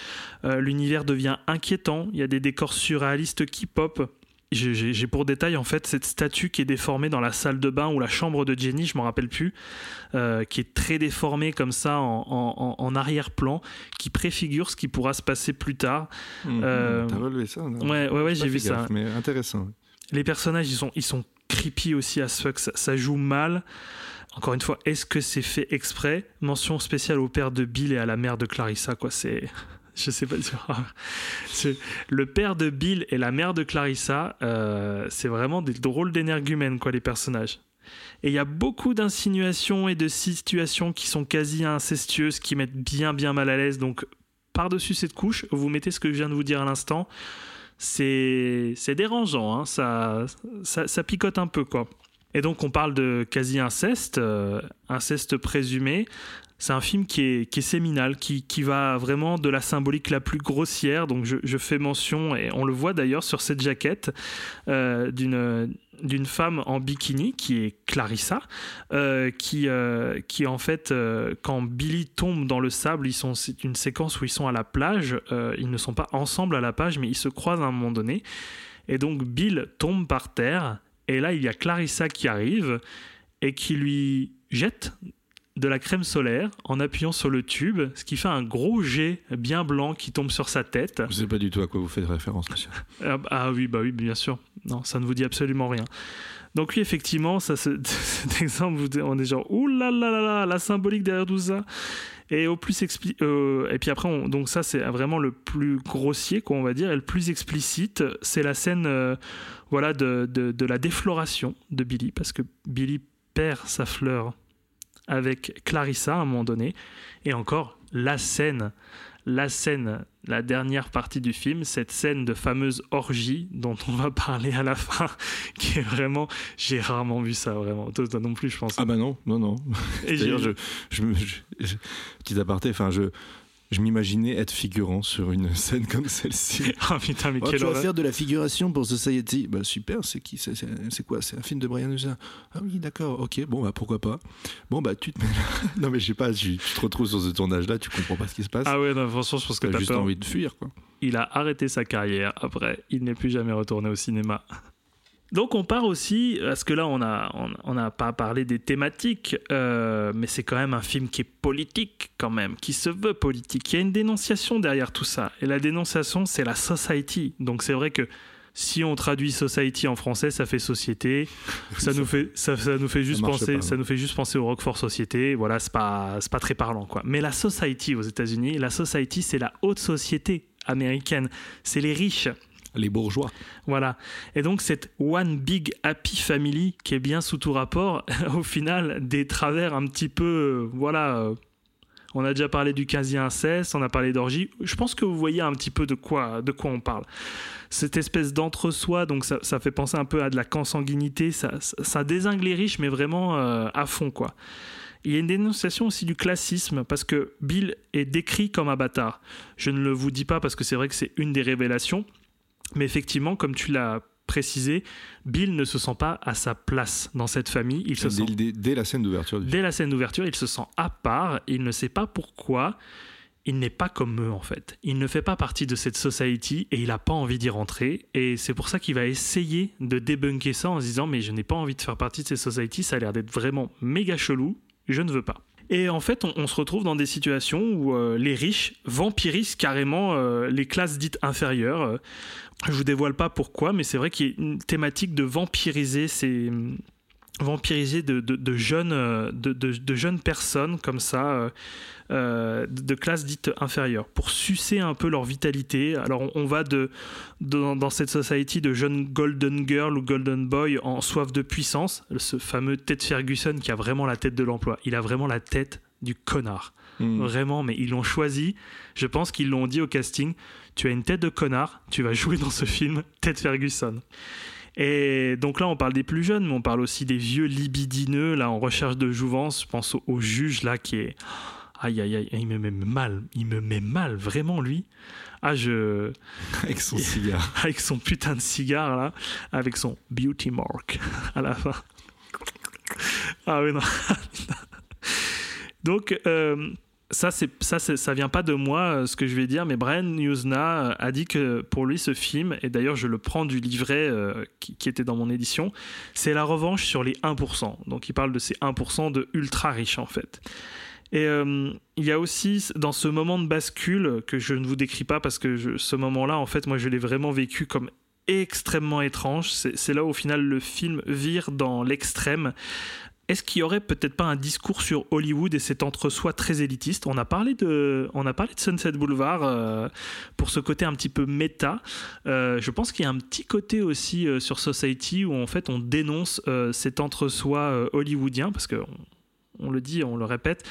Euh, L'univers devient inquiétant. Il y a des décors surréalistes qui pop. J'ai- pour détail en fait cette statue qui est déformée dans la salle de bain ou la chambre de Jenny, je m'en rappelle plus, euh, qui est très déformée comme ça en, en- en- en arrière-plan, qui préfigure ce qui pourra se passer plus tard. Euh, T'as relevé ça non? ouais, ouais, ouais, J'ai vu ça. Mais intéressant. Les personnages, ils sont, ils sont creepy aussi as fuck. Ça, ça joue mal. Encore une fois, est-ce que c'est fait exprès? Mention spéciale au père de Bill et à la mère de Clarissa, quoi. C'est. Je sais pas dire. Le père de Bill et la mère de Clarissa, euh, c'est vraiment des drôles d'énergumènes, quoi, les personnages. Et il y a beaucoup d'insinuations et de situations qui sont quasi incestueuses, qui mettent bien, bien mal à l'aise. Donc, par-dessus cette couche, vous mettez ce que je viens de vous dire à l'instant c'est dérangeant, hein, ça, ça, picote un peu quoi. Et donc on parle de quasi inceste, euh, inceste présumé. C'est un film qui est, qui est séminal, qui, qui va vraiment de la symbolique la plus grossière. Donc je, je fais mention, et on le voit d'ailleurs sur cette jaquette, euh, d'une d'une femme en bikini qui est Clarissa, euh, qui, euh, qui en fait, quand Billy tombe dans le sable, ils sont, c'est une séquence où ils sont à la plage, ils ne sont pas ensemble à la plage, mais ils se croisent à un moment donné. Et donc Bill tombe par terre, et là il y a Clarissa qui arrive et qui lui jette de la crème solaire en appuyant sur le tube, ce qui fait un gros jet bien blanc qui tombe sur sa tête. Je sais pas du tout à quoi vous faites référence, monsieur. Ah, ah oui, bah oui, bien sûr. Non, ça ne vous dit absolument rien. Donc oui, effectivement, ça, ce- cet exemple, on est genre, ouh là là là là, la symbolique derrière tout ça. Et au plus expli- euh, et puis après, on- donc ça c'est vraiment le plus grossier, quoi, on va dire, et le plus explicite, c'est la scène, euh, voilà, de, de, de la défloration de Billy, parce que Billy perd sa fleur avec Clarissa à un moment donné, et encore la scène la scène, la dernière partie du film, cette scène de fameuse orgie dont on va parler à la fin, qui est vraiment, j'ai rarement vu ça vraiment. Toi, toi non plus, je pense. Ah bah non, non, non. Et je, je, je- je- petit aparté, enfin, je, je m'imaginais être figurant sur une scène comme celle-ci. Ah putain, mais Oh, quelle tu vas faire de la figuration pour Society. Bah super, c'est qui C'est- C'est c'est quoi? C'est un film de Brian Usna. Ah oui, d'accord, ok, bon, bah pourquoi pas. Bon, bah tu te mets là. Non, mais je sais pas, tu, tu te retrouves sur ce tournage-là, tu comprends pas ce qui se passe. Ah ouais, non, franchement, je pense que T'as t'as juste peur. envie de fuir, quoi. il a arrêté sa carrière. Après, il n'est plus jamais retourné au cinéma. Donc on part aussi, parce que là on n'a on, pas parlé des thématiques, euh, mais c'est quand même un film qui est politique quand même, qui se veut politique. Il y a une dénonciation derrière tout ça. Et la dénonciation, c'est la society. Donc c'est vrai que si on traduit society en français, ça fait société. Ça nous fait, ça, ça nous fait juste penser, pas, ça nous fait juste penser au Roquefort Société. Voilà, c'est pas, c'est pas très parlant quoi. Mais la society aux États-Unis, la society, c'est la haute société américaine. C'est les riches. Les bourgeois. Voilà. Et donc cette One Big Happy Family qui est bien sous tout rapport, au final, des travers un petit peu, euh, voilà. euh, on a déjà parlé du quasi-inceste, on a parlé d'orgie. Je pense que vous voyez un petit peu de quoi, de quoi on parle. Cette espèce d'entre-soi, donc ça, ça fait penser un peu à de la consanguinité, ça, ça, ça les riches, mais vraiment euh, à fond, quoi. Il y a une dénonciation aussi du classisme, parce que Bill est décrit comme un bâtard. Je ne le vous dis pas parce que c'est vrai que c'est une des révélations, mais effectivement, comme tu l'as précisé, Bill ne se sent pas à sa place dans cette famille. Il se sent Dès, dès- dès la scène d'ouverture Dès la scène d'ouverture, il se sent à part, il ne sait pas pourquoi, il n'est pas comme eux en fait. Il ne fait pas partie de cette society et il n'a pas envie d'y rentrer. Et c'est pour ça qu'il va essayer de débunker ça en se disant mais je n'ai pas envie de faire partie de ces society, ça a l'air d'être vraiment méga chelou, je ne veux pas. Et en fait, on, se retrouve dans des situations où euh, les riches vampirisent carrément euh, les classes dites inférieures. Euh, Je vous dévoile pas pourquoi, mais c'est vrai qu'il y a une thématique de vampiriser ces, vampiriser de, de- de jeunes, euh, de, jeunes personnes comme ça, euh, euh, de de classe dite inférieure, pour sucer un peu leur vitalité. Alors on, on va de, dans, cette society de jeunes golden girl ou golden boy en soif de puissance, ce fameux Ted Ferguson qui a vraiment la tête de l'emploi. Il a vraiment la tête du connard. Mm. Vraiment, mais ils l'ont choisi. Je pense qu'ils l'ont dit au casting. Tu as une tête de connard, tu vas jouer dans ce film Ted Ferguson. Et donc là, on parle des plus jeunes, mais on parle aussi des vieux libidineux, là, en recherche de jouvence. Je pense au, au juge, là, qui est. Aïe, aïe, aïe, il me met mal. Il me met mal, vraiment, lui. Ah, je. Avec son cigare. Avec son putain de cigare, là. Avec son beauty mark à la fin. Ah oui, non. Donc, euh, ça, ça, ça vient pas de moi, euh, ce que je vais dire, mais Brian Yuzna euh, a dit que pour lui, ce film, et d'ailleurs, je le prends du livret euh, qui, était dans mon édition, c'est la revanche sur les 1%. Donc, il parle de ces 1% de ultra riches, en fait. Et il y a aussi dans ce moment de bascule que je ne vous décris pas parce que ce moment-là, en fait, moi, je l'ai vraiment vécu comme extrêmement étrange. C'est là où, au final, le film vire dans l'extrême. Est-ce qu'il y aurait peut-être pas un discours sur Hollywood et cet entre-soi très élitiste? On a parlé de, on a parlé de Sunset Boulevard euh, pour ce côté un petit peu méta. Euh, je pense qu'il y a un petit côté aussi euh, sur Society où en fait on dénonce cet entre-soi hollywoodien parce que on, on le dit, on le répète,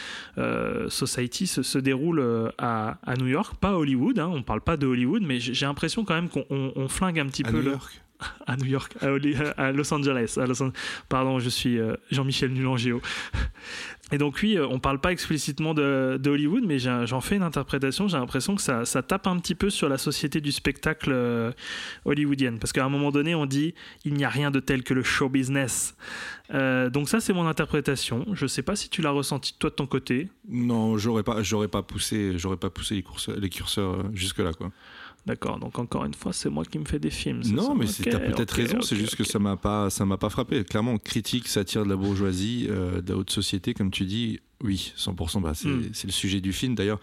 Society se, se déroule à, à New York, pas Hollywood. Hein, on parle pas de Hollywood, mais j'ai l'impression quand même qu'on on- on flingue un petit À peu New le- York. À New York, à, Los Angeles. Pardon, je suis euh, Jean-Michel Nulangéo. Et donc oui, euh, on parle pas explicitement de, Hollywood, mais j'en fais une interprétation. J'ai l'impression que ça, tape un petit peu sur la société du spectacle euh, hollywoodienne, parce qu'à un moment donné, on dit il n'y a rien de tel que le show business. Donc ça, c'est mon interprétation. Je sais pas si tu l'as ressenti toi de ton côté. Non, j'aurais pas, pas poussé, pas poussé les les curseurs jusque là quoi. D'accord. Donc encore une fois, c'est moi qui me fais des films. Non, ça mais Ok, c'est- t'as peut-être raison. c'est juste que ça m'a pas, ça m'a pas frappé. Clairement, critique, satire de la bourgeoisie, euh, de la haute société, comme tu dis. Oui, 100%. Bah, c'est, Mm. c'est le sujet du film. D'ailleurs,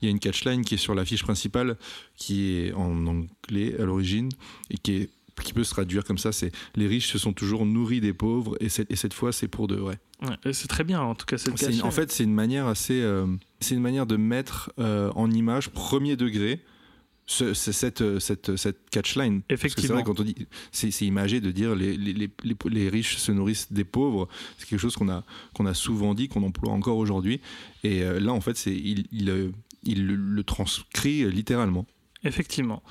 il y a une catchline qui est sur l'affiche principale, qui est en anglais à l'origine et qui est qui peut se traduire comme ça, c'est les riches se sont toujours nourris des pauvres et cette, et cette fois c'est pour de vrai. Ouais, c'est très bien. En tout cas, c'est en fait, c'est une manière assez, euh, c'est une manière de mettre euh, en image premier degré ce- ce- cette, euh, cette, cette catchline. Que c'est Effectivement. vrai, quand on dit, c'est, imagé de dire les, les, les, les- riches se nourrissent des pauvres. C'est quelque chose qu'on a, qu'on a souvent dit, qu'on emploie encore aujourd'hui. Et euh, là, en fait, c'est, il, il, euh, il le, le transcrit littéralement. Effectivement.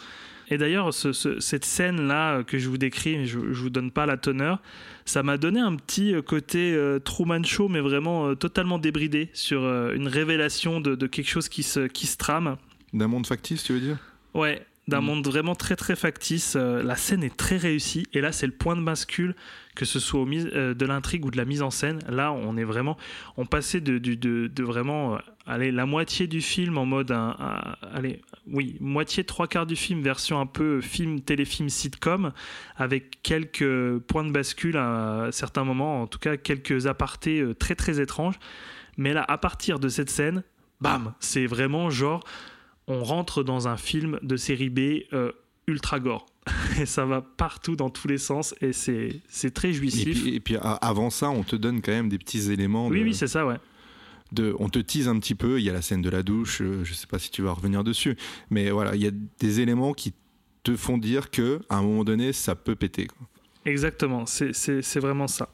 Et d'ailleurs, ce- ce- cette scène-là que je vous décris, je, je vous donne pas la teneur, ça m'a donné un petit euh, côté euh, Truman Show, mais vraiment euh, totalement débridé sur euh, une révélation de, de quelque chose qui se, qui se trame. D'un monde factice, tu veux dire? Ouais, d'un Mm. monde vraiment très très factice. Euh, la scène est très réussie et là c'est le point de bascule, que ce soit au euh, de l'intrigue ou de la mise en scène. Là on est vraiment, on passait de, de, de vraiment, euh, allez, la moitié du film en mode, un, un- allez, oui, moitié trois quarts du film version un peu film téléfilm sitcom avec quelques points de bascule à certains moments, en tout cas quelques apartés très très étranges. Mais là à partir de cette scène, bam, c'est vraiment genre on rentre dans un film de série B euh, ultra gore. Et ça va partout dans tous les sens et c'est très Et jouissif. puis, et puis, avant ça, on te donne quand même des petits éléments. oui, de- oui, c'est ça, ouais. de, on te tease un petit peu. Il y a la scène de la douche. euh, Je sais pas si tu vas revenir dessus, mais voilà, il y a des éléments qui te font dire que à un moment donné, ça peut péter. quoi. Exactement, c'est vraiment ça.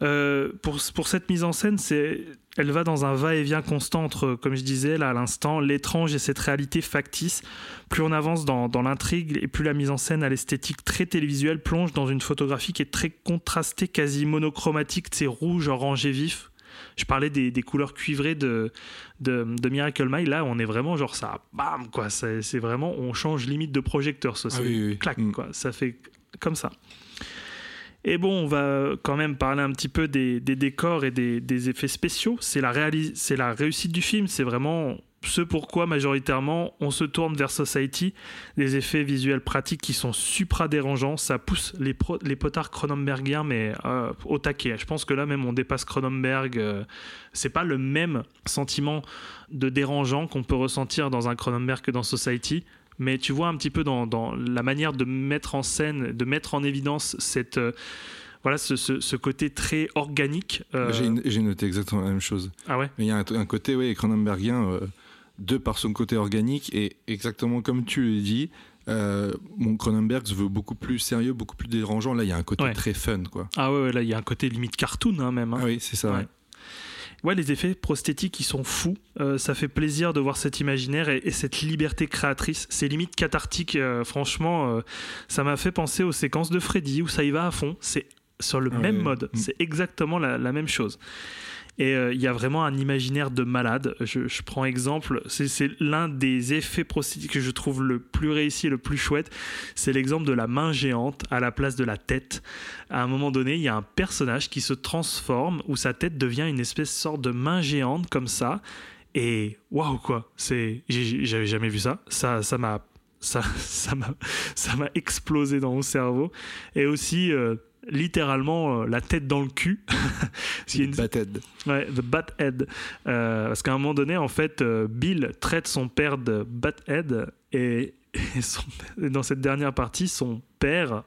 Euh, pour, pour cette mise en scène, c'est, elle va dans un va-et-vient constant entre, comme je disais là à l'instant, l'étrange et cette réalité factice. Plus on avance dans, dans l'intrigue et plus la mise en scène à l'esthétique très télévisuelle plonge dans une photographie qui est très contrastée, quasi monochromatique, c'est rouge, orangé vif. Je parlais des, des couleurs cuivrées de, de, de Miracle My. Là, on est vraiment genre ça, bam, quoi. C'est vraiment, on change limite de projecteur. Ça, Ah oui, oui, clac, Mm. quoi. Ça fait comme ça. Et bon, on va quand même parler un petit peu des, décors et des, effets spéciaux. C'est la, la réussite du film. C'est vraiment ce pourquoi majoritairement on se tourne vers Society. Des effets visuels pratiques qui sont supra dérangeants. Ça pousse les potards Cronenbergiens, mais euh, au taquet. Je pense que là même on dépasse Cronenberg. euh, c'est pas le même sentiment de dérangeant qu'on peut ressentir dans un Cronenberg que dans Society. Mais tu vois un petit peu dans, dans la manière de mettre en scène, de mettre en évidence cette, euh, voilà, ce, ce- ce côté très organique. euh, J'ai j'ai noté exactement la même chose. Ah ouais il y a un, un côté, oui, Cronenbergien, euh, de par son côté organique, et exactement comme tu le dis, euh, mon Cronenberg se veut beaucoup plus sérieux, beaucoup plus dérangeant. Là, il y a un côté Ouais. très fun, quoi. Ah ouais, ouais, là il y a un côté limite cartoon hein, même. hein. Ah oui, c'est ça. Ouais. Ouais. Les effets prosthétiques, ils sont fous. Euh, ça fait plaisir de voir cet imaginaire et, et cette liberté créatrice. C'est limite cathartique, euh, franchement. euh, ça m'a fait penser aux séquences de Freddy où ça y va à fond. C'est sur le Ah même mode. Mm. C'est exactement la, la même chose. Et euh, il y a vraiment un imaginaire de malade. Je, je prends exemple, c'est l'un des effets prosthétiques que je trouve le plus réussi et le plus chouette. C'est l'exemple de la main géante à la place de la tête. À un moment donné, il y a un personnage qui se transforme où sa tête devient une espèce sorte de main géante comme ça. Et waouh quoi, c'est j'avais jamais vu ça. Ça ça m'a ça ça m'a ça m'a explosé dans mon cerveau. Et aussi euh, littéralement euh, la tête dans le cul. Parce qu'il y a une- Batted. Ouais, The Bathead. Euh, parce qu'à un moment donné, en fait, euh, Bill traite son père de Bathead et, et son- et dans cette dernière partie, son père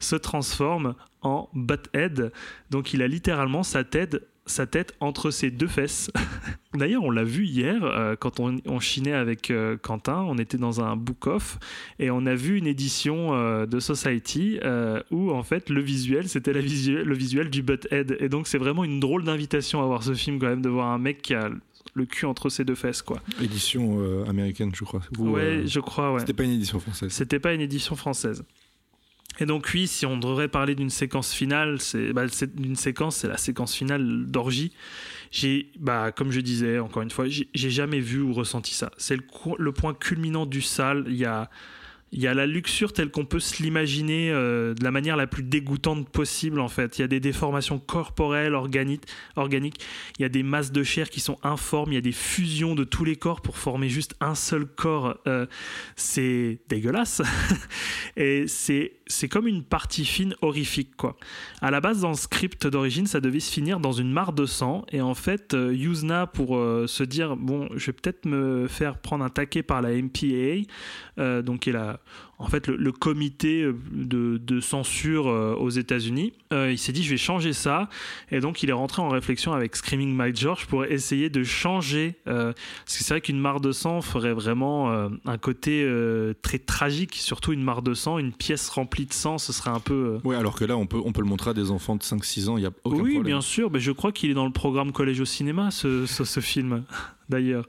se transforme en Bathead. Donc il a littéralement sa tête, sa tête entre ses deux fesses. D'ailleurs, on l'a vu hier euh, quand on, on chinait avec euh, Quentin. On était dans un book-off et on a vu une édition euh, de Society où en fait le visuel c'était le visuel du Butthead. Et donc c'est vraiment une drôle d'invitation à voir ce film quand même de voir un mec qui a le cul entre ses deux fesses quoi. Édition américaine, je crois. Ou, ouais, je crois ouais. C'était pas une édition française. C'était pas une édition française. Et donc oui, si on devrait parler d'une séquence finale, c'est bah, séquence, c'est la séquence finale d'orgie. J'ai, bah, comme je disais encore une fois, j'ai jamais vu ou ressenti ça. C'est le point culminant du sale. Il y a, il y a la luxure telle qu'on peut se l'imaginer euh, de la manière la plus dégoûtante possible en fait. Il y a des déformations corporelles, organiques, organiques. Il y a des masses de chair qui sont informes. Il y a des fusions de tous les corps pour former juste un seul corps. Euh, c'est dégueulasse. Et c'est c'est comme une partie fine horrifique quoi. À la base dans le script d'origine, ça devait se finir dans une mare de sang et en fait euh, Yuzna pour euh, se dire bon, je vais peut-être me faire prendre un taquet par la MPAA euh, donc qui est la en fait le, le comité euh, de, de censure euh, aux États-Unis. Euh, il s'est dit je vais changer ça et donc il est rentré en réflexion avec Screaming Mike George pour essayer de changer euh, parce que c'est vrai qu'une mare de sang ferait vraiment euh, un côté très tragique, surtout une mare de sang, une pièce remplie de sang, ce serait un peu. Oui, alors que là, on peut, on peut le montrer à des enfants de 5-6 ans, il n'y a aucun oui, problème. bien sûr, mais je crois qu'il est dans le programme Collège au cinéma, ce, ce, ce film, d'ailleurs.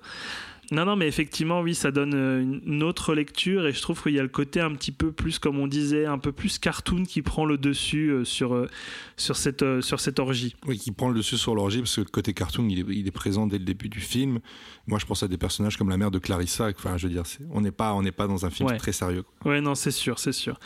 Non, non, mais effectivement, oui, ça donne euh, une autre lecture et je trouve qu'il y a le côté un petit peu plus, comme on disait, un peu plus cartoon qui prend le dessus euh, sur, euh, sur, cette, sur cette orgie. Oui, qui prend le dessus sur l'orgie parce que le côté cartoon, il est, il est présent dès le début du film. Moi, je pense à des personnages comme la mère de Clarissa. Enfin, je veux dire, on n'est pas, on pas dans un film Ouais. très sérieux. Ouais, non, c'est sûr, c'est sûr.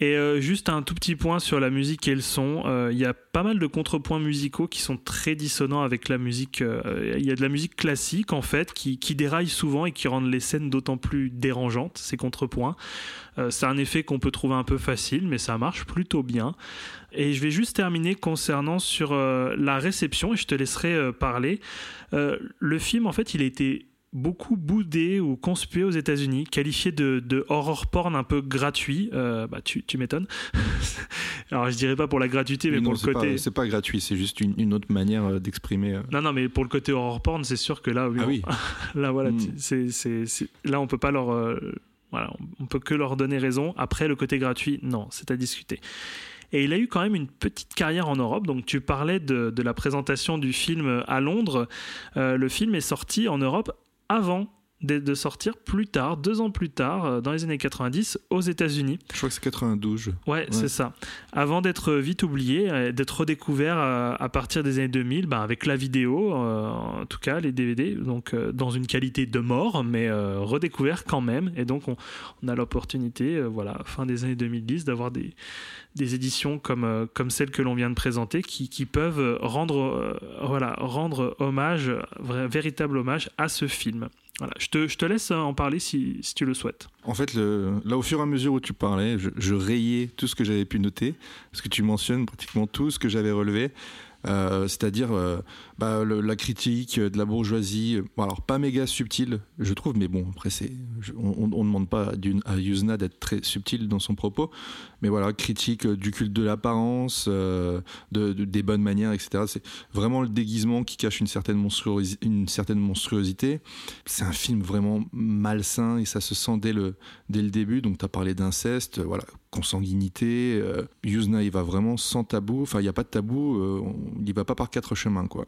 Et euh, juste un tout petit point sur la musique et le son. Euh, Il y a pas mal de contrepoints musicaux qui sont très dissonants avec la musique. euh, Il y a de la musique classique, en fait, qui, qui déraille souvent et qui rendent les scènes d'autant plus dérangeantes, ces contrepoints. Euh, c'est un effet qu'on peut trouver un peu facile, mais ça marche plutôt bien. Et je vais juste terminer concernant sur la réception, et je te laisserai parler. Le film, en fait, il a été beaucoup boudé ou conspué aux États-Unis, qualifié de, de horror porn un peu gratuit. Euh, bah, tu, tu m'étonnes. Alors, je dirais pas pour la gratuité, mais pour le côté. c'est pas gratuit, c'est juste une, une autre manière euh, d'exprimer. euh. Non, non, mais pour le côté horror porn, c'est sûr que là, oui, Ah on- oui. là, voilà, Mm. tu- c'est, là, on peut pas leur, euh, voilà, on peut que leur donner raison. Après, le côté gratuit, non, c'est à discuter. Et il a eu quand même une petite carrière en Europe. Donc, tu parlais de, de la présentation du film à Londres. Euh, le film est sorti en Europe avant de, de sortir plus tard, deux ans plus tard, euh, dans les années 90, aux États-Unis. Je crois que c'est 92. je- Ouais, c'est ça. Avant d'être vite oublié, euh, d'être redécouvert euh, à partir des années 2000, ben, avec la vidéo, euh, en tout cas les DVD, donc euh, dans une qualité de mort, mais euh, redécouvert quand même. Et donc on, on a l'opportunité, voilà, fin des années 2010, d'avoir des, des éditions comme, comme celle que l'on vient de présenter, qui, qui peuvent rendre, voilà, rendre hommage, vrai- véritable hommage à ce film. Voilà, je te, laisse en parler si, tu le souhaites. En fait, là, au fur et à mesure où tu parlais, je, je rayais tout ce que j'avais pu noter, parce que tu mentionnes pratiquement tout ce que j'avais relevé. Euh, c'est-à-dire euh, bah, la critique de la bourgeoisie, bon, alors pas méga subtile, je trouve, mais bon, après, c'est, on ne demande pas à Yuzna d'être très subtil dans son propos, mais voilà, critique euh, du culte de l'apparence, euh, de, de- des bonnes manières, etc. C'est vraiment le déguisement qui cache une certaine, monstruosité. C'est un film vraiment malsain et ça se sent dès le, début. Donc, tu as parlé d'inceste, euh, voilà, consanguinité. Euh, Yuzna, il va vraiment sans tabou. Enfin, il n'y a pas de tabou. euh, il y va pas par quatre chemins, quoi.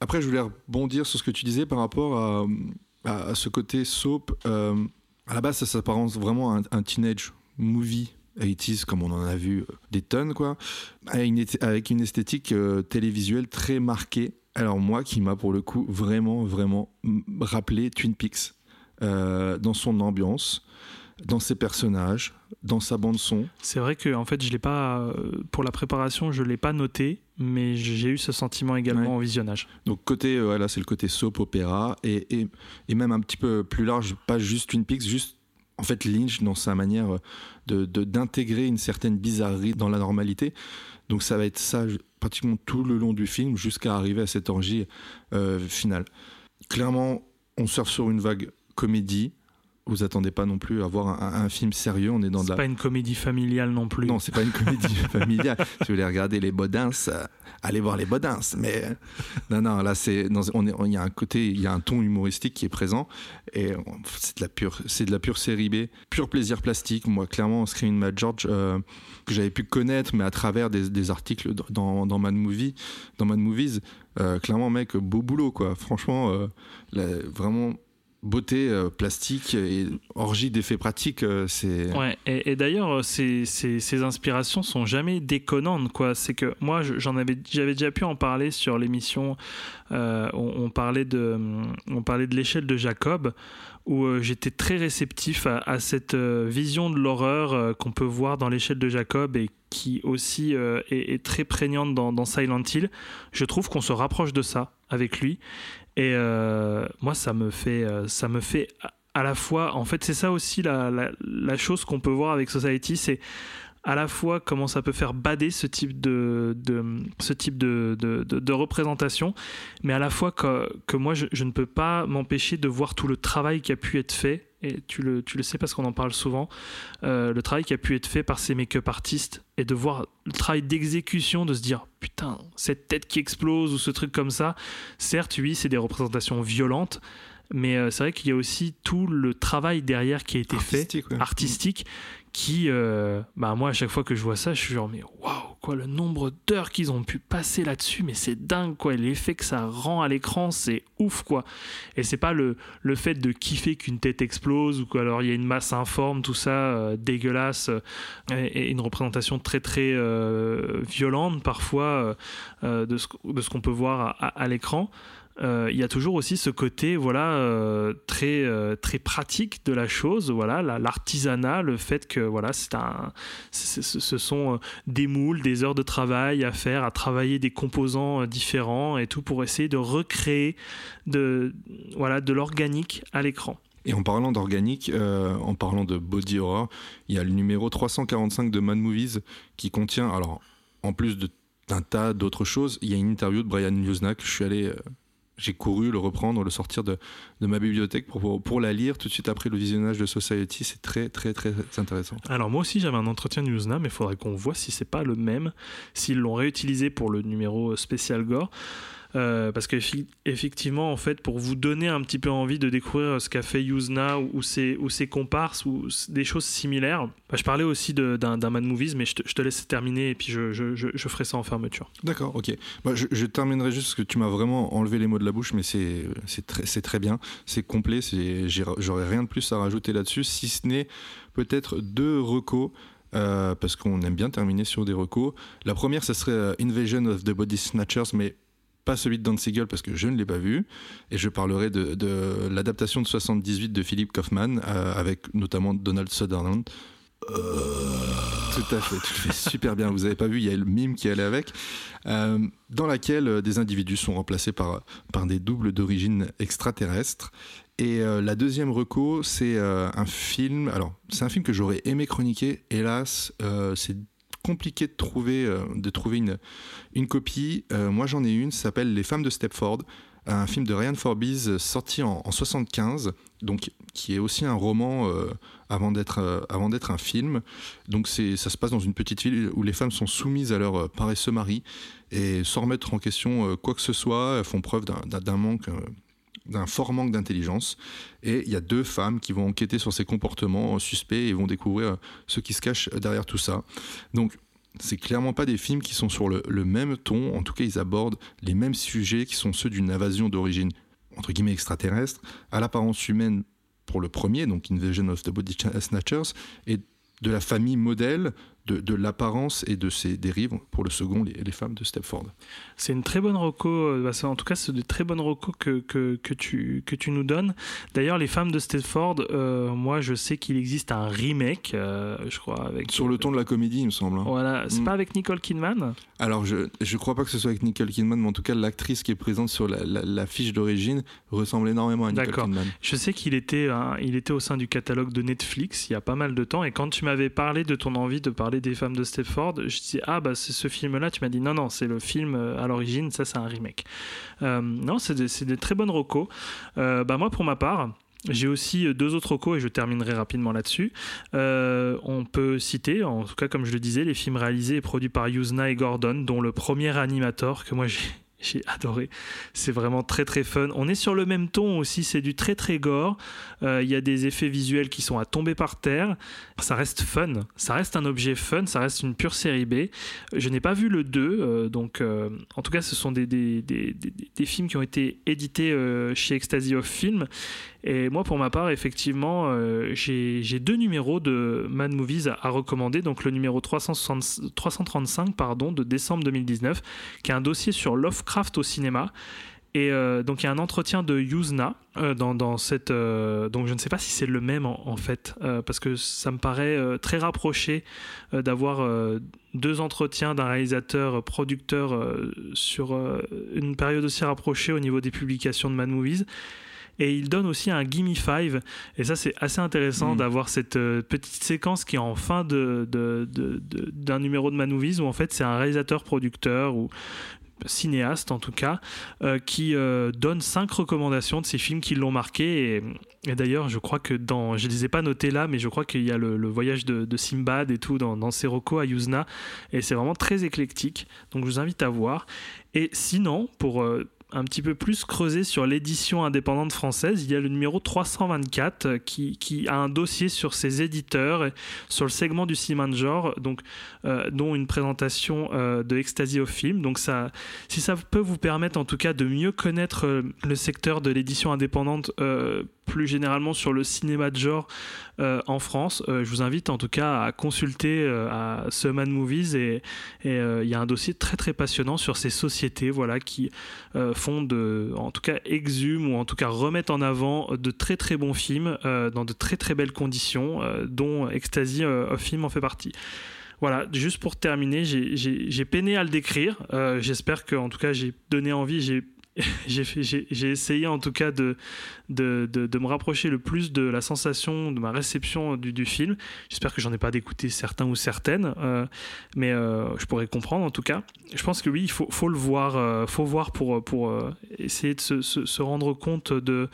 Après, je voulais rebondir sur ce que tu disais par rapport à, ce côté soap. Euh, à la base, ça s'apparence vraiment à un, teenage movie 80s, comme on en a vu euh, des tonnes, quoi. Avec une, esthétique euh, télévisuelle très marquée. Alors, moi, qui m'a pour le coup vraiment, vraiment rappelé Twin Peaks dans son ambiance, dans ses personnages, dans sa bande-son. C'est vrai que en fait, je l'ai pas euh, pour la préparation, je l'ai pas noté, mais j'ai eu ce sentiment également Ouais. au visionnage. Donc côté, euh, voilà, c'est le côté soap opéra et, et, et même un petit peu plus large, pas juste Twin Peaks, juste en fait Lynch dans sa manière de de- d'intégrer une certaine bizarrerie dans la normalité. Donc ça va être ça pratiquement tout le long du film jusqu'à arriver à cette orgie euh, finale. Clairement, on surfe sur une vague comédie. Vous attendez pas non plus à voir un, un film sérieux. On est dans de C'est la pas une comédie familiale non plus. non, c'est pas une comédie familiale. Si vous voulez regarder les Bodins, euh, allez voir les Bodins. Mais euh, non, non, là, c'est, on est, il y a un côté, il y a un ton humoristique qui est présent et c'est de la pure, c'est de la pure série B, pur plaisir plastique. Moi, clairement, Screaming Mad George euh, que j'avais pu connaître, mais à travers des, des articles dans, dans Mad Movie, dans Mad Movies, euh, clairement, mec, beau boulot, quoi. Franchement, la- vraiment. Beauté euh, plastique et orgie d'effets pratiques, euh, c'est. Ouais, et, d'ailleurs, ces, ces, ces inspirations sont jamais déconnantes, quoi. C'est que moi, je- j'en avais, j'avais déjà pu en parler sur l'émission. euh, on, parlait de, on parlait de l'échelle de Jacob, où euh, j'étais très réceptif à, cette euh, vision de l'horreur euh, qu'on peut voir dans l'échelle de Jacob et qui aussi euh, est, très prégnante dans Silent Hill. Je trouve qu'on se rapproche de ça avec lui, et euh, moi, ça me fait, euh, ça me fait à la fois, en fait, c'est ça aussi la, chose qu'on peut voir avec Society, c'est à la fois comment ça peut faire bader ce type de, représentation, mais à la fois que, moi je ne peux pas m'empêcher de voir tout le travail qui a pu être fait, et tu le, tu le sais parce qu'on en parle souvent, euh, le travail qui a pu être fait par ces make-up artistes, et de voir le travail d'exécution, de se dire putain, cette tête qui explose ou ce truc comme ça, certes, oui, c'est des représentations violentes, mais euh, c'est vrai qu'il y a aussi tout le travail derrière qui a été fait ouais. artistique qui euh, bah moi à chaque fois que je vois ça je suis genre mais waouh quoi. Le nombre d'heures qu'ils ont pu passer là-dessus, mais c'est dingue, quoi. Et L'effet que ça rend à l'écran, c'est ouf, quoi. Et c'est pas le, fait de kiffer qu'une tête explose ou qu'alors il y a une masse informe, tout ça, euh, dégueulasse, euh, et, une représentation très, très euh, violente parfois de ce, qu'on peut voir à l'écran. Euh, il y a toujours aussi ce côté voilà euh, très euh, très pratique de la chose voilà la- l'artisanat le fait que voilà c'est un ce sont des moules des heures de travail à faire à travailler des composants différents et tout pour essayer de recréer de voilà de l'organique à l'écran Et en parlant d'organique, en parlant de body horror, il y a le numéro 345 de Mad Movies qui contient, alors en plus d'un tas d'autres choses, il y a une interview de Brian Newsnack. Je suis allé, j'ai couru le reprendre, le sortir de, ma bibliothèque pour la lire tout de suite après le visionnage de Society. C'est très très très intéressant. Alors moi aussi j'avais un entretien de Newsna, mais il faudrait qu'on voit si c'est pas le même, s'ils l'ont réutilisé pour le numéro spécial gore. Euh, parce qu'effectivement, en fait, pour vous donner un petit peu envie de découvrir ce qu'a fait Yuzna ou, ou ses, ou ses comparses ou des choses similaires, bah, je parlais aussi d'un Mad Movies, mais je te, je te laisse terminer et puis je, je- je- ferai ça en fermeture. D'accord, ok. Bah, je, terminerai juste parce que tu m'as vraiment enlevé les mots de la bouche, mais c'est très, très bien, c'est complet, j'aurais rien de plus à rajouter là-dessus, si ce n'est peut-être deux recos. euh, parce qu'on aime bien terminer sur des recos. La première, ce serait euh, Invasion of the Body Snatchers, mais pas celui de Dan Siegel parce que je ne l'ai pas vu. Et je parlerai de, de l'adaptation de 78 de Philip Kaufman, euh, avec notamment Donald Sutherland. Tout à fait, super bien. Vous avez pas vu, il y a le mime qui allait avec, euh, dans laquelle euh, des individus sont remplacés par, par des doubles d'origine extraterrestre. Et euh, la deuxième reco, c'est euh, un film. Alors, c'est un film que j'aurais aimé chroniquer. Hélas, euh, c'est compliqué de trouver, euh, de trouver une, une copie. Euh, moi, j'en ai une. Ça s'appelle Les femmes de Stepford, un film de Ryan Forbes euh, sorti en, en 75, donc qui est aussi un roman avant d'être avant un film. Donc ça se passe dans une petite ville où les femmes sont soumises à leur paresseux mari et sans remettre en question quoi que ce soit, elles font preuve d'un manque. Euh, d'un fort manque d'intelligence et il y a deux femmes qui vont enquêter sur ces comportements euh, suspects et vont découvrir euh, ce qui se cache derrière tout ça. Donc c'est clairement pas des films qui sont sur le, le même ton, en tout cas ils abordent les mêmes sujets qui sont ceux d'une invasion d'origine entre guillemets extraterrestre, à l'apparence humaine pour le premier, donc Invasion of the Body Snatchers, et de la famille modèle, de, de l'apparence et de ses dérives pour le second, les, les femmes de Stepford. C'est une très bonne reco, euh, en tout cas c'est de très bonnes recos que, que, que, tu, que tu nous donnes. D'ailleurs les femmes de Stepford, euh, moi je sais qu'il existe un remake, euh, je crois, avec... Sur le ton de la comédie, il me semble. hein. Voilà, c'est Mm. pas avec Nicole Kidman Alors, je je crois pas que ce soit avec Nicole Kidman, mais en tout cas, l'actrice qui est présente sur la, la- la fiche d'origine ressemble énormément à Nicole D'accord. Kidman. Je sais qu'il était, hein, il était au sein du catalogue de Netflix il y a pas mal de temps. Et quand tu m'avais parlé de ton envie de parler des femmes de Stepford, je disais ah bah c'est ce film-là. Tu m'as dit non non c'est le film euh, à l'origine, ça c'est un remake. Euh, non c'est des, très bonnes recos. Euh, bah moi pour ma part. J'ai aussi euh, deux autres recos et je terminerai rapidement là-dessus. On peut citer, en tout cas comme je le disais, les films réalisés et produits par Yuzna et Gordon, dont le premier animator que moi j'ai j'ai adoré. C'est vraiment très très fun. On est sur le même ton aussi, c'est du très très gore. Euh, Il y a des effets visuels qui sont à tomber par terre. Ça reste fun, ça reste un objet fun, ça reste une pure série B. Je n'ai pas vu le 2, euh, donc euh, en tout cas ce sont des, des, des, des- films qui ont été édités chez Ecstasy of Film. Et moi pour ma part, effectivement, euh, j'ai deux numéros de Mad Movies à, recommander. Donc le numéro 360 335 pardon, de décembre 2019, qui est un dossier sur Lovecraft au cinéma. Et euh, donc il y a un entretien de Yuzna euh, dans, cette... donc je ne sais pas si c'est le même en, en fait, parce que ça me paraît très rapproché d'avoir deux entretiens d'un réalisateur producteur sur une période aussi rapprochée au niveau des publications de Mad Movies. Et il donne aussi un Gimme 5. Et ça, c'est assez intéressant Mm. d'avoir cette euh, petite séquence qui est en fin de, de- de- de- d'un numéro de Mad Movies où en fait c'est un réalisateur-producteur ou cinéaste en tout cas, euh, qui euh, donne cinq recommandations de ces films qui l'ont marqué. Et, et d'ailleurs, je crois que dans, je les ai pas notés là, mais je crois qu'il y a le, le voyage de, de Simbad et tout dans, dans recos à Yuzna, et c'est vraiment très éclectique. Donc je vous invite à voir. Et sinon, pour euh, un petit peu plus creuser sur l'édition indépendante française, il y a le numéro 324 euh, qui, a un dossier sur ses éditeurs, sur le segment du cinéma de genre, donc, euh, dont une présentation euh, de Ecstasy au film. Donc ça, si ça peut vous permettre en tout cas de mieux connaître le secteur de l'édition indépendante plus généralement sur le cinéma de genre euh, en France, euh, je vous invite en tout cas à consulter euh, à Summon Movies et euh, il y a un dossier très très passionnant sur ces sociétés voilà qui font de en tout cas exhument ou en tout cas remettent en avant de très très bons films dans de très très belles conditions dont Ecstasy of Film en fait partie. Voilà, juste pour terminer, j'ai- peiné à le décrire. J'espère que, en tout cas, j'ai donné envie. J'ai essayé, en tout cas, de, de, de- me rapprocher le plus de la sensation, de ma réception du, du film. J'espère que j'en ai pas dégoûté certains ou certaines, euh, mais euh, je pourrais comprendre, en tout cas. Je pense que oui, il faut, faut le voir, euh, faut voir pour, pour essayer de se, se- rendre compte de,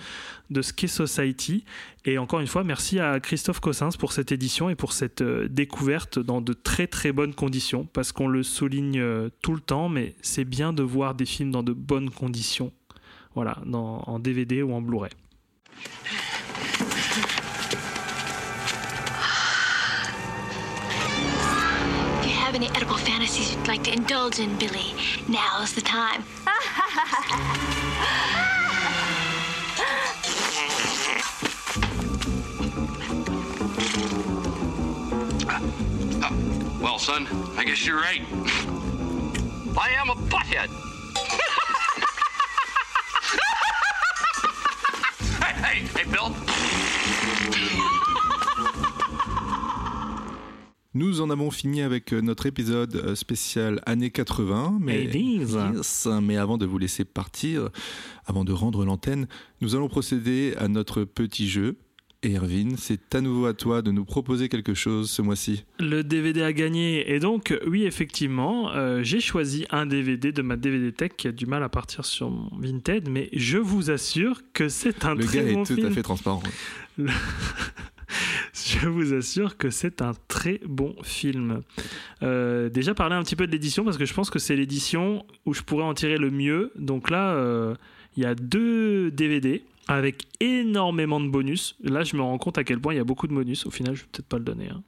de ce qu'est Society. Et encore une fois, merci à Christophe Cossins pour cette édition et pour cette découverte dans de très très bonnes conditions, parce qu'on le souligne tout le temps, mais c'est bien de voir des films dans de bonnes conditions, voilà, en DVD ou en Blu-ray. If you have any edible fantasies you'd like to indulge in, Billy, now's the time. Well, son, I guess you're right. I am a butthead. Hey, hey, hey, Bill. Nous en avons fini avec euh, notre épisode euh, spécial années 80. Mais, 80s. Yes, mais avant de vous laisser partir, avant de rendre l'antenne, nous allons procéder à notre petit jeu. Et Erwin, c'est à nouveau à toi de nous proposer quelque chose ce mois-ci. Le DVD à gagner. Et donc, oui, effectivement, euh, j'ai choisi un DVD de ma DVD Tech qui a du mal à partir sur mon Vinted, mais je vous assure que c'est un Le très gars bon est tout film. à fait transparent. Je vous assure que c'est un très bon film. Euh, déjà parler un petit peu de l'édition parce que je pense que c'est l'édition où je pourrais en tirer le mieux. Donc là, euh, il y a deux DVD avec énormément de bonus. Là, je me rends compte à quel point il y a beaucoup de bonus. Au final, je vais peut-être pas le donner. hein.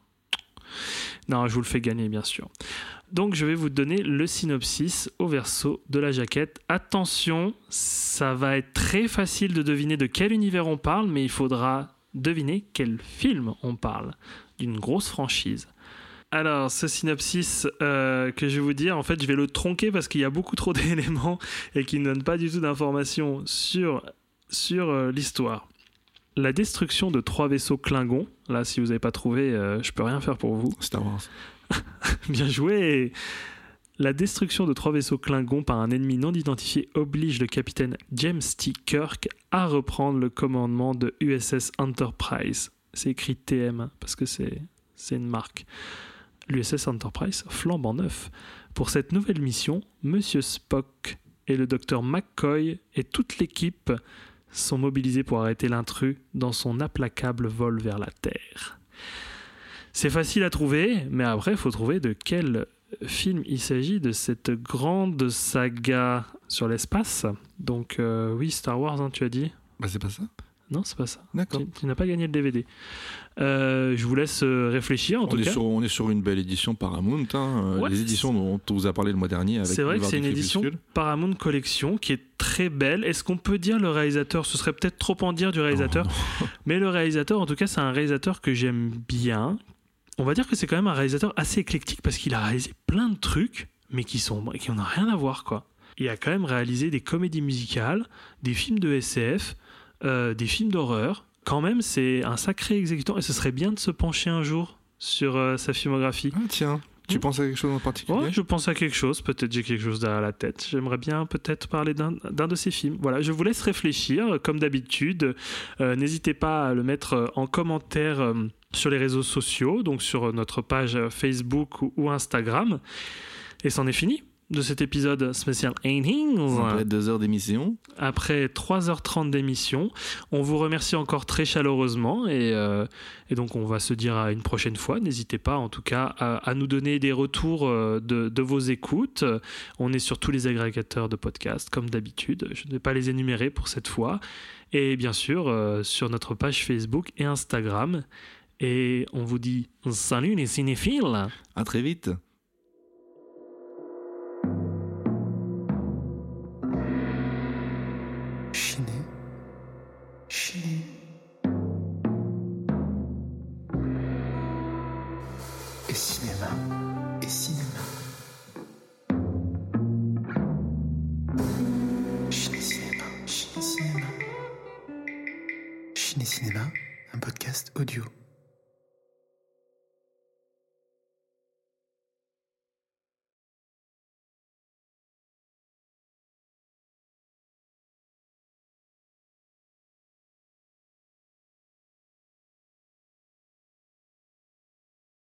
Non, je vous le fais gagner, bien sûr. Donc, je vais vous donner le synopsis au verso de la jaquette. Attention, ça va être très facile de deviner de quel univers on parle, mais il faudra deviner quel film on parle d'une grosse franchise. Alors, ce synopsis euh, que je vais vous dire, en fait, je vais le tronquer parce qu'il y a beaucoup trop d'éléments et qui ne donnent pas du tout d'informations sur, sur euh, l'histoire. La destruction de trois vaisseaux Klingons, là, si vous n'avez pas trouvé, euh, je peux rien faire pour vous. Star Wars. Bien joué La destruction de trois vaisseaux Klingons par un ennemi non identifié oblige le capitaine James T. Kirk à reprendre le commandement de USS Enterprise. C'est écrit TM parce que c'est c'est une marque. L'USS Enterprise flambe en neuf. Pour cette nouvelle mission, Monsieur Spock et le docteur McCoy et toute l'équipe sont mobilisés pour arrêter l'intrus dans son implacable vol vers la Terre. C'est facile à trouver, mais après, il faut trouver de quel film il s'agit de cette grande saga sur l'espace. Donc, euh, oui, Star Wars, hein, tu as dit Bah, c'est pas ça Non, c'est pas ça. D'accord. Tu, tu n'as pas gagné le DVD. Euh, je vous laisse euh, réfléchir, en On tout est, cas. sur, on est sur une belle édition Paramount. hein, euh, Ouais, les éditions dont on vous a parlé le mois dernier. C'est vrai que c'est une édition. Paramount Collection qui est très belle. Est-ce qu'on peut dire le réalisateur? Ce serait peut-être trop en dire du réalisateur. Oh, Mais le réalisateur, en tout cas, c'est un réalisateur que j'aime bien. On va dire que c'est quand même un réalisateur assez éclectique parce qu'il a réalisé plein de trucs, mais qui sont qui n'ont rien à voir quoi. Il a quand même réalisé des comédies musicales, des films de SF, euh, des films d'horreur. Quand même, c'est un sacré exécutant et ce serait bien de se pencher un jour sur euh, sa filmographie. Ah, tiens, tu Hmm. penses à quelque chose en particulier Ouais, je pense à quelque chose. Peut-être j'ai quelque chose derrière la tête. J'aimerais bien peut-être parler d'un de ces films. Voilà, je vous laisse réfléchir. Comme d'habitude, Euh, n'hésitez pas à le mettre euh, en commentaire euh, sur les réseaux sociaux, donc sur notre page Facebook ou, ou Instagram. Et c'en est fini. De cet épisode spécial 80 Après deux heures d'émission. après 3h30 d'émission. On vous remercie encore très chaleureusement et, euh, et donc on va se dire à une prochaine fois. N'hésitez pas en tout cas à, à nous donner des retours euh, de, de vos écoutes. On est sur tous les agrégateurs de podcasts comme d'habitude. Je ne vais pas les énumérer pour cette fois. Et bien sûr euh, sur notre page Facebook et Instagram. Et on vous dit salut les cinéphiles À très vite. Ciné. Ciné. Et cinéma. Et cinéma. Ciné cinéma. Ciné cinéma. Ciné cinéma, un podcast audio.